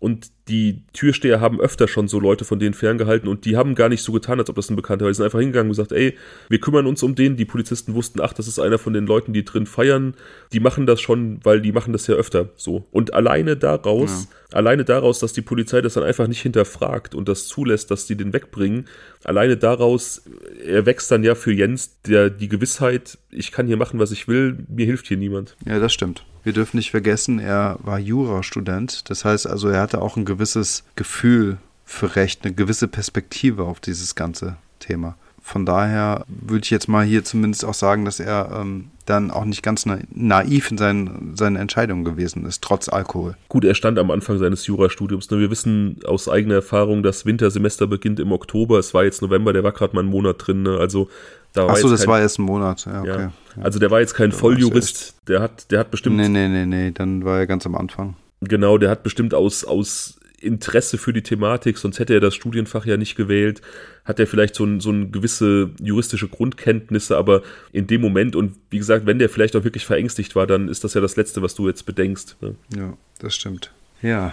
S2: Und die Türsteher haben öfter schon so Leute von denen ferngehalten und die haben gar nicht so getan, als ob das ein Bekannter war. Die sind einfach hingegangen und gesagt, ey, wir kümmern uns um den. Die Polizisten wussten, ach, das ist einer von den Leuten, die drin feiern. Die machen das schon, weil die machen das ja öfter so. Und alleine daraus, ja. alleine daraus, dass die Polizei das dann einfach nicht hinterfragt und das zulässt, dass die den wegbringen, alleine daraus erwächst dann ja für Jens der, die Gewissheit, ich kann hier machen, was ich will, mir hilft hier niemand.
S1: Ja, das stimmt. Wir dürfen nicht vergessen, er war Jurastudent. Das heißt also, er hatte auch ein gewisses Gefühl für Recht, eine gewisse Perspektive auf dieses ganze Thema. Von daher würde ich jetzt mal hier zumindest auch sagen, dass er ähm, dann auch nicht ganz naiv in seinen, seinen Entscheidungen gewesen ist, trotz Alkohol.
S2: Gut, er stand am Anfang seines Jurastudiums. Ne? Wir wissen aus eigener Erfahrung, das Wintersemester beginnt im Oktober. Es war jetzt November, der war gerade mal einen Monat drin. Ne? Also
S1: da Achso, das kein, war erst ein Monat. Ja, okay. Ja.
S2: Also der war jetzt kein Volljurist. Der hat, der hat bestimmt.
S1: Nee, nee, nee, nee, dann war er ganz am Anfang.
S2: Genau, der hat bestimmt aus, aus Interesse für die Thematik, sonst hätte er das Studienfach ja nicht gewählt, hat er vielleicht so, ein, so ein gewisse juristische Grundkenntnisse, aber in dem Moment und wie gesagt, wenn der vielleicht auch wirklich verängstigt war, dann ist das ja das Letzte, was du jetzt bedenkst. Ne?
S1: Ja, das stimmt. Ja,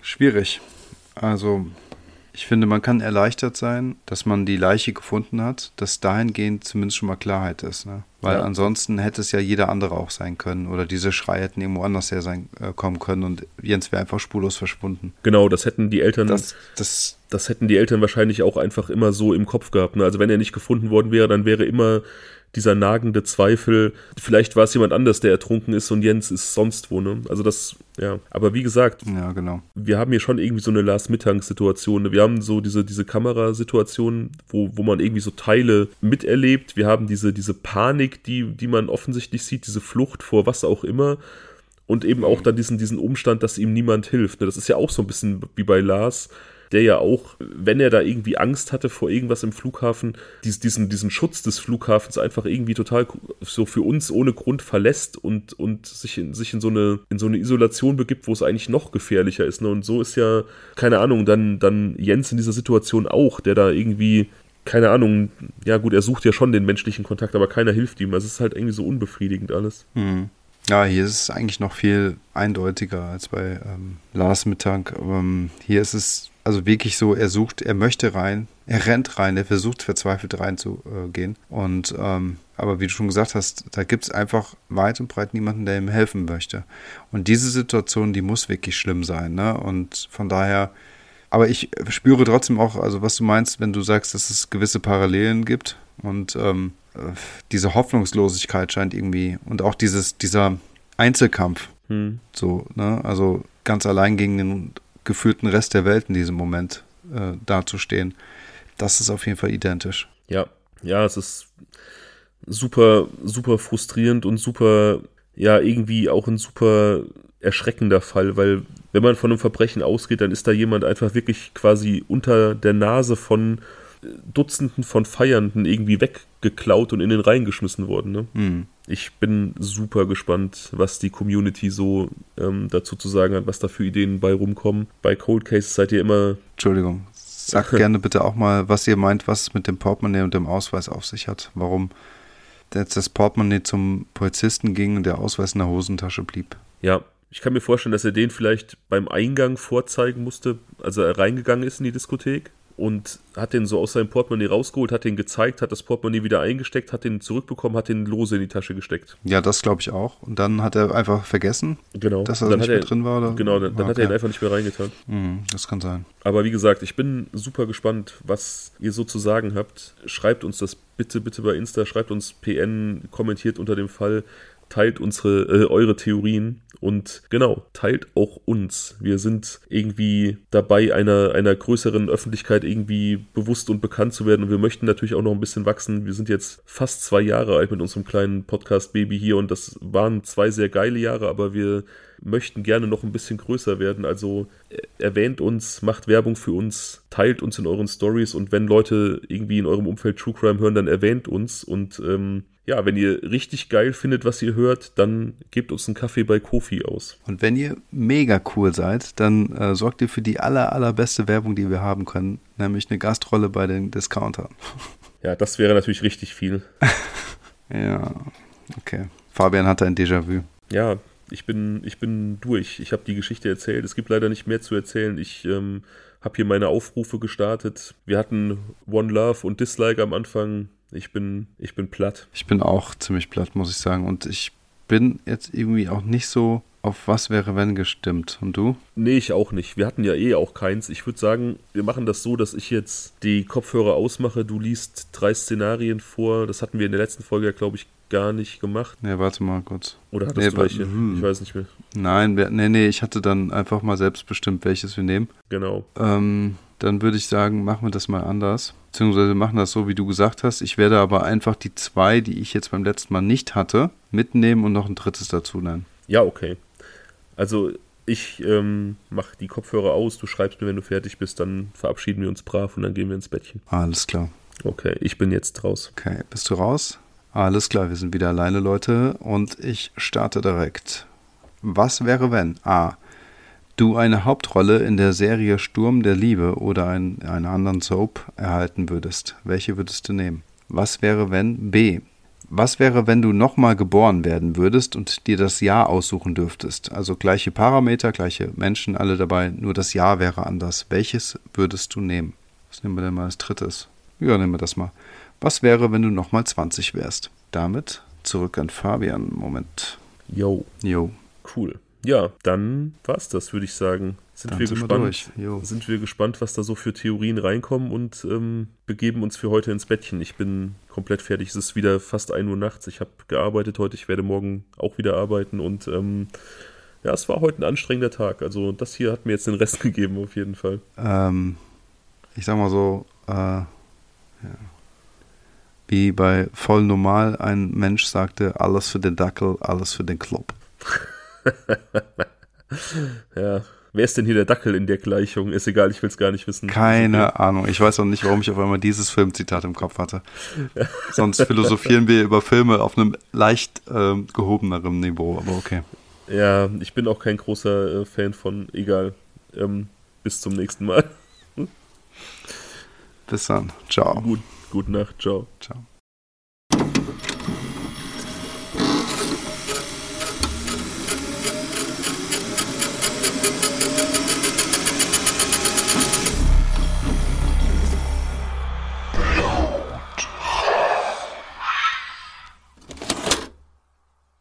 S1: schwierig. Also ich finde, man kann erleichtert sein, dass man die Leiche gefunden hat, dass dahingehend zumindest schon mal Klarheit ist. Ne? Weil ja. ansonsten hätte es ja jeder andere auch sein können oder diese Schreie hätten irgendwo anders her sein, äh, kommen können und Jens wäre einfach spurlos verschwunden.
S2: Genau, das hätten die Eltern, das, das, das hätten die Eltern wahrscheinlich auch einfach immer so im Kopf gehabt. Ne? Also wenn er nicht gefunden worden wäre, dann wäre immer dieser nagende Zweifel, vielleicht war es jemand anders, der ertrunken ist und Jens ist sonst wo, ne? Also das, ja. Aber wie gesagt,
S1: ja, genau.
S2: wir haben hier schon irgendwie so eine Lars-Mittank-Situation. Ne? Wir haben so diese, diese Kamerasituation, wo, wo man irgendwie so Teile miterlebt. Wir haben diese, diese Panik, die, die man offensichtlich sieht, diese Flucht vor was auch immer. Und eben auch dann diesen, diesen Umstand, dass ihm niemand hilft. Ne? Das ist ja auch so ein bisschen wie bei Lars der ja auch, wenn er da irgendwie Angst hatte vor irgendwas im Flughafen, diesen, diesen Schutz des Flughafens einfach irgendwie total so für uns ohne Grund verlässt und, und sich, in, sich in, so eine, in so eine Isolation begibt, wo es eigentlich noch gefährlicher ist. Ne? Und so ist ja, keine Ahnung, dann, dann Jens in dieser Situation auch, der da irgendwie keine Ahnung, ja gut, er sucht ja schon den menschlichen Kontakt, aber keiner hilft ihm. Also es ist halt irgendwie so unbefriedigend alles.
S1: Mhm. Ja, hier ist es eigentlich noch viel eindeutiger als bei ähm, Lars Mittag. Ähm, hier ist es also wirklich so, er sucht, er möchte rein, er rennt rein, er versucht verzweifelt reinzugehen. Und ähm, aber wie du schon gesagt hast, da gibt es einfach weit und breit niemanden, der ihm helfen möchte. Und diese Situation, die muss wirklich schlimm sein. Ne? Und von daher, aber ich spüre trotzdem auch, also was du meinst, wenn du sagst, dass es gewisse Parallelen gibt und ähm, diese Hoffnungslosigkeit scheint irgendwie und auch dieses, dieser Einzelkampf, hm. so, ne? Also ganz allein gegen den gefühlten Rest der Welt in diesem Moment äh, dazustehen. Das ist auf jeden Fall identisch.
S2: Ja, ja, es ist super, super frustrierend und super, ja, irgendwie auch ein super erschreckender Fall, weil wenn man von einem Verbrechen ausgeht, dann ist da jemand einfach wirklich quasi unter der Nase von Dutzenden von Feiernden irgendwie weggeklaut und in den Rhein geschmissen worden. Ne? Mhm. Ich bin super gespannt, was die Community so ähm, dazu zu sagen hat, was da für Ideen bei rumkommen. Bei Cold Cases seid ihr immer.
S1: Entschuldigung. Sagt *laughs* gerne bitte auch mal, was ihr meint, was es mit dem Portemonnaie und dem Ausweis auf sich hat. Warum jetzt das Portemonnaie zum Polizisten ging und der Ausweis in der Hosentasche blieb.
S2: Ja, ich kann mir vorstellen, dass er den vielleicht beim Eingang vorzeigen musste, als er reingegangen ist in die Diskothek und hat den so aus seinem Portemonnaie rausgeholt, hat den gezeigt, hat das Portemonnaie wieder eingesteckt, hat den zurückbekommen, hat den lose in die Tasche gesteckt.
S1: Ja, das glaube ich auch. Und dann hat er einfach vergessen,
S2: genau.
S1: dass er nicht mehr drin war. Oder?
S2: Genau, dann, dann okay. hat er ihn einfach nicht mehr reingetan.
S1: Mhm, das kann sein.
S2: Aber wie gesagt, ich bin super gespannt, was ihr so zu sagen habt. Schreibt uns das bitte, bitte bei Insta, schreibt uns PN, kommentiert unter dem Fall, teilt unsere, äh, eure Theorien und genau, teilt auch uns. Wir sind irgendwie dabei, einer, einer größeren Öffentlichkeit irgendwie bewusst und bekannt zu werden und wir möchten natürlich auch noch ein bisschen wachsen. Wir sind jetzt fast zwei Jahre alt mit unserem kleinen Podcast-Baby hier und das waren zwei sehr geile Jahre, aber wir möchten gerne noch ein bisschen größer werden. Also erwähnt uns, macht Werbung für uns, teilt uns in euren Stories und wenn Leute irgendwie in eurem Umfeld True Crime hören, dann erwähnt uns und ähm, ja, wenn ihr richtig geil findet, was ihr hört, dann gebt uns einen Kaffee bei Kofi aus.
S1: Und wenn ihr mega cool seid, dann äh, sorgt ihr für die aller, allerbeste Werbung, die wir haben können, nämlich eine Gastrolle bei den Discountern. *laughs*
S2: Ja, das wäre natürlich richtig viel. *laughs*
S1: ja, okay. Fabian hatte ein Déjà-vu.
S2: Ja, ich bin, ich bin durch. Ich habe die Geschichte erzählt. Es gibt leider nicht mehr zu erzählen. Ich ähm, habe hier meine Aufrufe gestartet. Wir hatten One Love und Dislike am Anfang. Ich bin, ich bin platt.
S1: Ich bin auch ziemlich platt, muss ich sagen. Und ich bin jetzt irgendwie auch nicht so auf was wäre wenn gestimmt. Und du?
S2: Nee, ich auch nicht. Wir hatten ja eh auch keins. Ich würde sagen, wir machen das so, dass ich jetzt die Kopfhörer ausmache. Du liest drei Szenarien vor. Das hatten wir in der letzten Folge ja, glaube ich, gar nicht gemacht.
S1: Nee, warte mal kurz.
S2: Oder hattest
S1: Nee,
S2: du welche?
S1: hm.
S2: Ich weiß nicht mehr.
S1: Nein, nee, nee, ich hatte dann einfach mal selbst bestimmt, welches wir nehmen.
S2: Genau.
S1: Ähm, dann würde ich sagen, machen wir das mal anders. Beziehungsweise wir machen das so, wie du gesagt hast. Ich werde aber einfach die zwei, die ich jetzt beim letzten Mal nicht hatte, mitnehmen und noch ein drittes dazu nennen.
S2: Ja, okay. Also ich ähm, mache die Kopfhörer aus, du schreibst mir, wenn du fertig bist, dann verabschieden wir uns brav und dann gehen wir ins Bettchen.
S1: Alles klar.
S2: Okay, ich bin jetzt raus.
S1: Okay, bist du raus? Alles klar, wir sind wieder alleine, Leute. Und ich starte direkt. Was wäre, wenn A. Du eine Hauptrolle in der Serie Sturm der Liebe oder in einer anderen Soap erhalten würdest? Welche würdest du nehmen? Was wäre, wenn B. Was wäre, wenn du nochmal geboren werden würdest und dir das Jahr aussuchen dürftest? Also gleiche Parameter, gleiche Menschen, alle dabei, nur das Jahr wäre anders. Welches würdest du nehmen? Was nehmen wir denn mal als drittes? Ja, nehmen wir das mal. Was wäre, wenn du nochmal 20 wärst? Damit zurück an Fabian. Moment.
S2: Yo,
S1: Jo,
S2: cool. Ja, dann war's das, würde ich sagen. Sind
S1: dann
S2: wir
S1: sind wir
S2: gespannt.
S1: Jo.
S2: sind wir gespannt, was da so für Theorien reinkommen und ähm, begeben uns für heute ins Bettchen. Ich bin komplett fertig. Es ist wieder fast 1 Uhr nachts. Ich habe gearbeitet heute. Ich werde morgen auch wieder arbeiten und ähm, ja, es war heute ein anstrengender Tag. Also das hier hat mir jetzt den Rest *laughs* gegeben auf jeden Fall.
S1: Ähm, ich sag mal so, äh, ja. wie bei voll normal ein Mensch sagte, alles für den Dackel, alles für den Club. *laughs* *laughs*
S2: Ja, wer ist denn hier der Dackel in der Gleichung? Ist egal, ich will es gar nicht wissen.
S1: Keine Ahnung. Ich weiß auch nicht, warum ich auf einmal dieses Filmzitat im Kopf hatte. Sonst philosophieren wir über Filme auf einem leicht ähm, gehobeneren Niveau, aber okay.
S2: Ja, ich bin auch kein großer äh, Fan von. Egal. Ähm, bis zum nächsten Mal.
S1: Bis dann. Ciao.
S2: Gut, gute Nacht. Ciao.
S1: Ciao.